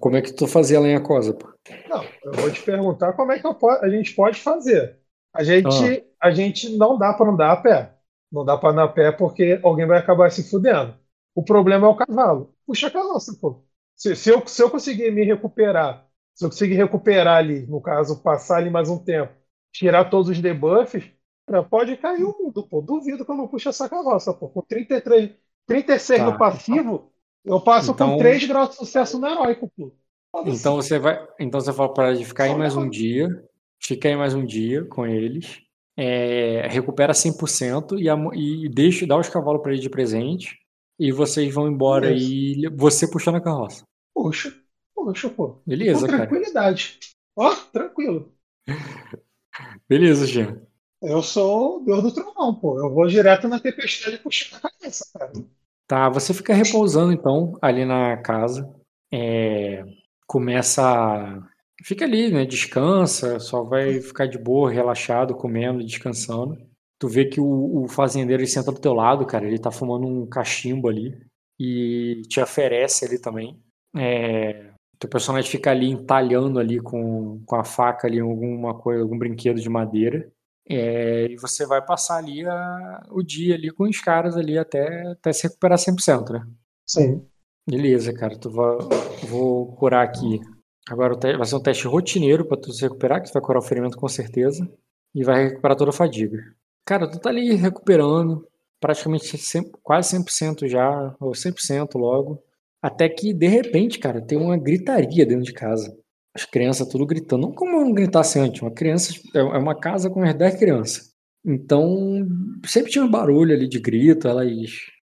Como é que tu fazia lenha cosa, pô? Não, eu vou te perguntar como é que eu a gente pode fazer. A gente, a gente não dá para andar a pé. Não dá para andar a pé porque alguém vai acabar se fudendo. O problema é o cavalo. Puxa a carroça, pô. Se, se eu, se eu conseguir me recuperar, se eu conseguir recuperar ali, no caso, passar ali mais um tempo, tirar todos os debuffs, pode cair o mundo, pô. Duvido que eu não puxe essa carroça, pô. Com 33, 36 Tá. no passivo, eu passo Então- com 3 graus de sucesso no heróico, pô. Então você vai, então você fala para ele ficar aí mais um dia, fica aí mais um dia com eles, é, recupera 100% e, a e deixa, dá os cavalos para ele de presente e vocês vão embora Isso. e você puxando a carroça. Puxa, puxa, pô. Beleza, Com cara. tranquilidade. Ó, tranquilo. Beleza, Jean. Eu sou o Deus do Trovão, pô. Eu vou direto na tempestade puxando a cabeça, cara. Tá, você fica repousando então ali na casa, é, começa, fica ali, né? Descansa, só vai ficar de boa, relaxado, comendo, descansando. Tu vê que o, o fazendeiro ele senta do teu lado, cara. Ele tá fumando um cachimbo ali e te oferece ali também. É, teu personagem fica ali entalhando ali com, com a faca ali alguma coisa, algum brinquedo de madeira. É, e você vai passar ali a- o dia ali com os caras ali até, até se recuperar 100%, né? Sim. Beleza, cara. Tu vai, vou curar aqui. Agora vai ser um teste rotineiro pra tu se recuperar, que tu vai curar o ferimento com certeza. E vai recuperar toda a fadiga. Cara, tu tá ali recuperando, praticamente 100 quase 100% já, ou 100% logo. Até que, de repente, cara, tem uma gritaria dentro de casa. As crianças tudo gritando. Não como não gritasse antes, uma criança é é uma casa com umas 10 crianças. Então, sempre tinha um barulho ali de grito, elas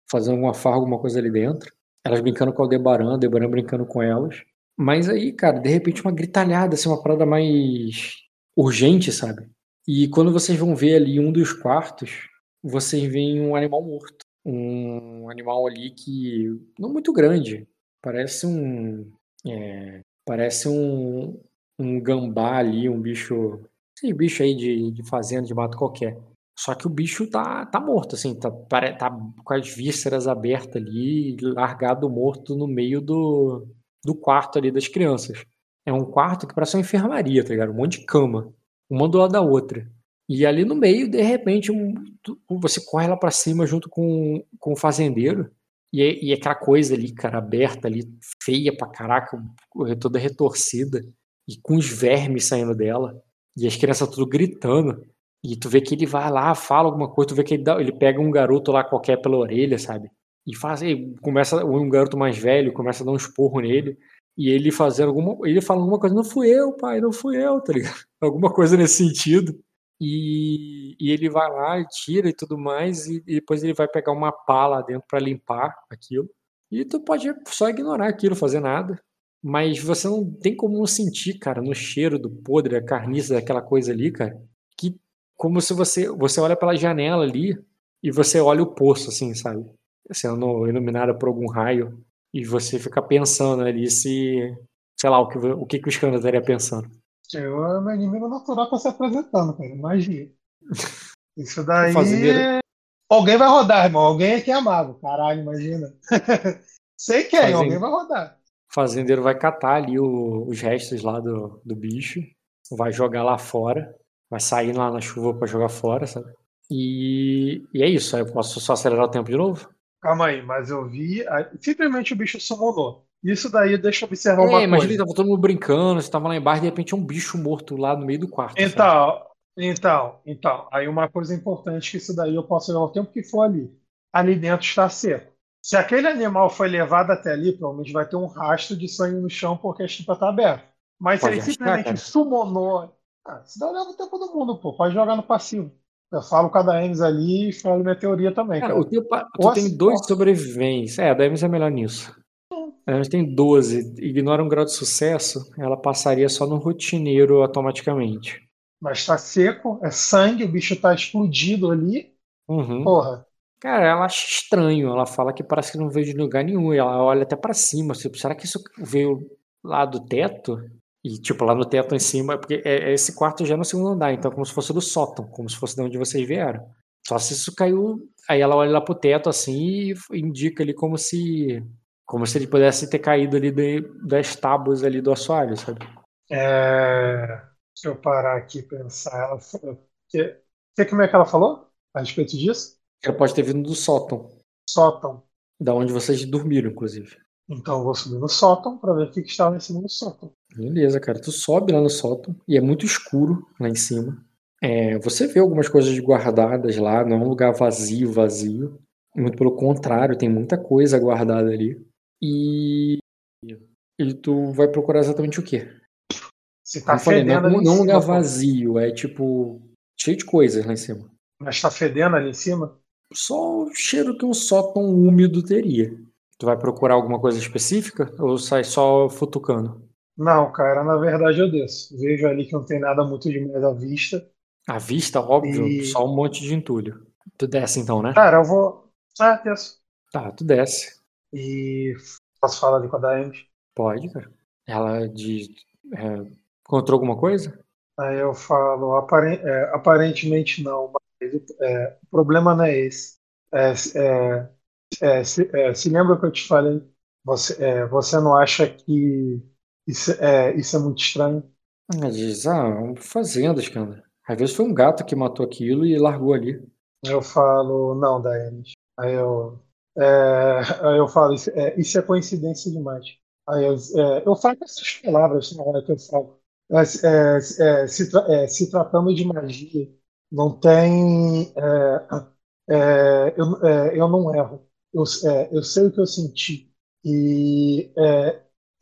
fazendo alguma farra, alguma coisa ali dentro. Elas brincando com o Aldebaran, Aldebaran brincando com elas. Mas aí, cara, de repente uma gritalhada, assim, uma parada mais urgente, sabe? E quando vocês vão ver ali um dos quartos, vocês veem um animal morto. um animal ali que não muito grande, parece um é, parece um, um gambá ali, um bicho, esse bicho aí de, de fazenda de mato qualquer. Só que o bicho tá, tá morto, assim, tá, tá com as vísceras abertas ali, largado morto no meio do, do quarto ali das crianças. É um quarto que parece uma enfermaria, tá ligado? Um monte de cama, uma do lado da outra. E ali no meio, de repente, um- você corre lá pra cima junto com, com o fazendeiro. E, é- e é aquela coisa ali, cara, aberta ali, feia pra caraca, toda retorcida. E com os vermes saindo dela. E as crianças tudo gritando. E tu vê que ele vai lá, fala alguma coisa, tu vê que ele, dá- ele pega um garoto lá qualquer pela orelha, sabe? E faz, e começa um garoto mais velho, começa a dar um esporro nele. E ele fazendo alguma. Ele falando alguma coisa, não fui eu, pai, não fui eu, tá ligado? Alguma coisa nesse sentido. E, e ele vai lá e tira e tudo mais, e, e depois ele vai pegar uma pá lá dentro pra limpar aquilo. E tu pode só ignorar aquilo, fazer nada. Mas você não tem como não sentir, cara, no cheiro do podre, a carniça daquela coisa ali, cara. Que como se você você olha pela janela ali e você olha o poço, assim, sabe? Sendo iluminada por algum raio. E você fica pensando ali se. Sei lá, o que, o que, que o Skanda estaria pensando. Eu, é meu inimigo natural tá se apresentando, cara. Magia. Isso daí. Alguém vai rodar, irmão. Alguém aqui é mago. Caralho, imagina. Sei quem, Fazendeiro. alguém vai rodar. O fazendeiro vai catar ali o- os restos lá do, do bicho, vai jogar lá fora, vai sair lá na chuva pra jogar fora, sabe? E, e é isso. Aí eu posso só acelerar o tempo de novo? Calma aí, mas eu vi. Simplesmente o bicho summonou. Isso daí deixa eu observar uma É, imagina coisa. tava todo mundo brincando, você tava lá embaixo, de repente um bicho morto lá no meio do quarto. sabe? Então, então, então, aí uma coisa importante que isso daí eu posso olhar o tempo que for ali. Ali dentro está seco. Se aquele animal foi levado até ali, provavelmente vai ter um rastro de sangue no chão porque a chipa está aberta. Mas se ele simplesmente cara. summonou, ah, isso daí leva o tempo do mundo, pô. Pode jogar no passivo. Eu falo com a da Enes ali e falo minha teoria também, Cara, cara. o teu, pa- tu Ou tem assim, dois sobreviventes. É, a Demis é melhor nisso. A Demis tem 12. Ignora um grau de sucesso, ela passaria só no rotineiro automaticamente. Mas está seco, é sangue, o bicho está explodido ali. Uhum. Porra. Cara, ela acha estranho. Ela fala que parece que não veio de lugar nenhum. Ela olha até pra cima. Tipo, será que isso veio lá do teto? E, tipo, lá no teto em cima. Porque é, é esse quarto já é no segundo andar. Então, é como se fosse do sótão. Como se fosse de onde vocês vieram. Só se isso caiu. Aí ela olha lá pro teto assim e indica ali como se. Como se ele pudesse ter caído ali de- das tábuas ali do assoalho, sabe? É... Deixa eu parar aqui e pensar. Ela... Que... que como é que ela falou a respeito disso? Ela pode ter vindo do sótão. Sótão. Da onde vocês dormiram, inclusive. Então eu vou subir no sótão para ver o que, que estava em cima do sótão. Beleza, cara. Tu sobe lá no sótão e é muito escuro lá em cima. É, você vê algumas coisas guardadas lá, não é um lugar vazio, vazio. Muito pelo contrário, tem muita coisa guardada ali. E, e tu vai procurar exatamente o quê? Se tá falei, não, fedendo ali em não é um lugar vazio, é tipo cheio de coisas lá em cima. Mas tá fedendo ali em cima? Só o cheiro que um sótão úmido teria. Tu vai procurar alguma coisa específica ou sai só futucando? Não, cara, na verdade eu desço. Vejo ali que não tem nada muito demais à vista. À vista, óbvio, E- só um monte de entulho. Tu desce então, né? Cara, eu vou. Ah, desço. Tá, tu desce. E posso falar ali com a Daemis? Pode, cara. Ela diz. é, encontrou alguma coisa? Aí eu falo, aparen- é, aparentemente não, mas é, o problema não é esse. É, é, é, se, se lembra que eu te falei? Você, você não acha que isso é, isso é muito estranho? Ela diz, ah, fazendas, cara. Às vezes foi um gato que matou aquilo e largou ali. Eu falo, não, Daemis. Aí eu, é, eu falo, isso é, isso é coincidência demais. Aí eu, é, eu falo essas palavras na hora que eu falo. É, é, se, tra- é, se tratando de magia, não tem. eu, eu não erro. Eu, eu sei o que eu senti. E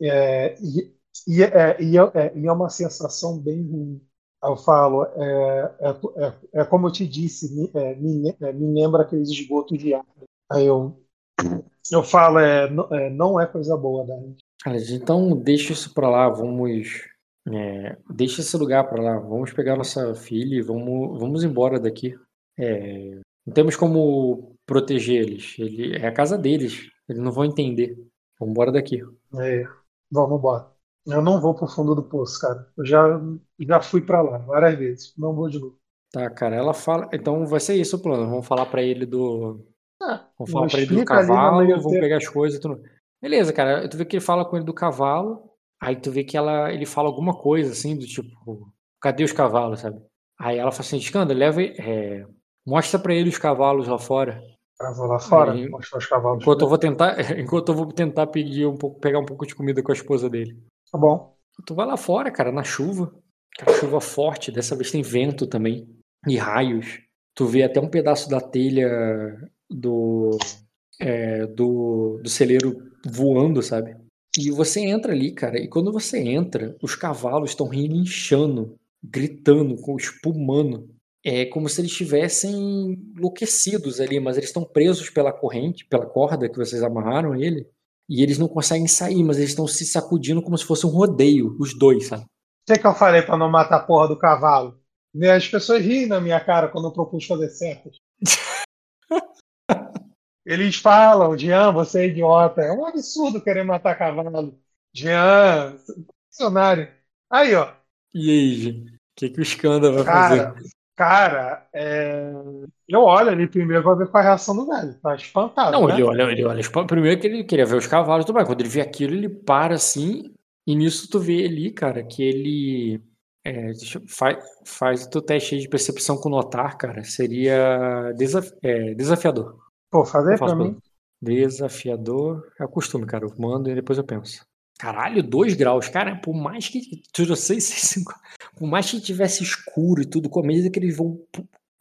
e, e, e, e é uma sensação bem ruim. Eu falo, é, é, é, é como eu te disse, me, me, me lembra aqueles esgotos de água. Aí eu, eu falo, é, não, é, é coisa boa, diz, então deixa isso pra lá, vamos. é, deixa esse lugar pra lá, vamos pegar nossa filha e vamos, vamos embora daqui. É, não temos como proteger eles. Ele, é a casa deles. Eles não vão entender. Vamos embora daqui. É, vamos embora. Eu não vou pro fundo do poço, cara. Eu já, já fui pra lá várias vezes. Não vou de novo. Tá, cara, ela fala. Então vai ser isso o plano. Vamos falar pra ele do. Ah, Vamos falar pra ele do cavalo, tempo. pegar as coisas. e Tudo. Beleza, cara. Tu vê que ele fala com ele do cavalo. Aí tu vê que ela, ele fala alguma coisa assim, do tipo, cadê os cavalos, sabe? Aí ela fala assim, leva. é, mostra pra ele os cavalos lá fora. Cara, vou lá fora, Aí- mostrar os cavalos. Enquanto eu vou tentar, enquanto eu vou tentar pedir um pouco, pegar um pouco de comida com a esposa dele. Tá bom. Tu vai lá fora, cara, na chuva. Aquela chuva forte, dessa vez tem vento também. E raios. Tu vê até um pedaço da telha do, é, do, do celeiro voando, sabe? E você entra ali, cara, e quando você entra, os cavalos estão relinchando, gritando, com- espumando. É como se eles estivessem enlouquecidos ali, mas eles estão presos pela corrente, pela corda que vocês amarraram ele. E eles não conseguem sair, mas eles estão se sacudindo como se fosse um rodeio, os dois, sabe? O que, que eu falei pra não matar a porra do cavalo? As pessoas riem na minha cara quando eu propus fazer certas. Eles falam, Jean, você é idiota. É um absurdo querer matar cavalo. Jean, funcionário. Aí, ó. E aí, gente? O que, que o Skanda vai Cara, fazer? cara, é... eu olho ali primeiro pra ver qual é a reação do velho. Tá espantado. Não, né? ele olha, ele olha. Primeiro que ele queria ver os cavalos, tudo bem. Quando ele vê aquilo, ele para assim. E nisso tu vê ali, cara, que ele. É, faz, faz o teu teste de percepção com notar, cara. Seria desaf- é, desafiador. Pô, fazer pra mim. Desafiador. É o costume, cara. Eu mando e depois eu penso. Caralho, 2 graus. Cara, por mais que. Tirou 6, 6, 5. Por mais que tivesse escuro e tudo, com a medida que eles vão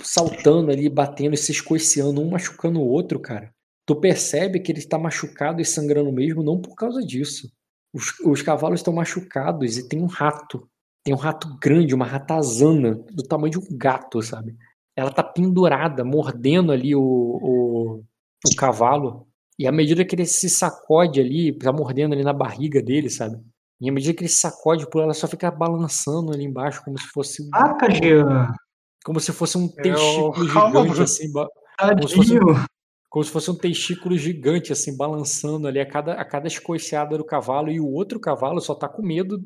saltando ali, batendo e se escoiciando, um machucando o outro, cara. Tu percebe que ele está machucado e sangrando mesmo, não por causa disso. Os, os cavalos estão machucados e tem um rato. Tem um rato grande, uma ratazana, do tamanho de um gato, sabe? Ela tá pendurada, mordendo ali o, o, o cavalo. E à medida que ele se sacode ali, tá mordendo ali na barriga dele, sabe? E à medida que ele se sacode por ela, só fica balançando ali embaixo, como se fosse um, Mata, Jean. como se fosse um testículo Calma, gigante, assim, Como se fosse- como se fosse um testículo gigante, assim, balançando ali a cada, a cada escoiciada do cavalo, e o outro cavalo só tá com medo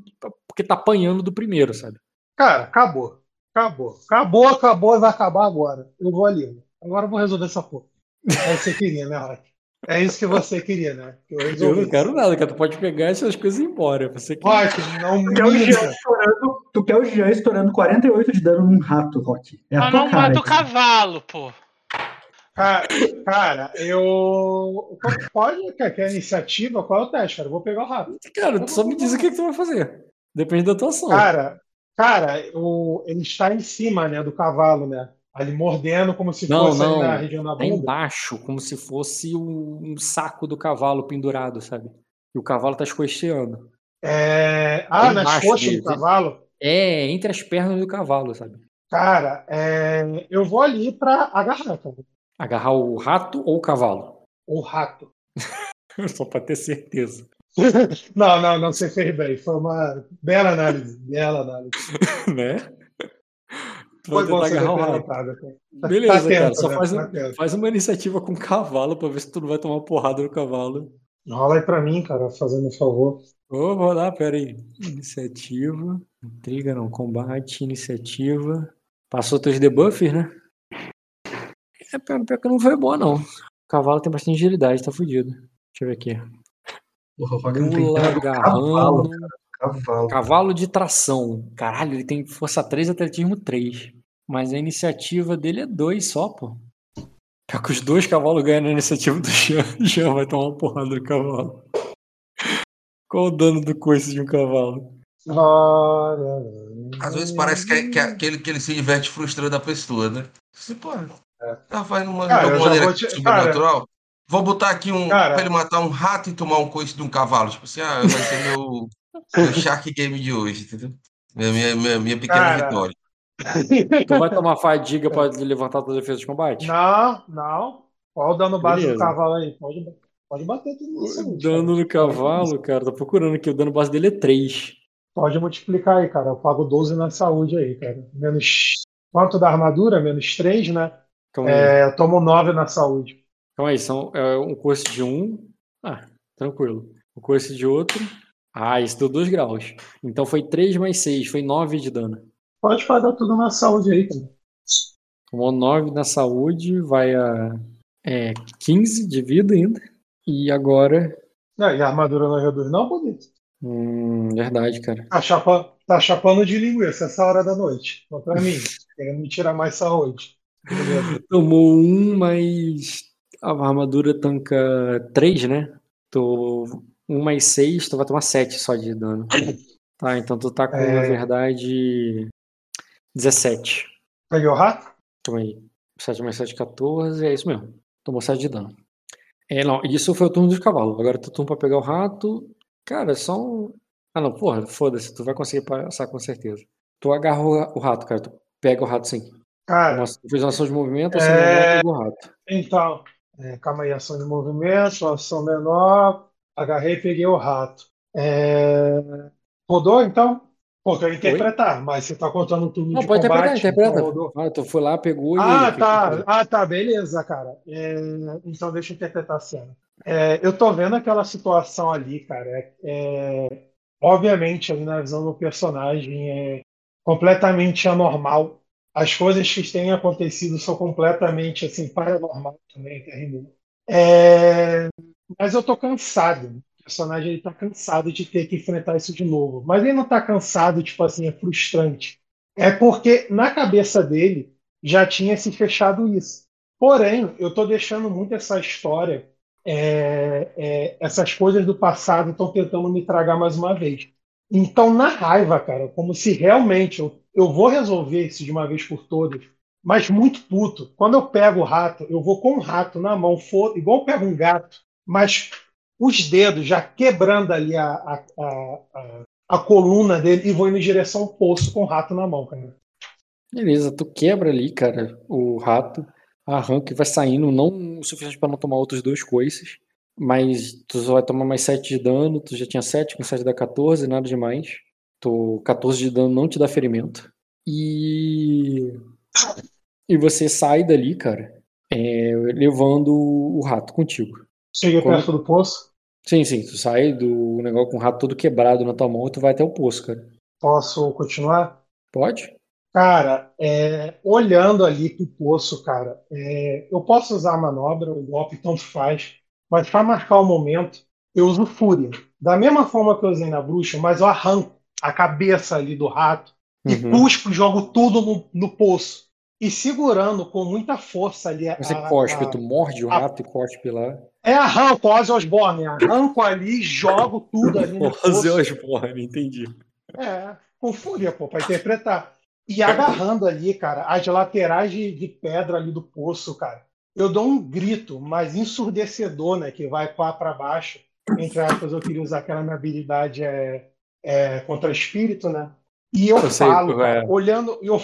porque tá apanhando do primeiro, sabe? Cara, acabou. Acabou. Acabou, acabou e vai acabar agora. Eu vou ali. Agora eu vou resolver essa porra. É isso que você queria, né, Rock? É isso que você queria, né? Eu Eu não quero nada, cara. Tu pode pegar essas coisas e ir embora. Você que... Rock, não Tu quer, o Jean estourando, tu quer o Jean estourando 48 de dano num rato, Rock. É a Mas tua não cara. mata o aqui. cavalo, pô. Cara, cara, eu. Pode, quer, quer iniciativa? Qual é o teste, cara? Eu vou pegar o rato. Cara, tu só me diz o que, que tu vai fazer. Depende da tua ação. Cara, cara, o, ele está em cima, né, do cavalo, né? Ali mordendo como se Não, fosse não. na região da Tá bunda. embaixo, como se fosse um, saco do cavalo pendurado, sabe? E o cavalo tá escoceando. É... Ah, Tá nas coxas dele. do cavalo? É, entre as pernas do cavalo, sabe? Cara, é... eu vou ali pra agarrar, cara. Agarrar o rato ou o cavalo? O rato. Só pra ter certeza. Não, não, não, você fez bem. Foi uma bela análise. Bela análise. né? Foi vai bom você ter cara. Tá- Beleza, tá cara. Só né? faz, Tá faz uma iniciativa com o cavalo pra ver se tu não vai tomar porrada no cavalo. Rola aí pra mim, cara, fazendo um favor. Ô, vou lá, pera aí. Iniciativa. Intriga não. Combate, iniciativa. Passou teus debuffs, né? É, pior, pior que não foi boa, não. O cavalo tem bastante agilidade, tá fudido. Deixa eu ver aqui. Porra, o tem Pula nada. agarrando. Cavalo, Cavalo. De tração. Caralho, ele tem força 3 atletismo 3. Mas a iniciativa dele é 2 só, pô. Pior que os dois cavalos ganham na iniciativa do Jean. Jean vai tomar uma porrada do cavalo. Qual o dano do coice de um cavalo? Às vezes parece que, é, que, é- que ele, que ele se diverte frustrando a pessoa, né? Você, pô, tá fazendo uma, Cara, de já maneira vou te- sobrenatural. Vou botar aqui um. Cara. pra ele matar um rato e tomar um coice de um cavalo. Tipo assim, ah, vai ser meu, meu Shark Game de hoje, entendeu? Minha, minha, minha, minha pequena Cara. vitória. Tu vai tomar fadiga pra levantar tua defesa de combate? Não, não. Qual o dano base do cavalo aí? Pode, pode bater tudo O isso. dano no cavalo, cara, tô procurando aqui. O dano base dele é 3. Pode multiplicar aí, cara. Eu pago 12 na saúde aí, cara. Menos. Quanto da armadura? Menos 3, né? Aí. É, eu tomo 9 na saúde. Calma aí, são, é um coice de um. Ah, tranquilo. O coice de outro. Ah, isso deu 2 graus. Então foi 3 mais 6, foi 9 de dano. Pode pagar tudo na saúde aí, cara. Tomou 9 na saúde, vai a é, 15 de vida ainda. E agora. Não, e a armadura não reduz, não, bonito. Hum, verdade, cara. Tá, chapa, tá chapando de linguiça essa hora da noite. Contra mim. Querendo me tirar mais saúde. Tomou um, mas a armadura tanca 3, né? Tô 1 mais 6, tu vai tomar 7 só de dano. Tá, então tu tá com, É. na verdade, 17. Peguei o rato? Toma aí. 7 mais 7, 14, é isso mesmo. Tomou 7 de dano. É, não, isso foi o turno dos cavalos. Agora tu turno pra pegar o rato. Cara, é só um. Ah, não, porra, foda-se, tu vai conseguir passar com certeza. Tu agarra o ra- o rato, cara. Tu pega o rato sim. Cara, Nossa, tu fez uma ação de movimento, ação É. menor, pegou o rato. então. é, calma aí, ação de movimento, ação menor. Agarrei e peguei o rato. É, rodou, então? Pô, quero interpretar, mas você tá contando o turno Não, de pode combate. interpretar, então interpreta. rodou. Ah, tu foi lá, pegou e. Ah, tá. tudo. Ah, tá, beleza, cara. É, então deixa eu interpretar a cena. É, eu tô vendo aquela situação ali, cara. É, é, obviamente, ali na visão do personagem é completamente anormal. As coisas que têm acontecido são completamente assim, paranormal também, terrível. É, mas eu tô cansado. O personagem ele tá cansado de ter que enfrentar isso de novo. Mas ele não tá cansado, tipo assim, é frustrante. É porque na cabeça dele já tinha se fechado isso. Porém, eu estou deixando muito essa história, é, é, essas coisas do passado estão tentando me tragar mais uma vez. Então, na raiva, cara, como se realmente eu, eu vou resolver isso de uma vez por todas, mas muito puto. Quando eu pego o rato, eu vou com o rato na mão, igual eu pego um gato, mas os dedos já quebrando ali a, a, a, a, coluna dele e vou indo em direção ao poço com o rato na mão, cara. Beleza, tu quebra ali, cara, o rato, arranca e vai saindo, não o suficiente pra não tomar outros dois coices, mas tu só vai tomar mais 7 de dano, tu já tinha 7, com 7 dá 14, nada demais. Tu, 14 de dano não te dá ferimento. E. E você sai dali, cara, é, levando o rato contigo. Cheguei Quando- perto do poço, Sim, sim, tu sai do negócio com o rato todo quebrado na tua mão e tu vai até o poço, cara. posso continuar? Pode? Cara, é, olhando ali pro poço, cara, é, eu posso usar a manobra, o golpe tanto faz, mas para marcar o momento, eu uso Fúria. Da mesma forma que eu usei na bruxa, mas eu arranco a cabeça ali do rato e Uhum. cuspo e jogo tudo no, no poço. E segurando com muita força ali a, Você a- cospe, a- tu morde o a- rato e cospe lá. É arranco, Ozzy Osbourne, arranco ali, jogo tudo ali no Ozzy. Osbourne, entendi. É, com fúria, pô, pra interpretar. E agarrando ali, cara, as laterais de, de pedra ali do poço, cara. Eu dou um grito, mas ensurdecedor, né? Que vai lá pra baixo. Entre aspas, eu queria usar aquela minha habilidade é, é, contra espírito, né? E eu, Eu sei, falo, é. cara, olhando, e eu,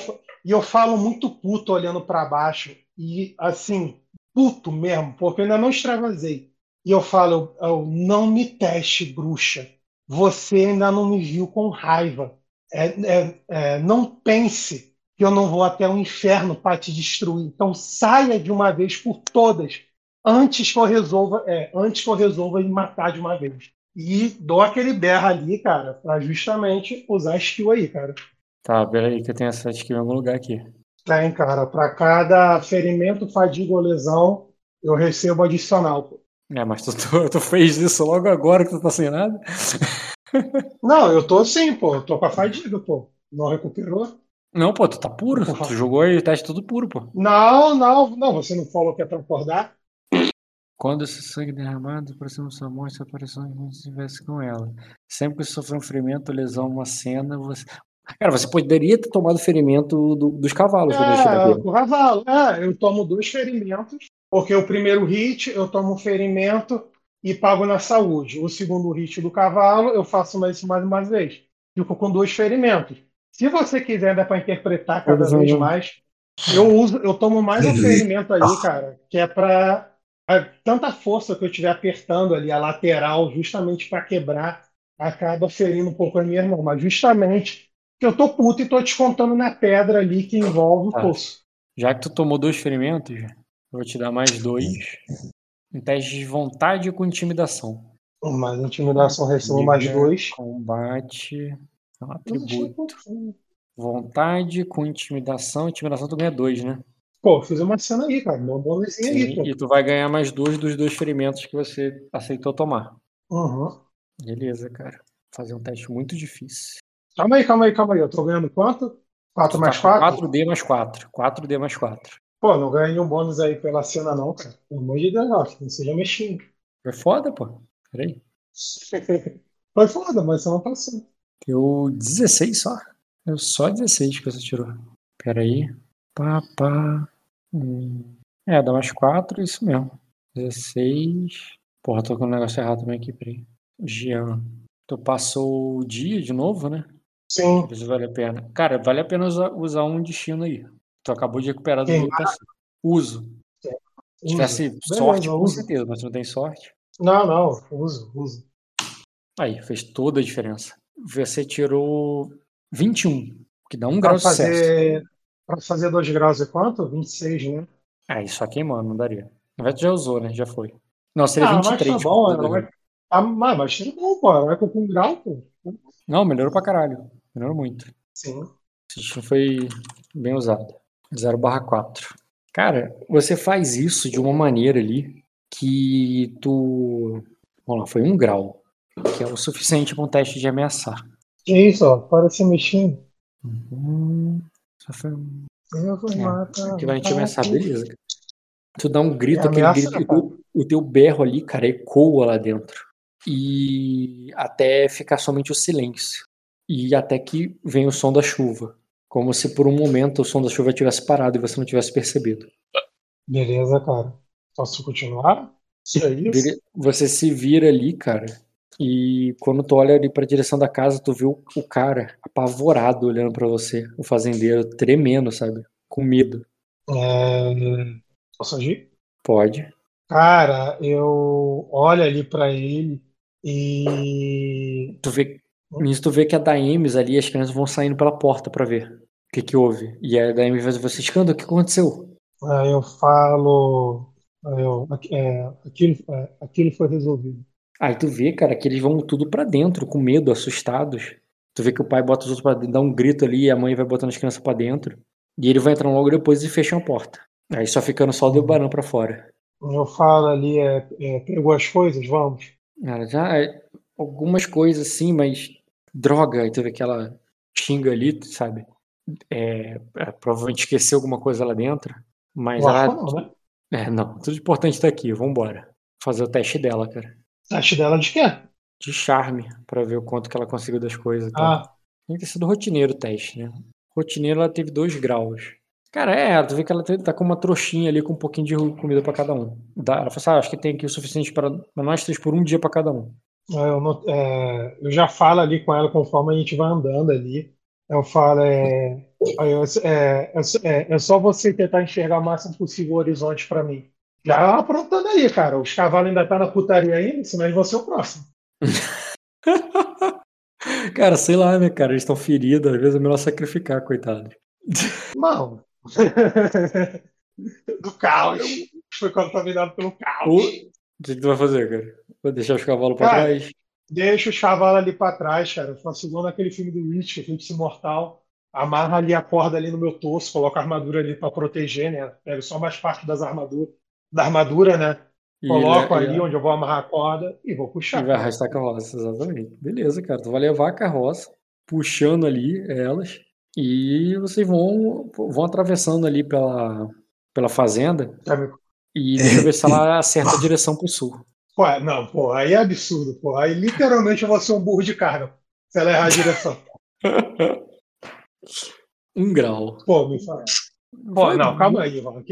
eu falo muito puto olhando pra baixo. E assim, puto mesmo, porque eu ainda não extravasei. E eu falo, eu, eu, não me teste, bruxa. Você ainda não me viu com raiva. É, é, é, não pense que eu não vou até o inferno para te destruir. Então saia de uma vez por todas, antes que eu resolva, é, antes que eu resolva me matar de uma vez. E dou aquele berra ali, cara, para justamente usar a skill aí, cara. Tá, peraí que eu tenho essa skill em algum lugar aqui. Tem, cara, para cada ferimento, fadiga ou lesão, eu recebo adicional. pô. É, mas tu, tu, tu fez isso logo agora que tu tá sem nada? Não, eu tô sim, pô, eu tô com a fadiga, pô. Não recuperou? Não, pô, tu tá puro. Tu jogou aí o teste tudo puro, pô. Não, não, não, você não falou que é pra acordar? Quando esse sangue derramado aproxima sua morte, sua aparição como se estivesse com ela. Sempre que sofrer um ferimento lesão, uma cena, você. Cara, você poderia ter tomado ferimento do- dos cavalos É, o cavalo. É, eu tomo dois ferimentos, porque o primeiro hit eu tomo um ferimento e pago na saúde. O segundo hit do cavalo eu faço mais isso mais uma vez. Fico com dois ferimentos. Se você quiser dar para interpretar cada Todos vez vão- mais, eu uso, eu tomo mais um ferimento ali, cara, que é para tanta força que eu estiver apertando ali a lateral, justamente para quebrar, acaba ferindo um pouco a minha irmã, mas justamente que eu tô puto e tô descontando na pedra ali que envolve o Tá. poço. Já que tu tomou dois ferimentos, eu vou te dar mais dois. Um teste de vontade com intimidação. Mais intimidação recebo mais dois. Combate. é um atributo. Vontade com intimidação. Intimidação tu ganha dois, né? Pô, fiz uma cena aí, cara. Deu um bônusinho aí, pô. e tu vai ganhar mais dois dos dois ferimentos que você aceitou tomar. Uhum. Beleza, cara. Fazer um teste muito difícil. Calma aí, calma aí, calma aí. Eu tô ganhando quanto? 4 Tu mais tá com 4? 4D mais 4. 4D mais 4. Pô, não ganhei nenhum bônus aí pela cena, não, cara. Pelo amor de Deus, ó, não seja mexendo. Foi foda, pô. Peraí. Foi foda, mas você não passou. Deu 16 só. Deu só 16 que você tirou. Peraí. Pá, pá. Hum. É, dá mais 4, isso mesmo. 16. Porra, tô com um negócio errado também aqui, peraí. Jean. Tu passou o dia de novo, né? Sim. Isso vale a pena. Cara, vale a pena usar, usar um destino aí. Tu acabou de recuperar do passado. Uso. Se tivesse Uso. sorte, Beleza, com uso. certeza, mas tu não tem sorte. Não, não, uso, uso. Aí, fez toda a diferença. Você tirou 21, que dá um Pra grau de sucesso. Pra fazer 2 graus é quanto? 26, né? Aí, só queimando, não daria. Na verdade, já usou, né? Já foi. Não, seria ah, mas 23. tá bom, pra não fazer. vai... ah, mas, mas tá bom, pô. Vai com um grau, pô. Não, melhorou pra caralho. Melhorou muito. Sim. Esse destino foi bem usado. 0 barra 4. Cara, você faz isso de uma maneira ali que tu. Vamos lá, foi um grau. Que é o suficiente para um teste de ameaçar. Que isso, ó. Para se mexendo. Hum, só foi um. Eu vou É, matar. que vai ameaçar, beleza. Tu dá um grito, É aquele ameaça, grito, e cara. o, o teu berro ali, cara, ecoa lá dentro. E até ficar somente o silêncio. E até que vem o som da chuva. Como se por um momento o som da chuva tivesse parado e você não tivesse percebido. Beleza, cara. Posso continuar? Isso é isso? Você se vira ali, cara, e quando tu olha ali pra direção da casa, tu vê o, cara apavorado olhando pra você, o fazendeiro tremendo, sabe? Com medo. É... Posso agir? Pode. Cara, eu olho ali pra ele e. Tu vê, nisso tu vê que a Daemis ali, as crianças vão saindo pela porta pra ver o que que houve. E a Daemis vai você escanda, o que aconteceu? Aí eu falo. eu- é, aquilo, é, aquilo foi resolvido. Aí tu vê, cara, que eles vão tudo pra dentro, com medo, assustados. Tu vê que o pai bota os outros pra dentro, dá um grito ali, e a mãe vai botando as crianças pra dentro. E ele vai entrando logo depois e fecham a porta. Aí só ficando só o Debarão pra fora. Eu falo ali, é, é, pegou as coisas, vamos. Cara, já é, algumas coisas sim, mas droga, aí tu vê que ela xinga ali, tu sabe? É, é, provavelmente esqueceu alguma coisa lá dentro. Mas ela. não, né? É, não, tudo importante tá aqui, vambora. Fazer o teste dela, cara. Teste dela de quê? De charme, pra ver o quanto que ela conseguiu das coisas. e tal. Ah, Tem que ter sido rotineiro o teste, né? Rotineiro ela teve dois graus. Cara, é, tu vê que ela tá com uma trouxinha ali com um pouquinho de comida pra cada um. Ela falou assim: ah, acho que tem aqui o suficiente para nós três por um dia pra cada um. eu, não- é, eu já falo ali com ela conforme a gente vai andando ali. Eu falo, é, é, é, só- é, é só você tentar enxergar o máximo possível o horizonte pra mim. Já aprontando aí, cara. Os cavalos ainda tá na putaria ainda, senão eles vão ser o próximo. Cara, sei lá, né, cara? Eles estão feridos, às vezes é melhor sacrificar, coitado. Não. Do caos. Foi contaminado pelo caos. O que, que tu vai fazer, cara? Vai deixar os cavalos pra Cara, trás? Deixa os cavalos ali pra trás, cara. Eu faço igual naquele filme do Rich, Eclipse Imortal. Amarra ali a corda ali no meu torso, coloca a armadura ali pra proteger, né? Pego só mais parte das armaduras, da armadura, né? E Coloco le- ali onde eu vou amarrar a corda e vou puxar. E vai arrastar a carroça, exatamente. Beleza, cara. Tu vai levar a carroça, puxando ali elas, e vocês vão, vão atravessando ali pela, pela fazenda. Sabe? E deixa eu ver se ela acerta a direção pro sul. Pô, não, pô, aí é absurdo, pô. Aí literalmente eu vou ser um burro de carga se ela errar a direção. Um grau. Pô, me fala. Pô, não, calma aí, um-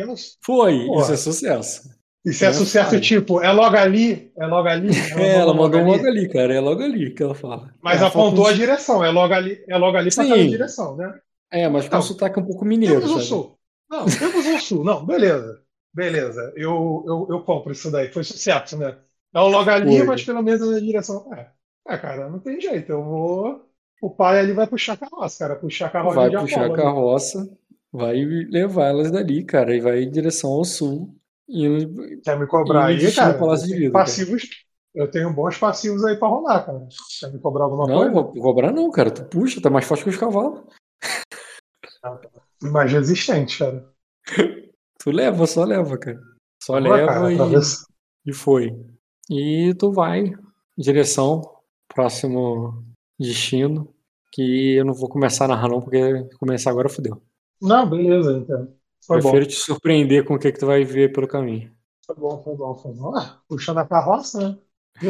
Foi, Porra. isso é sucesso. Isso é É, sucesso, tipo, é logo ali, é logo ali. É, ela mandou logo logo ali, cara. É logo ali que ela fala. Mas É, apontou a um- direção, é logo ali, é logo ali aquela direção, né? É, mas com Não. sotaque um pouco mineiro, Temos o sabe? sul. Não, temos o sul. Não, beleza. Beleza. Eu, eu, eu compro isso daí. Foi sucesso, né? É um logo ali, Foi. mas pelo menos na direção. É, é, cara, não tem jeito. Eu vou. O pai ali vai puxar a carroça, cara. Puxar a carroça Vai puxar a Apolo, né? Vai levar elas dali, cara, e vai em direção ao sul. E, Quer me cobrar E aí, cara? Palácio Eu de Vidro, cara. passivos. Eu tenho bons passivos aí pra rolar, cara. Quer me cobrar alguma não, coisa? vou cobrar não, cara. Tu puxa, tá mais forte que os cavalos. Mais resistente, cara. Tu leva, só leva, cara. Só leva cara, e, e foi. E tu vai em direção próximo destino. Que eu não vou começar a narrar não, porque começar agora fodeu. Não, beleza, então. Foi Prefiro bom. te surpreender com o que, que tu vai ver pelo caminho. Foi bom, foi bom, foi bom. Ah, puxando a carroça, né?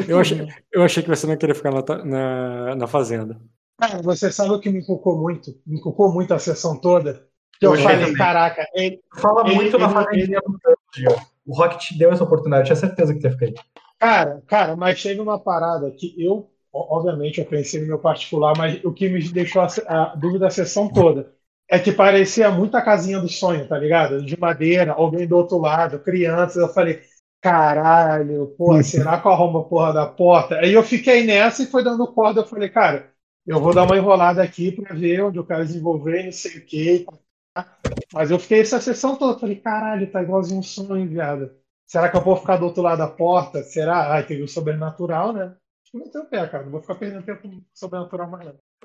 Eu achei, né? eu achei que você não queria ficar na, na, na fazenda. Cara, você sabe o que me inculcou muito? Me inculcou muito a sessão toda? Que eu Eu falei, caraca, ele, Fala Ele- muito na ele- do Thanos, Gil. O Rock te deu essa oportunidade, eu tinha certeza que ia ficar aí. Cara, cara, mas teve uma parada que eu, obviamente, eu pensei no meu particular, mas o que me deixou a, a dúvida a sessão toda é que parecia muito a casinha do sonho, tá ligado? De madeira, alguém do outro lado, crianças. Eu falei, caralho, porra, será que eu arrumo a porra da porta? Aí eu fiquei nessa e foi dando corda. Eu falei, cara, eu vou dar uma enrolada aqui pra ver onde eu quero desenvolver, não sei o quê. Mas eu fiquei essa sessão toda, falei, caralho, tá igualzinho um sonho, viado. Será que eu vou ficar do outro lado da porta? Será? Ai, teve o sobrenatural, né? Meteu o pé, cara. Não vou ficar perdendo tempo com sobrenatural mais não.